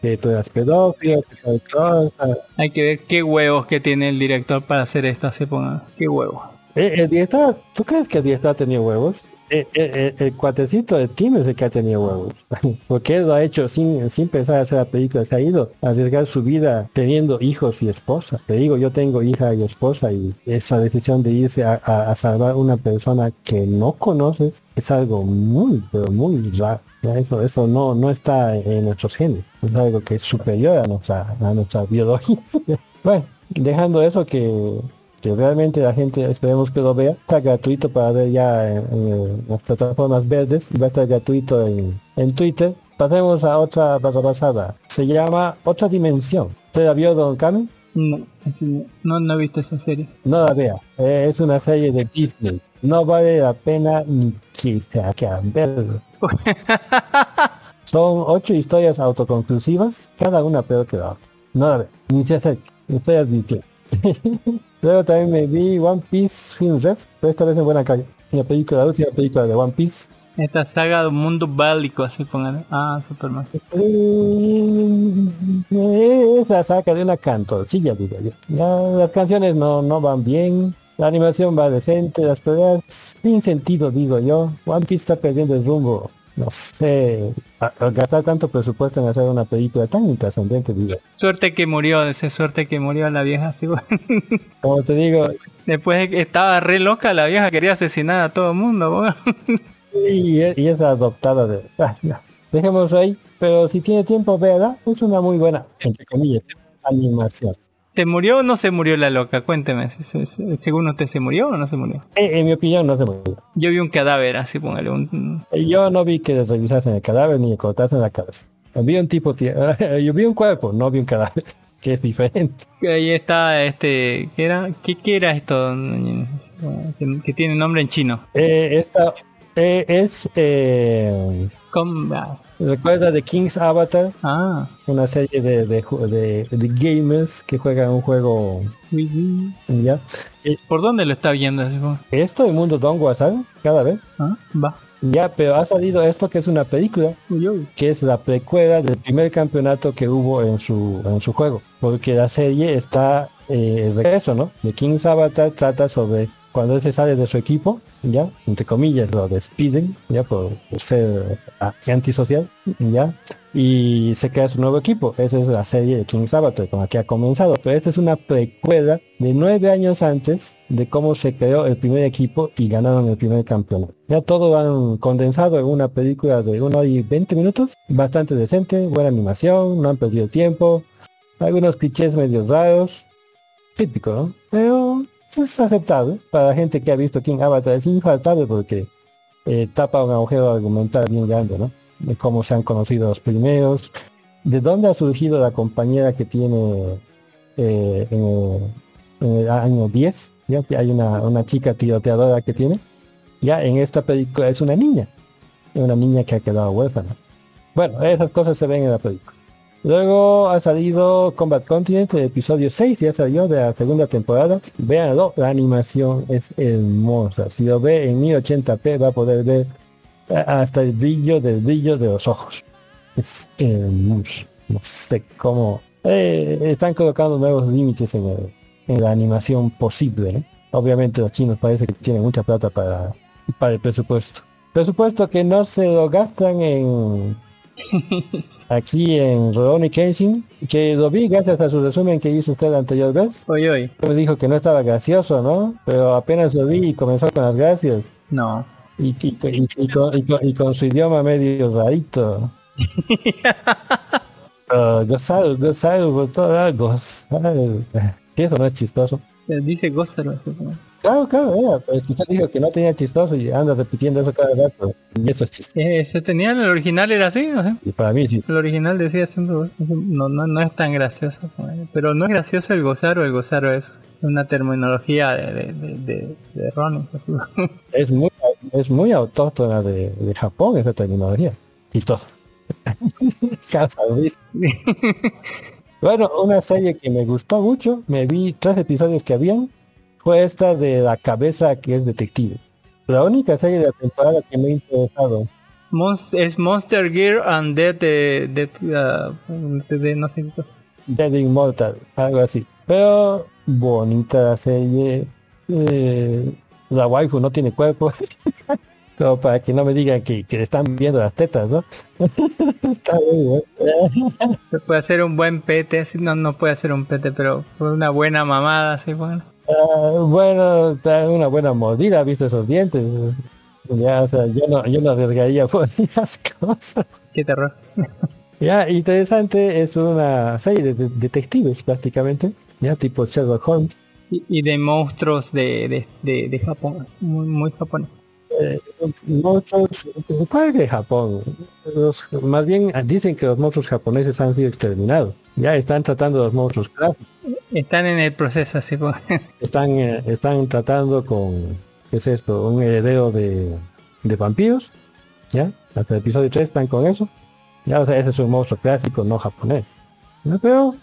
Que tú eras pedófilo, que cosa. Hay que ver qué huevos que tiene el director para hacer esto, así ponga. Qué huevos. Eh, el director, ¿tú crees que el director ha tenido huevos? Eh, eh, eh, el cuatecito de Tim es el que ha tenido huevos. Porque él lo ha hecho sin, sin pensar hacer la película. Se ha ido a arriesgar su vida teniendo hijos y esposa. Te digo, yo tengo hija y esposa y esa decisión de irse a, a- a salvar una persona que no conoces es algo muy, pero muy raro. Eso, eso no, no está en nuestros genes. Es algo que es superior a nuestra, a nuestra biología. bueno, dejando eso que que realmente la gente esperemos que lo vea. Está gratuito para ver ya en, en las plataformas verdes. Va a estar gratuito en, en Twitter. Pasemos a otra pasada. Se llama Otra Dimensión. ¿Usted la vio, Don Carmen? No, no, no he visto esa serie. No la vea. Eh, es una serie de Disney. No vale la pena ni que se quieran verlo. Son ocho historias autoconclusivas, cada una peor que la otra. No la ve, ni se acerque. Estoy advirtiendo. Luego también me vi One Piece Film Ref, pero esta vez en buena calle. La película, la última película de One Piece. Esta saga de mundo bélico, así pongan. Ah, Superman. Eh, Esa saca de una cantorcilla, digo yo. Ya, las canciones no, no van bien. La animación va decente, las peleas sin sentido, digo yo. One Piece está perdiendo el rumbo. No sé, gastar tanto presupuesto en hacer una película tan intrascendente, digo. Suerte que murió, esa suerte que murió la vieja, así bueno. Como te digo, Después estaba re loca la vieja, quería asesinar a todo el mundo, bueno. y, y es adoptada de... Ah, ya. Dejémoslo ahí, pero si tiene tiempo, véala, es una muy buena, entre comillas, animación. ¿Se murió o no se murió la loca? Cuénteme. ¿se- se- ¿Según usted se murió o no se murió? Eh, en mi opinión no se murió. Yo vi un cadáver, así póngale. Un... Eh, Yo no vi que les revisasen el cadáver ni le cortasen la cabeza. Vi un tipo, ti- yo vi un cuerpo, no vi un cadáver, que es diferente. Ahí está este... ¿Qué era, qué, qué era esto? Que, que tiene nombre en chino. Eh, esta eh, es, eh, ah, recuerda de King's Avatar, Ah. una serie de, de, de- de gamers que juegan un juego, Uy, uy. ¿ya? ¿Por dónde lo está viendo? Esto en Mundo Dongua, ¿sabes? Cada vez. Ah, Va. Ya, pero ha salido esto que es una película, uy. que es la precuela del primer campeonato que hubo en su, en su juego. Porque la serie está, eh, el regreso, ¿no? De King's Avatar trata sobre cuando él se sale de su equipo, ya, entre comillas, lo despiden, ya, por, ser ah, antisocial, ya, y se crea su nuevo equipo. Esa es la serie de King's Avatar con la que ha comenzado. Pero esta es una precuela de nueve años antes de cómo se creó el primer equipo y ganaron el primer campeonato. Ya todo han condensado en una película de 1 hora y 20 minutos, bastante decente, buena animación, no han perdido tiempo, algunos clichés medio raros, típico, ¿no? Pero es aceptable para la gente que ha visto King Avatar, es infaltable porque eh, tapa un agujero argumental bien grande, ¿no? De cómo se han conocido los primeros, de dónde ha surgido la compañera que tiene eh, en, el, en el año 10, ya que hay una, una chica tiroteadora que tiene, ya en esta película es una niña, una niña que ha quedado huérfana. Bueno, esas cosas se ven en la película. Luego ha salido Combat Continent, el episodio 6, ya salió de la segunda temporada. Véanlo, la animación es hermosa. Si lo ve en 1080p va a poder ver a- hasta el brillo del brillo de los ojos. Es hermoso. No sé cómo. eh, están colocando nuevos límites en, el- en la animación posible. ¿eh? Obviamente los chinos parece que tienen mucha plata para, para el presupuesto. Presupuesto que no se lo gastan en aquí en Ronnie Kensing, que lo vi gracias a su resumen que hizo usted la anterior vez. Oye, oye. Me dijo que no estaba gracioso, ¿no? Pero apenas lo vi y comenzó con las gracias. No. Y, y, y- con, con- y con su idioma medio rarito. Ah, gozar, gozar, por todo, ah, gozar. Que Eso no es chistoso. Eh, Dice así como. Claro, claro, pero usted dijo que no tenía chistoso y anda repitiendo eso cada rato. Y eso es chistoso. Eh, ¿Eso tenía? ¿El original era así? o sea? Y para mí sí. El original decía siempre, no, no, no es tan gracioso. Pero no es gracioso el gozaro, el gozaro es una terminología de, de, de, de, de Ronnie, así. Es muy, es muy autóctona de, de Japón esa terminología. Chistoso. Bueno, una serie que me gustó mucho, me vi tres episodios que habían, fue esta de la cabeza que es detective. La única serie de la temporada que me ha interesado. Mons- es Monster Gear and Dead de, de, uh, de- de no sé qué cosa. Dead Immortal, algo así. Pero bonita la serie. eh, la waifu no tiene cuerpo. Como para que no me digan que, que le están viendo las tetas, ¿no? Está bueno. Se puede hacer un buen pete, así no, no puede hacer un pete, pero una buena mamada, así bueno. Ah, bueno, una buena mordida, ¿ha visto esos dientes? Ya, o sea, yo no, yo no arriesgaría por esas cosas. Qué terror. Ya, interesante, es una serie de, de- detectives prácticamente, ya tipo Sherlock Holmes. Y, y de monstruos de, de, de, de Japón, muy, muy japonés. Eh, monstruos, ¿cuál de Japón? Los- más bien dicen que los monstruos japoneses han sido exterminados. Ya están tratando los monstruos clásicos. Están en el proceso, así bueno. Están, eh, están tratando con, ¿qué es esto? Un heredero de, de vampiros. ¿Ya? Hasta el episodio 3 están con eso. Ya, o sea, ese es un monstruo clásico, no japonés. ¿No? Pero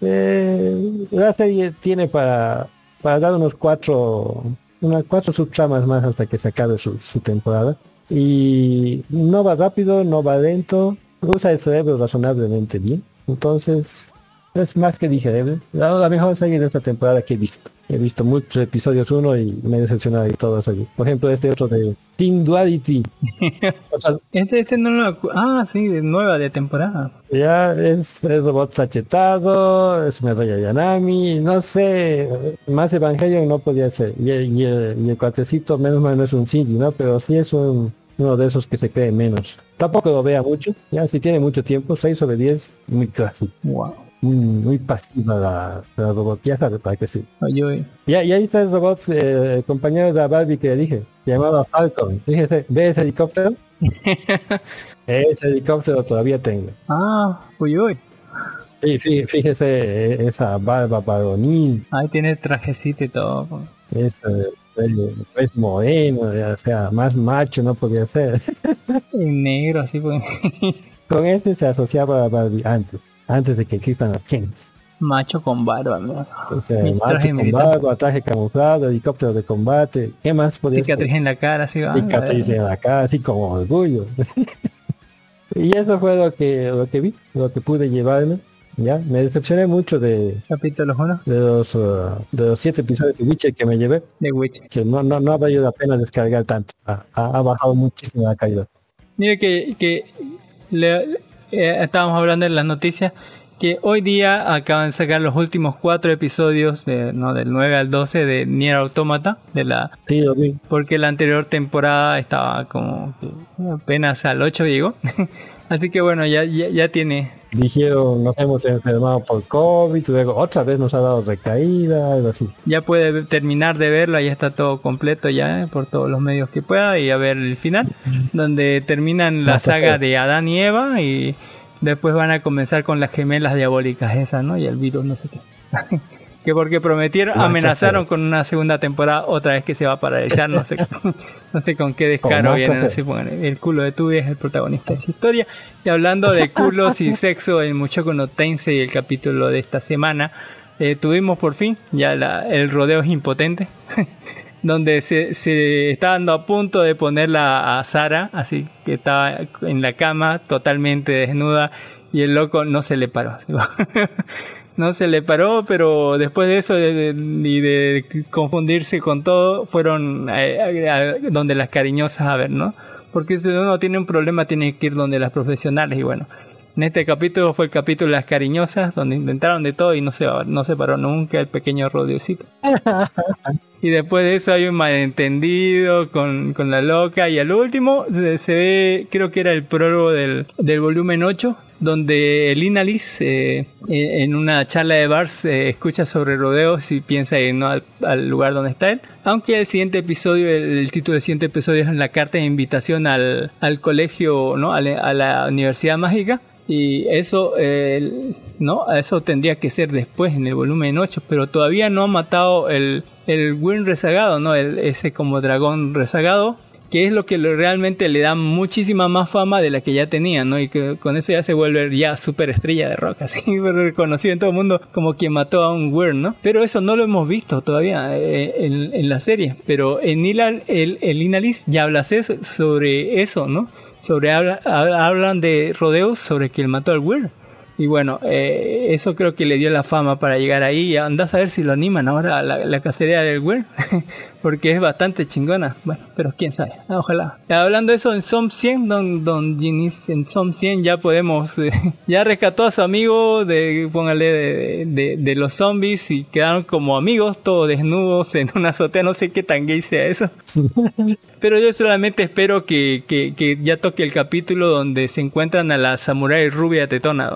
eh, la serie tiene para, para dar unos cuatro, unas cuatro subtramas más hasta que se acabe su, su temporada. Y no va rápido, no va lento, usa el cerebro razonablemente bien. Entonces, es más que digerible. La, la mejor serie de esta temporada que he visto. He visto muchos episodios uno y me he decepcionado de todos ellos. Por ejemplo, este otro de Team Duality. O sea, Este, este no lo... Ah, sí, de nueva de temporada. ya es, es robot sachetado, es Medoya Yanami, no sé, más Evangelion no podía ser. Y, el- y y el cuatecito menos mal no es un Cindy, ¿no? Pero sí es un, uno de esos que se cree menos. Tampoco lo vea mucho, ya si tiene mucho tiempo, 6 sobre 10, muy clásico. Wow. Muy, muy pasiva la, la robot, ya sabes para que sí. Oye. Y, y ahí está el robot, eh, compañero de la Barbie que dije, se llamaba Falcon. Fíjese, ¿ve ese helicóptero? ese helicóptero todavía tengo. Ah, uy, uy. Sí, fí- fíjese eh, esa barba varonil, Ahí tiene el trajecito y todo. ese pelo, es moreno, o sea, más macho no podía ser. En negro, así pues. Con ese se asociaba a Barbie antes, antes de que existan los Kens. Macho con barba, ¿no? O sea, macho traje con militar. barba, traje camuflado, helicóptero de combate, ¿qué más? Cicatriz en la cara, así va. cicatriz en la cara, así como orgullo. y eso fue lo que lo que vi, lo que pude llevarme. Ya, me decepcioné mucho de, Capítulo 1 de los uh, de los siete episodios de Witcher que me llevé, de Witch. que no no no ha valido la pena descargar tanto. Ha, ha- bajado muchísimo la calidad. Mire que, que le- eh, estábamos hablando en las noticias que hoy día acaban de sacar los últimos cuatro episodios de, no, del 9 al 12 de Nier Automata de la Sí, porque la anterior temporada estaba como que apenas al 8 llegó así que bueno ya, ya, ya tiene Dijeron, nos hemos enfermado por COVID, luego otra vez nos ha dado recaída, algo así. ya puede terminar de verlo, ya está todo completo ya eh, por todos los medios que pueda y a ver el final, donde terminan la saga de Adán y Eva y después van a comenzar con las gemelas diabólicas esas, ¿no? Y el virus, no sé qué. que porque prometieron, amenazaron con una segunda temporada otra vez que se va a paralizar, no sé, no sé con qué descaro vienen así, pongan, el culo de tu es el protagonista de esa historia. Y hablando de culos y sexo en Muchoco no Tensei, el capítulo de esta semana, eh, tuvimos por fin, ya la- el rodeo es impotente, donde se, se está dando a punto de ponerla a Sara, así que estaba en la cama totalmente desnuda y el loco no se le paró. No se le paró, pero después de eso y de confundirse con todo, fueron eh, a- a- donde las cariñosas a ver, ¿no? Porque si uno tiene un problema tiene que ir donde las profesionales y bueno. En este capítulo fue el capítulo de las cariñosas, donde intentaron de todo y no se, no se paró nunca el pequeño rodeocito. Y después de eso hay un malentendido con, con la loca. Y al último se, ve, creo que era el prólogo del, del volumen 8, donde el Inalis eh, eh, en una charla de bars eh, escucha sobre rodeos y piensa ir ¿no? al, lugar donde está él. Aunque el siguiente episodio, el, el título del siguiente episodio es la carta de invitación al, al colegio, ¿no? a, la, a la Universidad Mágica. Y eso, eh, no, eso tendría que ser después en el volumen 8, pero todavía no ha matado el, el rezagado, ¿no? El, ese como dragón rezagado, que es lo que realmente le da muchísima más fama de la que ya tenía, ¿no? Y que con eso ya se vuelve ya super estrella de rock, así reconocido en todo el mundo como quien mató a un Wyrm, ¿no? Pero eso no lo hemos visto todavía eh, en, la serie, pero en Ilal, el, el Inalis ya habla eso- sobre eso, ¿no? Sobre habla- habla- hablan de rodeos sobre él mató al Wyrm. Y bueno, eh, eso creo que le dio la fama para llegar ahí. Y andás a ver si lo animan ahora a la, cacería del Wyrm. Porque es bastante chingona. Bueno, pero quién sabe. Ah, Ojalá. Hablando de eso, en Som 100, don, don Ginis, en Som 100 ya podemos... eh, ya rescató a su amigo de, póngale, de, de- de los zombies y quedaron como amigos, todos desnudos en una azotea. No sé qué tan gay sea eso. Pero yo solamente espero que, que, que ya toque el capítulo donde se encuentran a la samurai rubia tetona.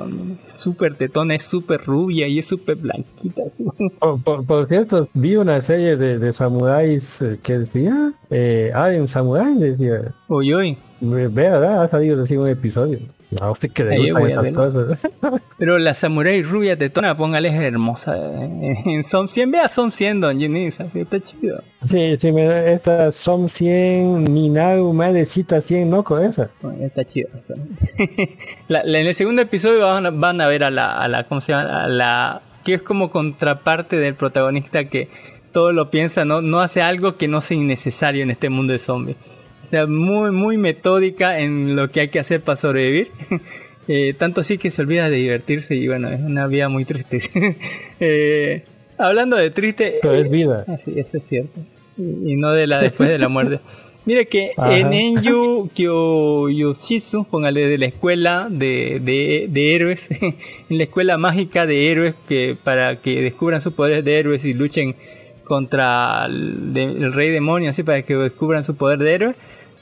Súper tetona, es súper rubia y es súper blanquita. así. Por, por- por cierto, vi una serie de, de samuráis eh, que decía, eh, un samurái, decía, Uy, uy. ve, ¿verdad? Ha salido recién un episodio. A usted que le estas cosas. Pero la samurai rubia tetona, póngale, es hermosa. eh. En Som 100, vea Som 100, don Ginis, así está chido. sí, sí, me, estas son 100, Minaru, Madrecita 100, ¿no? Con esa. Bueno, Está chido. eso. La- la- en el segundo episodio van, a- van a ver a la, a la, ¿cómo se llama? A la, que es como contraparte del protagonista que todo lo piensa, no, no hace algo que no sea innecesario en este mundo de zombies. O sea, muy, muy metódica en lo que hay que hacer para sobrevivir. Eh, tanto así que se olvida de divertirse y bueno, es una vida muy triste. Eh, hablando de triste, Pero es vida. Ah, sí, eso es cierto. Y, y no de la después de la muerte. Mire que Ajá. en Enju Kyoyoshizu, póngale de la escuela de, de, de héroes, en la escuela mágica de héroes que para que descubran sus poderes de héroes y luchen contra el, rey demonio, así para que descubran su poder de héroe.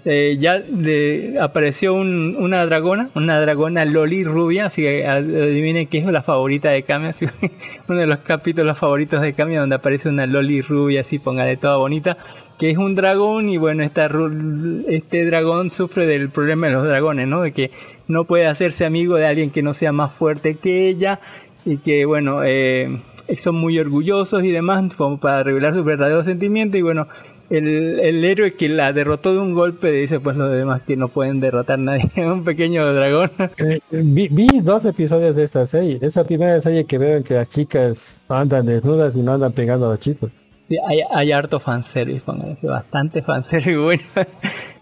eh, ya de- apareció un- una dragona, una dragona Loli rubia, así que adivinen qué es la favorita de Kami, así, uno de los capítulos favoritos de Kami donde aparece una Loli rubia, así póngale toda bonita, que es un dragón y bueno, esta, este dragón sufre del problema de los dragones, ¿no? De que no puede hacerse amigo de alguien que no sea más fuerte que ella y que bueno, eh, son muy orgullosos y demás como para revelar sus verdaderos sentimientos y bueno, el, el héroe que la derrotó de un golpe dice pues los demás que no pueden derrotar a nadie, un pequeño dragón. Eh, vi, vi dos episodios de esta serie. Es la primera serie que veo en que las chicas andan desnudas y no andan pegando a los chicos. Sí, hay, hay harto fanservice, pónganse, bastante fanservice bueno.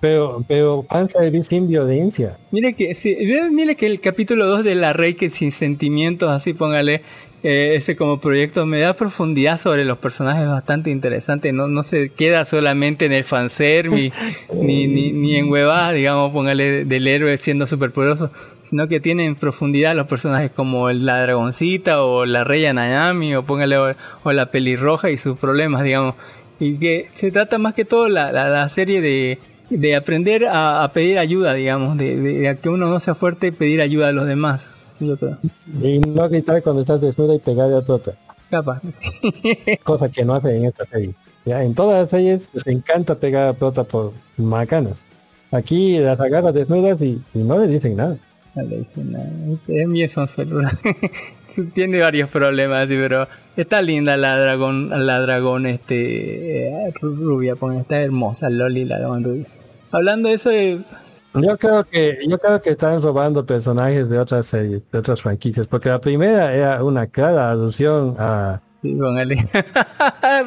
Pero, pero fanservice sin violencia. Mire que, sí, mire que el capítulo 2 de La Rey que sin sentimientos, así póngale, eh, ese como proyecto me da profundidad sobre los personajes bastante interesante, no, no se queda solamente en el fanservice ni, ni, ni en huevadas, digamos, póngale del héroe siendo superpoderoso, sino que tienen profundidad los personajes como el- la dragoncita o la reya Nayami o póngale o, o la pelirroja y sus problemas, digamos, y que se trata más que todo la, la, la serie de, de aprender a, a pedir ayuda, digamos, de, de- de que uno no sea fuerte y pedir ayuda a los demás, yo creo. Y no gritar cuando estás desnuda y pegarle a tu otra. Capaz. Cosa que no hacen en esta serie. Ya, en todas las series les encanta pegar a pelota por macanas. Aquí las agarras desnudas y, y no le dicen nada. No le dicen nada. Es bien son solo. Tiene varios problemas, sí, pero está linda la dragón, la dragón este eh, rubia, pone, está hermosa Loli la dragón rubia. Hablando de eso de Yo creo que yo creo que están robando personajes de otras series, de otras franquicias, porque la primera era una clara alusión a sí, póngale.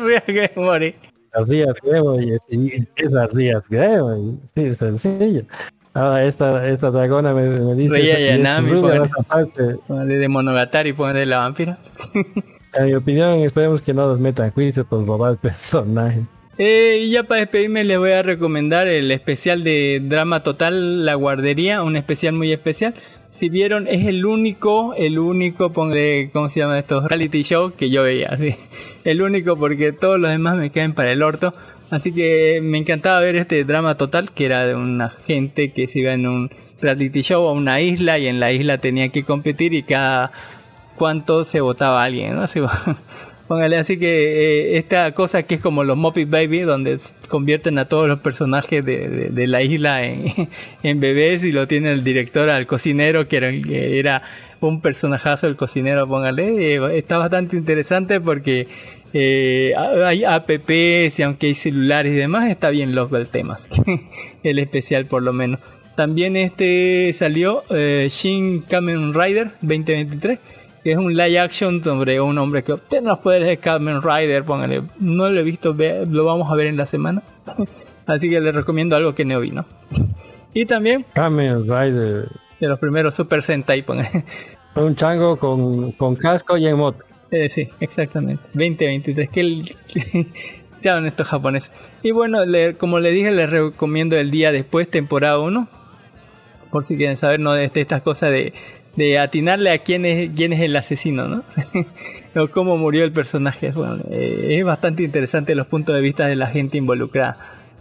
Real que morí. las días Gremory, y es las días Gremory, sí, sencillo. Ahora esta, esta dragona me, me dice Rey Ayanami. Póngale de Monogatari, póngale la vampira. En mi opinión, esperemos que no nos metan juicio por robar personajes. Eh, y ya para despedirme les voy a recomendar el especial de Drama Total La Guardería, un especial muy especial. Si vieron, es el único, el único, ponle, ¿cómo se llama estos? Reality show que yo veía. El único porque todos los demás me caen para el orto. Así que me encantaba ver este Drama Total, que era de una gente que se iba en un reality show a una isla y en la isla tenía que competir y cada cuánto se votaba alguien, ¿no? Así, Póngale así que eh, esta cosa que es como los Muppet Baby, donde convierten a todos los personajes de, de- la isla en, en bebés y lo tiene el director al cocinero, que era, un personajazo el cocinero, póngale. Eh, está bastante interesante porque eh, hay apps y aunque hay celulares y demás, está bien los el temas. el especial por lo menos. También este salió Shin Kamen Rider 2023 que es un live action sobre un hombre que obtiene los poderes de Kamen Rider, póngale, no lo he visto, ve- lo vamos a ver en la semana, así que les recomiendo algo que no vi, ¿no? Y también Kamen Rider, de los primeros Super Sentai, póngale. un chango con, con casco y en moto. Eh, sí, exactamente, 2023, que el... sean estos japoneses. Y bueno, le- como le dije, les recomiendo el día después, temporada 1, por si quieren saber, ¿no? De estas cosas de, de atinarle a quién es, quién es el asesino, ¿no? o cómo murió el personaje. Bueno, eh, es bastante interesante los puntos de vista de la gente involucrada.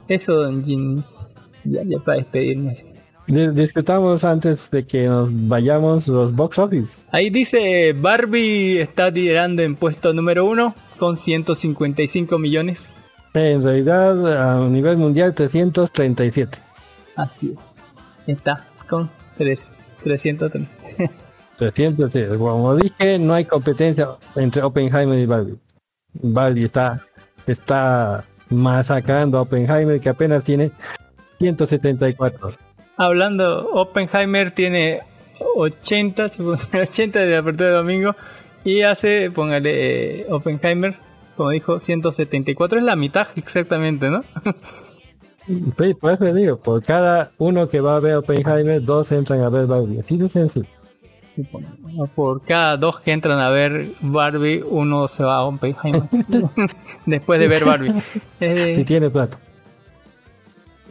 Eso, Don Jeans, ya, ya para despedirme. Discutamos antes de que nos vayamos los box office. Ahí dice, Barbie está liderando en puesto número uno con 155 millones. En realidad, a nivel mundial, 337. Así es. Está con tres- 303. 300, sí. como dije, no hay competencia entre Oppenheimer y Barbie. Barbie está, está masacrando a Oppenheimer que apenas tiene 174. Hablando, Oppenheimer tiene 80, si pon- 80 de apertura de domingo y hace, póngale, eh, Oppenheimer, como dijo, 174, es la mitad exactamente, ¿no? Sí, por eso digo, por cada uno que va a ver Oppenheimer, dos entran a ver Barbie. Así de sencillo. Por cada dos que entran a ver Barbie, uno se va a Oppenheimer. Después de ver Barbie. Eh, Si tiene plata.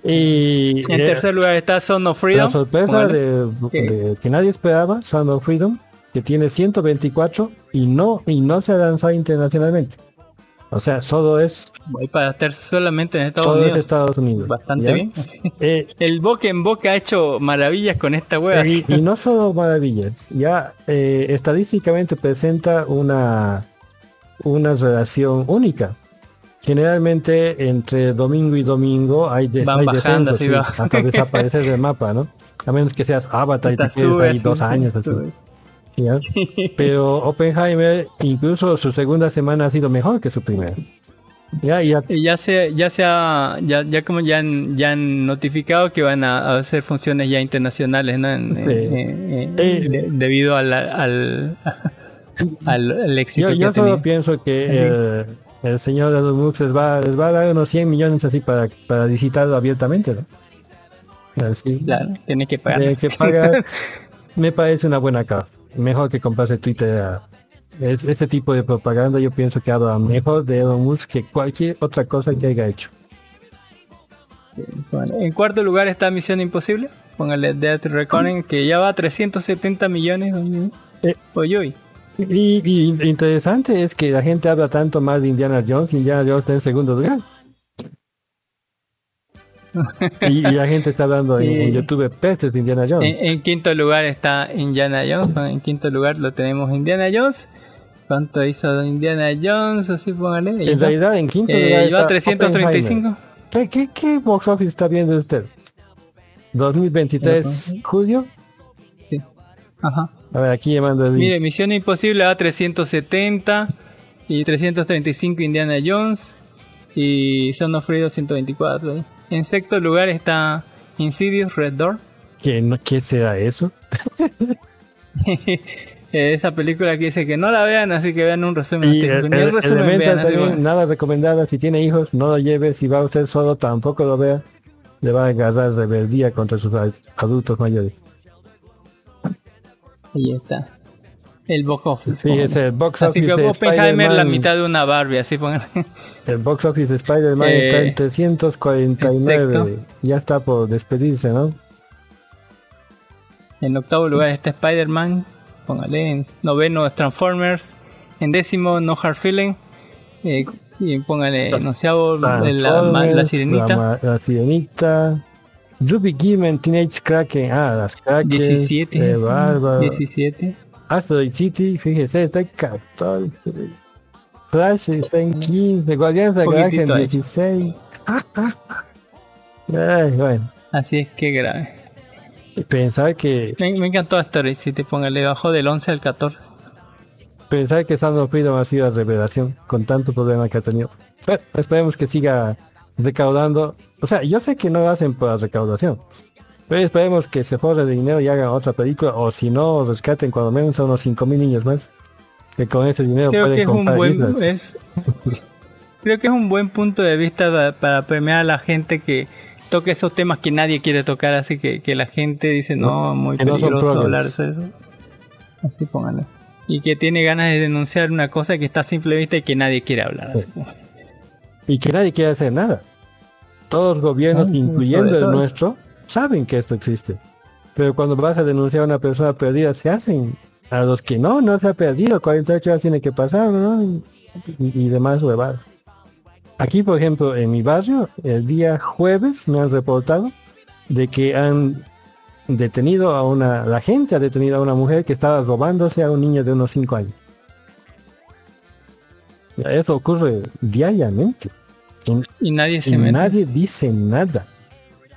Y en tercer lugar está Son of Freedom. la sorpresa de, que nadie esperaba, Sound of Freedom, que tiene 124 y no y no se ha lanzado internacionalmente. O sea, solo es, Voy para estar solamente en Estados solo es Unidos. Estados Unidos. Bastante ¿ya? bien. Eh, El boca en boca ha hecho maravillas con esta wea. y, y no solo maravillas, ya eh, estadísticamente presenta una, una relación única. Generalmente entre domingo y domingo hay, de, Van hay bajando, descensos, sí, va. hasta desaparecer del mapa, ¿no? A menos que seas Avatar y te quedes ahí dos años así. ¿Ya? Pero Oppenheimer, incluso su segunda semana ha sido mejor que su primera. Ya, y a- Y ya se, ya se ha, ya, ya como ya han, ya han notificado que van a, a hacer funciones ya internacionales, ¿no? En- Sí. Eh. de- debido al, al, al, al éxito yo, que yo solo pienso que el, el señor de los MOOCs les va, les va a dar unos 100 millones así para, para visitarlo abiertamente, ¿no? Así, Claro, tiene que pagar. que paga, me parece una buena causa. Mejor que comprarse Twitter. a- es- Este tipo de propaganda yo pienso que habla mejor de Elon Musk que cualquier otra cosa que haya hecho. Bueno, en cuarto lugar está Misión Imposible. Póngale Death Reckoning, que ya va a 370 millones. Eh. Oye, oye. Y, y interesante es que la gente habla tanto más de Indiana Jones, Indiana Jones está en segundo lugar. Y, y la gente está hablando en, en. YouTube pestes de Indiana Jones. En, en quinto lugar está Indiana Jones. En quinto lugar lo tenemos Indiana Jones. ¿Cuánto hizo Indiana Jones? Así póngale. En realidad en quinto Eh, lugar está 335. Oppenheimer. ¿Qué, qué, qué box office está viendo usted? 2023 julio. Sí. Ajá. A ver, aquí llamando el Mire, Misión Imposible a 370 y 335 Indiana Jones y Son of Freedom 124. ¿eh? En sexto lugar está Insidious Red Door. ¿Qué, no- ¿Qué será eso? Eh, Esa película que dice que no la vean, así que vean un resumen. Y el, el el- resumen vean, también, nada recomendada. Si tiene hijos, no lo lleve. Si va usted solo, tampoco lo vea. Le va a agarrar rebeldía contra sus ad- adultos mayores. Ahí está. El box office. Sí, es el box Así office que de Oppenheimer la mitad de una Barbie, así pongan. El box office de Spider-Man Eh, está en 349. exacto. Ya está por despedirse, ¿no? En octavo lugar está Spider-Man. Póngale. En noveno es Transformers. En décimo No Hard Feeling. Eh, y póngale en onceavo la, la, sirenita. La, sirenita. Ruby Given, Teenage Kraken. Ah, las Kraken. 17. Qué bárbaro. 17. Asteroid City, fíjese, está en 14. Flash está en 15. Guardianes de la Galaxia en Poquitito ha hecho. 16. Ah, ah, ah. Ay, bueno. Así es que grave. Pensar que, Me, me encantó Story City. Póngale bajó del 11 al 14. pensar que of Freedom ha sido la revelación con tanto problema que ha tenido. Pero esperemos que siga recaudando. O sea, yo sé que no lo hacen por la recaudación. Pero esperemos que se forre de dinero y hagan otra película. O si no, rescaten cuando menos a unos 5 mil niños más. Que con ese dinero Creo que pueden es un comprar buen islas. es- creo que es un buen punto de vista pa- para premiar a la gente que toque esos temas que nadie quiere tocar, así que, que la gente dice no, muy no peligroso progres. hablar de eso. Así pónganlo. Y que tiene ganas de denunciar una cosa que está a simple vista y que nadie quiere hablar. así. y que nadie quiere hacer nada. Todos los gobiernos, incluyendo el nuestro, saben que esto existe. Pero cuando vas a denunciar a una persona perdida, se hacen a los que no, no se ha perdido, 48 horas tiene que pasar, ¿no? Y, y- y demás huevadas. Aquí, por ejemplo, en mi barrio, el día jueves me han reportado de que han detenido a una, la gente ha detenido a una mujer que estaba robándose a un niño de unos 5 años. Eso ocurre diariamente. Y Y nadie se y mete. nadie dice nada.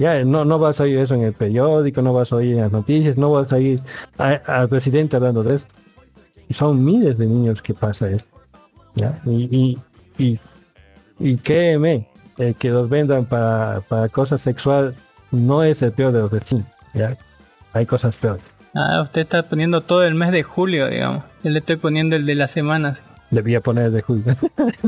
Ya, no, no vas a oír eso en el periódico, no vas a oír en las noticias, no vas a oír al presidente hablando de esto. Y son miles de niños que pasa esto. ¿ya? Y, y, y, y créeme, el que los vendan para, para cosas sexuales no es el peor de los vecinos. ¿ya? Hay cosas peores. Ah, usted está poniendo todo el mes de julio, digamos. Yo le estoy poniendo el de las semanas. Debía poner de julio.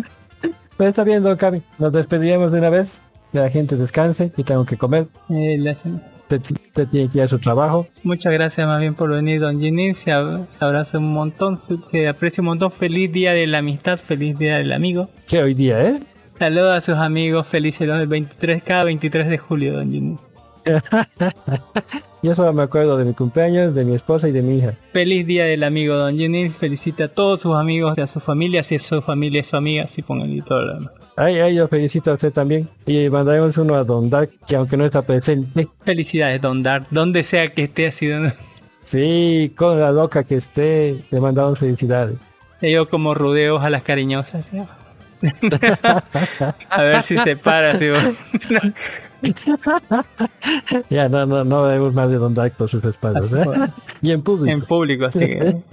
Pero está bien, don Cami. Nos despediremos de una vez. Que la gente descanse y tengo que comer. Eh, la Usted, tiene que ir a su trabajo. Muchas gracias más bien por venir, don Ginny. Se abraza un montón, se, se aprecia un montón. Feliz día de la amistad, feliz día del amigo. Que hoy día, ¿eh? Saludos a sus amigos, felices los del 23, cada 23 de julio, don Ginny. Yo solo me acuerdo de mi cumpleaños, de mi esposa y de mi hija. Feliz día del amigo Don Jenny. Felicita a todos sus amigos, a su familia, si es su familia, es su amiga, si pongan y todo lo demás. Ay, ay, yo felicito a usted también. Y mandaremos uno a Don Dark, que aunque no está presente. Felicidades, Don Dart, donde sea que esté, ha sido. Sí, con la loca que esté, le mandamos felicidades. Yo como rudeos a las cariñosas. ¿sí? a ver si se para. Si... Ya, no, no, no vemos más de Don Dark por sus espaldas. ¿eh? y en público. En público, así que.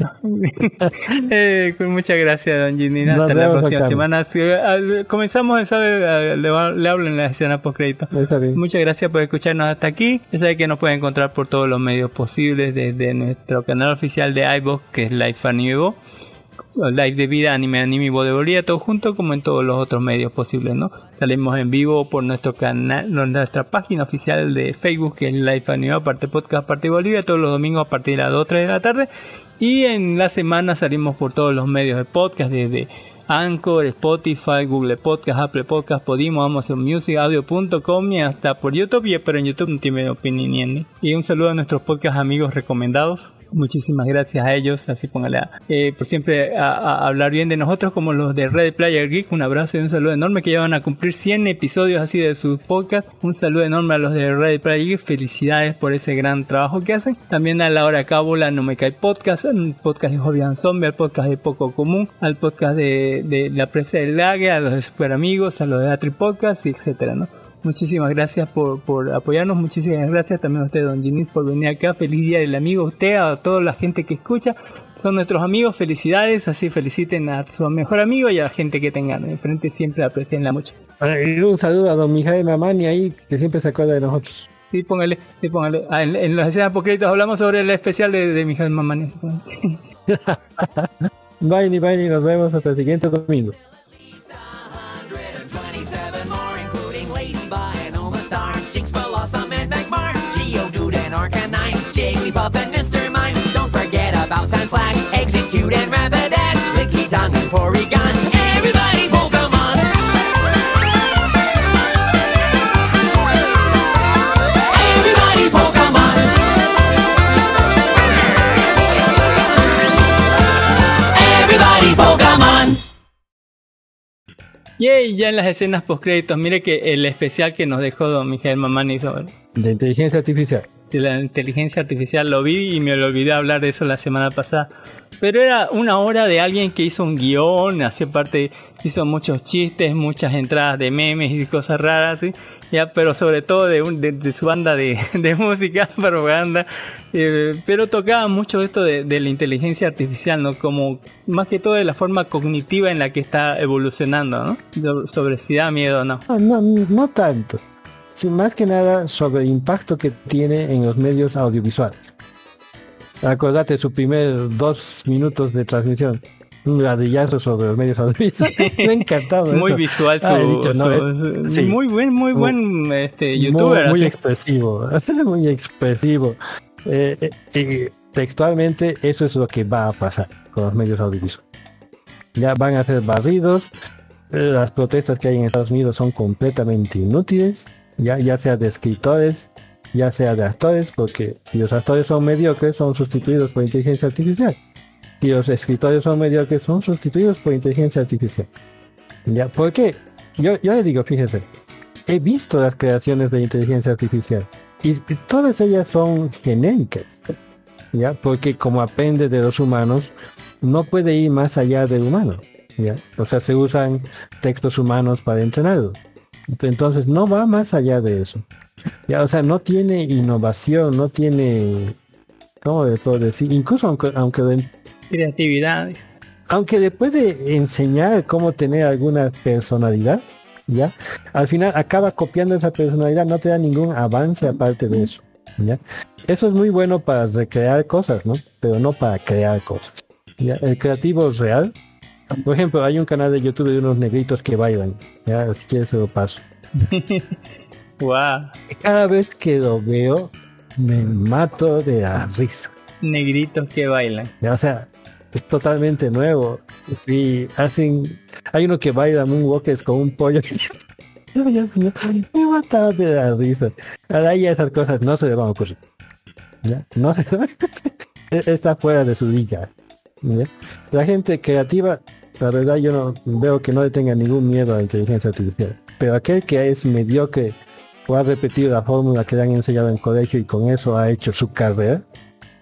Eh, pues muchas gracias, Don Ginina. Nos Hasta la próxima semana. Comenzamos, ¿sabe? Le, le hablo en la escena post crédito. Muchas gracias por escucharnos hasta aquí. Ya sabe que nos pueden encontrar por todos los medios posibles desde nuestro canal oficial de iVoox, que es Live Anime Evo, Live de Vida, Anime, Anime y todo junto como en todos los otros medios posibles, ¿no? Salimos en vivo por nuestro canal, nuestra página oficial de Facebook, que es Live Anime aparte podcast, aparte Bolivia, todos los domingos a partir de las 2 3 de la tarde. Y en la semana salimos por todos los medios de podcast, desde Anchor, Spotify, Google Podcast, Apple Podcast, Podimo, Amazon Music, Audio.com y hasta por YouTube, pero en YouTube no tiene opinión. Y un saludo a nuestros podcast amigos recomendados. Muchísimas gracias a ellos, así póngale a- eh, por siempre a, a hablar bien de nosotros como los de Red Player Geek. Un abrazo y un saludo enorme que ya van a cumplir 100 episodios así de sus podcasts. Un saludo enorme a los de Red Player Geek. Felicidades por ese gran trabajo que hacen. También a la hora cábula No Me Cae Podcast, al podcast de and Zombie, al podcast de Poco Común, al podcast de, de La Presa del Lague, a los de Super Amigos, a los de Atri Podcast, y etcétera, ¿no? Muchísimas gracias por, por apoyarnos, muchísimas gracias también a usted, don Ginís, por venir acá. Feliz día del amigo, a usted, a toda la gente que escucha. Son nuestros amigos, felicidades, así feliciten a su mejor amigo y a la gente que tengan enfrente, siempre aprecienla mucho. Y un saludo a don Mijael Mamani ahí, que siempre se acuerda de nosotros. Sí, póngale, sí, póngale. Ah, en, en las escenas por créditos hablamos sobre el especial de, de Miguel Mamani. Bye, bye, nos vemos hasta el siguiente domingo. Jigglypuff and Mr. Mime. Don't forget about Sandslash, Execute and Rapidash, Lickitung and Porygon. Everybody Pokemon! Everybody Pokemon! Everybody Pokemon! Yay, ya en las escenas post créditos, mire que el especial que nos dejó don Miguel Mamani sobre De inteligencia artificial. Si la inteligencia artificial lo vi y me olvidé hablar de eso la semana pasada. Pero era una hora de alguien que hizo un guion, hacía parte, hizo muchos chistes, muchas entradas de memes y cosas raras, ¿sí? ya, pero sobre todo de, un- de, de su banda de, de música, propaganda. eh, pero tocaba mucho esto de, de la inteligencia artificial, ¿no? Como más que todo de la forma cognitiva en la que está evolucionando, ¿no? So- Sobre si da miedo o no. No, no, no tanto. Sí, más que nada sobre el impacto que tiene en los medios audiovisuales. Acordate su primer dos minutos de transmisión. Un ladillazo sobre los medios audiovisuales. Me ha encantado. Muy eso. visual su, Ah, dicho, no, su- es- su- sí. muy buen muy buen este Muy- youtuber Muy, así. expresivo. muy expresivo. Eh, eh, eh, textualmente eso es lo que va a pasar con los medios audiovisuales. Ya van a ser barridos. eh, Las protestas que hay en Estados Unidos son completamente inútiles. Ya, ya sea de escritores, ya sea de actores, porque si los actores son mediocres son sustituidos por inteligencia artificial. Y los escritores son mediocres son sustituidos por inteligencia artificial. ¿Ya? ¿Por qué? Yo, yo le digo, fíjese, he visto las creaciones de inteligencia artificial y, todas ellas son genéricas. ¿Ya? Porque como aprende de los humanos, no puede ir más allá del humano. ¿Ya? O sea, se usan textos humanos para entrenarlo. Entonces no va más allá de eso. Ya, o sea, no tiene innovación, no tiene, ¿cómo le puedo decir? Incluso aunque, aunque, le- creatividad. aunque le puede enseñar cómo tener alguna personalidad, ya, al final acaba copiando esa personalidad, no te da ningún avance aparte de eso. ¿ya? Eso es muy bueno para recrear cosas, ¿no? Pero no para crear cosas. ¿ya? El creativo es real. Por ejemplo, hay un canal de YouTube de unos negritos que bailan. Ya, si quieres se lo paso. Wow, Cada vez que lo veo, me mato de la risa. negritos que bailan. Ya, o sea, es totalmente nuevo. Sí, hacen... Hay uno que baila moonwalkers con un pollo. Al señor, me mataba de la risa. Ahora ya esas cosas no se le van a ocurrir. ¿ya? No se está fuera de su liga. ¿ya? La gente creativa, la verdad yo no veo que no le tenga ningún miedo a la inteligencia artificial. Pero aquel que es mediocre o ha repetido la fórmula que le han enseñado en colegio y con eso ha hecho su carrera,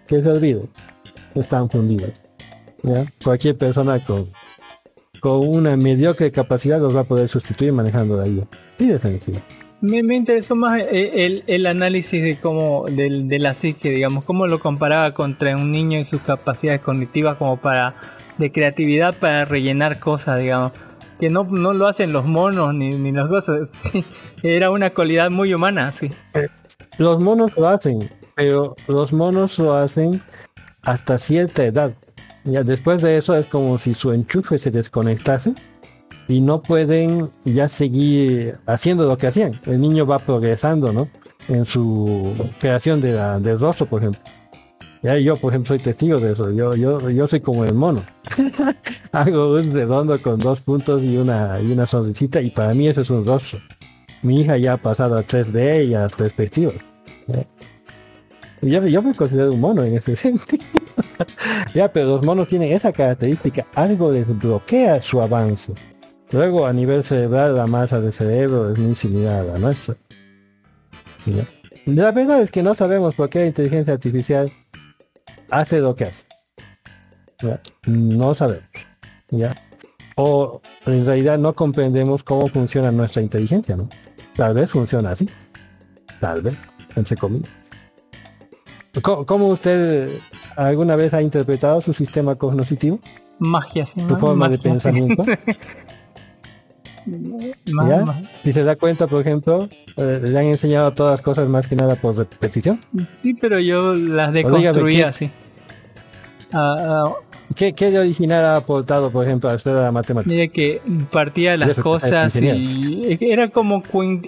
que se olvide. Están fundidos. ¿ya? Cualquier persona con, con una mediocre capacidad los va a poder sustituir manejando la IA. Y de sencillo. Me, me interesó más eh, el, el análisis de cómo del, de la psique, digamos, cómo lo comparaba contra un niño y sus capacidades cognitivas como para de creatividad para rellenar cosas, digamos, que no, no lo hacen los monos ni, ni los cosas, era una cualidad muy humana, sí. Los monos lo hacen, pero los monos lo hacen hasta cierta edad. Ya después de eso es como si su enchufe se desconectase y no pueden ya seguir haciendo lo que hacían. El niño va progresando, ¿no? En su creación de la, del rostro, por ejemplo. Ya yo, por ejemplo, soy testigo de eso. Yo, yo, yo soy como el mono. Hago un redondo con dos puntos y una, y una sonrisita y para mí eso es un rostro. Mi hija ya ha pasado a 3D y a perspectivas. Y Yo, yo me considero un mono en ese sentido. ya, pero los monos tienen esa característica. Algo les bloquea su avance. Luego a nivel cerebral la masa del cerebro es muy similar a la nuestra. ¿Ya? La verdad es que no sabemos por qué la inteligencia artificial hace lo que hace. ¿Ya? No sabemos. ¿Ya? O en realidad no comprendemos cómo funciona nuestra inteligencia, ¿no? Tal vez funciona así. Tal vez, entre comillas. ¿Cómo, cómo usted alguna vez ha interpretado su sistema cognitivo? Magia, sí, Su ma- forma de magia, pensamiento. ¿Ya? Si se da cuenta, por ejemplo, eh, le han enseñado todas las cosas más que nada por repetición. Sí, pero yo las deconstruía ¿qué- así. Ah, ah, ¿Qué, qué de original ha aportado, por ejemplo, a usted a la matemática? Mira que partía de las eso cosas y era como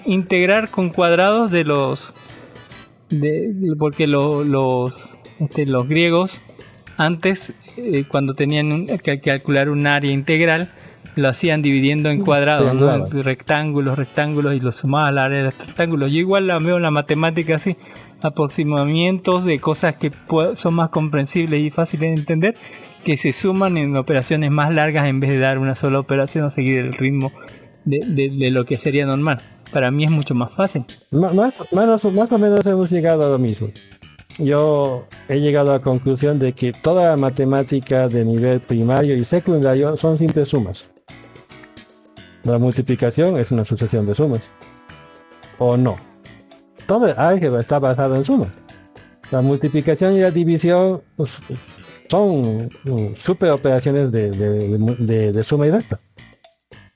integrar con cuadrados de los de, de- porque lo- los este, los griegos antes eh, cuando tenían un- que calcular un área integral lo hacían dividiendo en cuadrados, ¿no? rectángulos, rectángulos y lo sumaban al área de los rectángulos. Yo igual la veo en la matemática así, aproximamientos de cosas que son más comprensibles y fáciles de entender que se suman en operaciones más largas en vez de dar una sola operación o seguir el ritmo de, de- de lo que sería normal. Para mí es mucho más fácil. Más, más o menos hemos llegado a lo mismo. Yo he llegado a la conclusión de que toda la matemática de nivel primario y secundario son simples sumas. La multiplicación es una sucesión de sumas. ¿O no? Todo el álgebra está basado en sumas. La multiplicación y la división pues, son mm, super operaciones de, de- de- de suma y resta.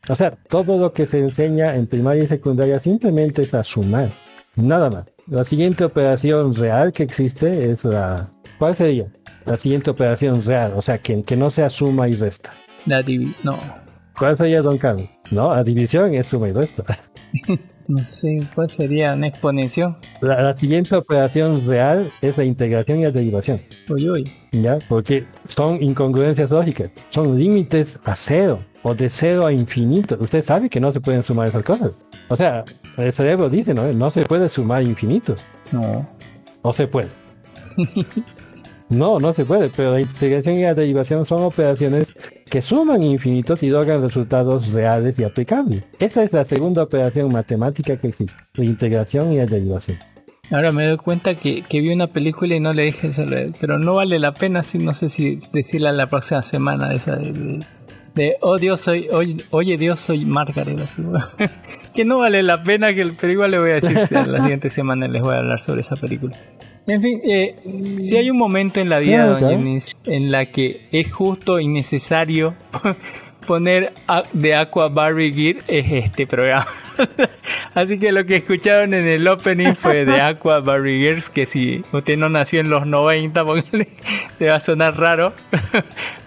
O sea, todo lo que se enseña en primaria y secundaria simplemente es a sumar. Nada más. La siguiente operación real que existe es la... ¿Cuál sería? La siguiente operación real, o sea, que, que no sea suma y resta. La divi no, ¿Cuál sería, don Carlos? No, la división es suma y resta. no sé, ¿cuál sería una exponencial? La, la siguiente operación real es la integración y la derivación. Uy, uy. ¿Ya? Porque son incongruencias lógicas. Son límites a cero o de cero a infinito. Usted sabe que no se pueden sumar esas cosas. O sea, el cerebro dice, ¿no? No se puede sumar infinitos. No. O se puede. No, no se puede, pero la integración y la derivación son operaciones que suman infinitos y logran resultados reales y aplicables. Esa es la segunda operación matemática que existe, la integración y la derivación. Ahora me doy cuenta que, vi una película y no le dije eso, pero no vale la pena, si no sé si decirla la próxima semana esa de, de, de, oh Dios soy, oye, oye Dios soy Margaret, así, que no vale la pena, que, pero igual le voy a decir la siguiente semana les voy a hablar sobre esa película. En fin, eh, si hay un momento en la vida, claro. Eunice, en la que es justo y necesario poner a- de Aqua Barbie Gear es este programa. Así que lo que escucharon en el opening fue de Aqua Barbie Girls, que si usted no nació en los 90, póngale, le va a sonar raro,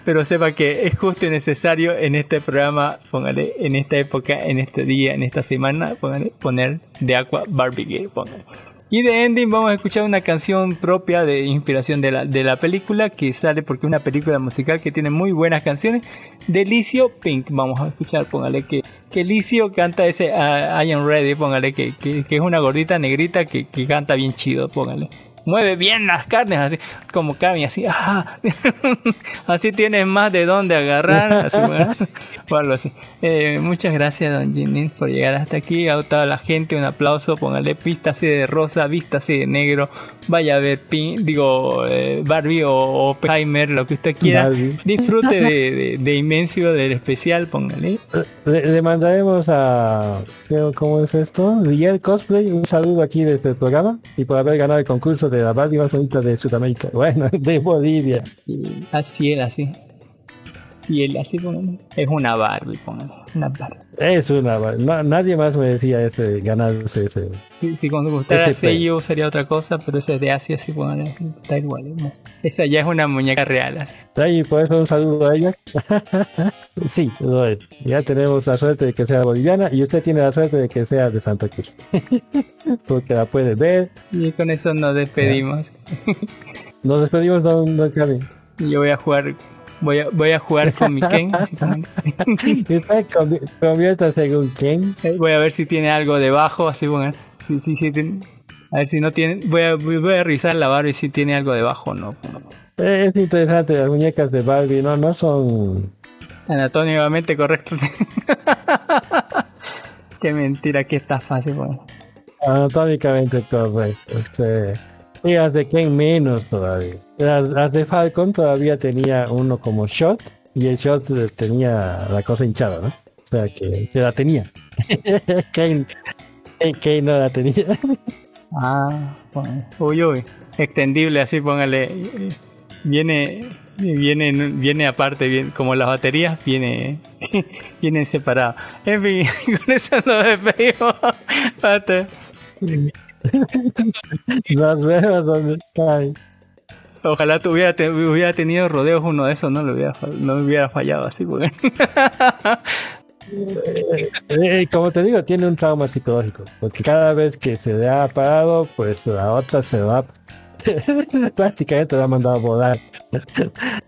pero sepa que es justo y necesario en este programa, póngale, en esta época, en este día, en esta semana, póngale, poner de Aqua Barbie Gear, póngale. Y de ending vamos a escuchar una canción propia de inspiración de la, de la película que sale porque es una película musical que tiene muy buenas canciones. De Licio Pink, vamos a escuchar, póngale que, que Licio canta ese ah, I am ready, póngale que, que, que es una gordita negrita que, que canta bien chido, póngale. Mueve bien las carnes, así como Cami, así, ah, así tienes más de dónde agarrar, así, o algo así. Eh, muchas gracias, don Jinin, por llegar hasta aquí. A toda la gente, un aplauso. Póngale pista así de rosa, vista así de negro. Vaya a ver, pin, digo, eh, Barbie o Oppenheimer, lo que usted quiera. Barbie. Disfrute de, de, de del especial, póngale. Le, le mandaremos a... ¿Cómo es esto? Riel Cosplay, un saludo aquí desde el programa y por haber ganado el concurso de la Barbie más bonita de Sudamérica. Bueno, de Bolivia. Sí, Así él, así. Sí, él, así, póngale. Es una Barbie, póngale. Una Barbie. Es una Barbie. No, nadie más me decía ese, ganarse ese. Si, si cuando gustara sello sería otra cosa, pero ese es de Asia, sí, póngale así. Está igual, hermoso. Esa ya es una muñeca real. así. Y por eso un saludo a ella. sí. Ya tenemos la suerte de que sea boliviana y usted tiene la suerte de que sea de Santa Cruz. Porque la puede ver. Y con eso nos despedimos. Nos despedimos, don, don Kevin. Yo voy a jugar, voy a, voy a jugar con mi Ken. Eh, voy a ver si tiene algo debajo, así bueno. Si, si, si a ver si no tiene. Voy a, voy a revisar la barba y si tiene algo debajo o no. Eh, Es interesante, las muñecas de Barbie no, no son... Anatómicamente correcto. Qué mentira, que está fácil. Bueno. anatómicamente correctas. Este, y las de Ken menos todavía. Las, de Falcon todavía tenía uno como shot y el shot eh, tenía la cosa hinchada, ¿no? O sea que se la tenía. Ken, Ken, no la tenía. Ah, bueno. Uy, uy. Extendible, así póngale. Viene, viene, viene aparte, bien, como las baterías, viene, vienen separadas. En fin, con eso nos despedimos. Las veo donde. Ojalá tuviera, te- hubiera tenido rodeos uno de esos, no le hubiera, fallado así, porque Eh, como te digo, tiene un trauma psicológico, porque cada vez que se le ha parado, pues la otra se va, prácticamente la ha mandado a volar.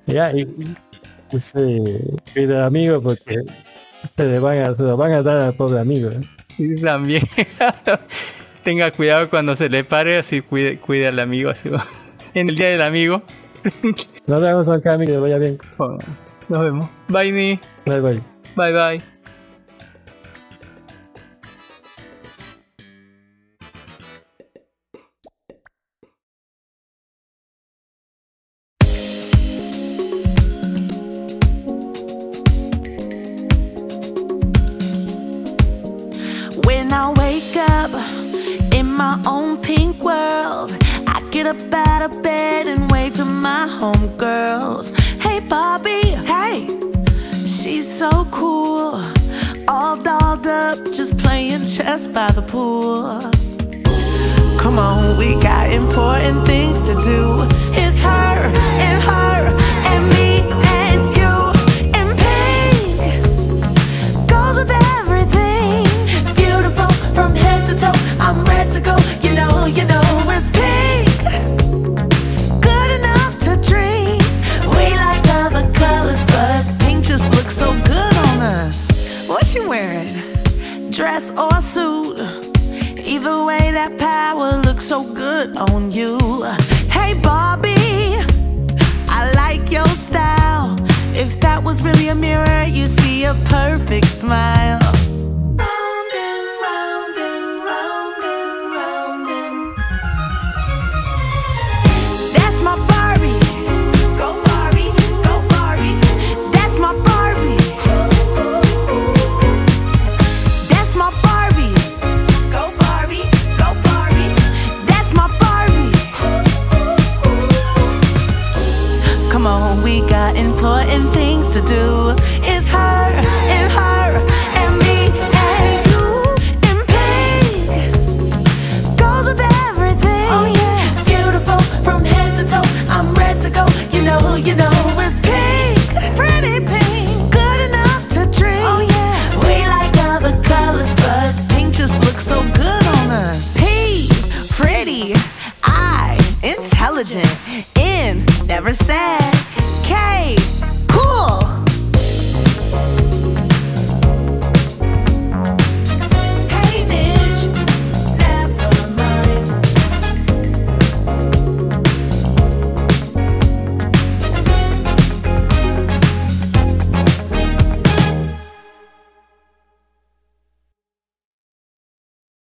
ya, y, pues, eh, cuida amigo, porque se le van a, se lo van a dar al pobre amigo. ¿eh? Sí, también. Tenga cuidado cuando se le pare, así cuide, cuide al amigo. Así, en el día del amigo. Nos vemos acá, amigo, que vaya bien. Bueno, nos vemos. Bye, Ni. Bye, bye. Bye, bye. Up out of bed and wave to my homegirls. Hey, Bobby, hey, she's so cool. All dolled up, just playing chess by the pool. Come on, we got important things to do. It's her and her and me and you and pink goes with everything. Beautiful from head to toe. I'm ready to go. You know, you know, it's pink. So good on you. Hey, Barbie. I like your style. If that was really a mirror, you see a perfect smile. do is her and her and me and you. And pink goes with everything. Oh yeah, beautiful from head to toe. I'm ready to go. You know, you know it's pink, pretty pink, good enough to drink. Oh yeah, we like other colors, but pink just looks so good on us. He pretty, I intelligent, in never sad.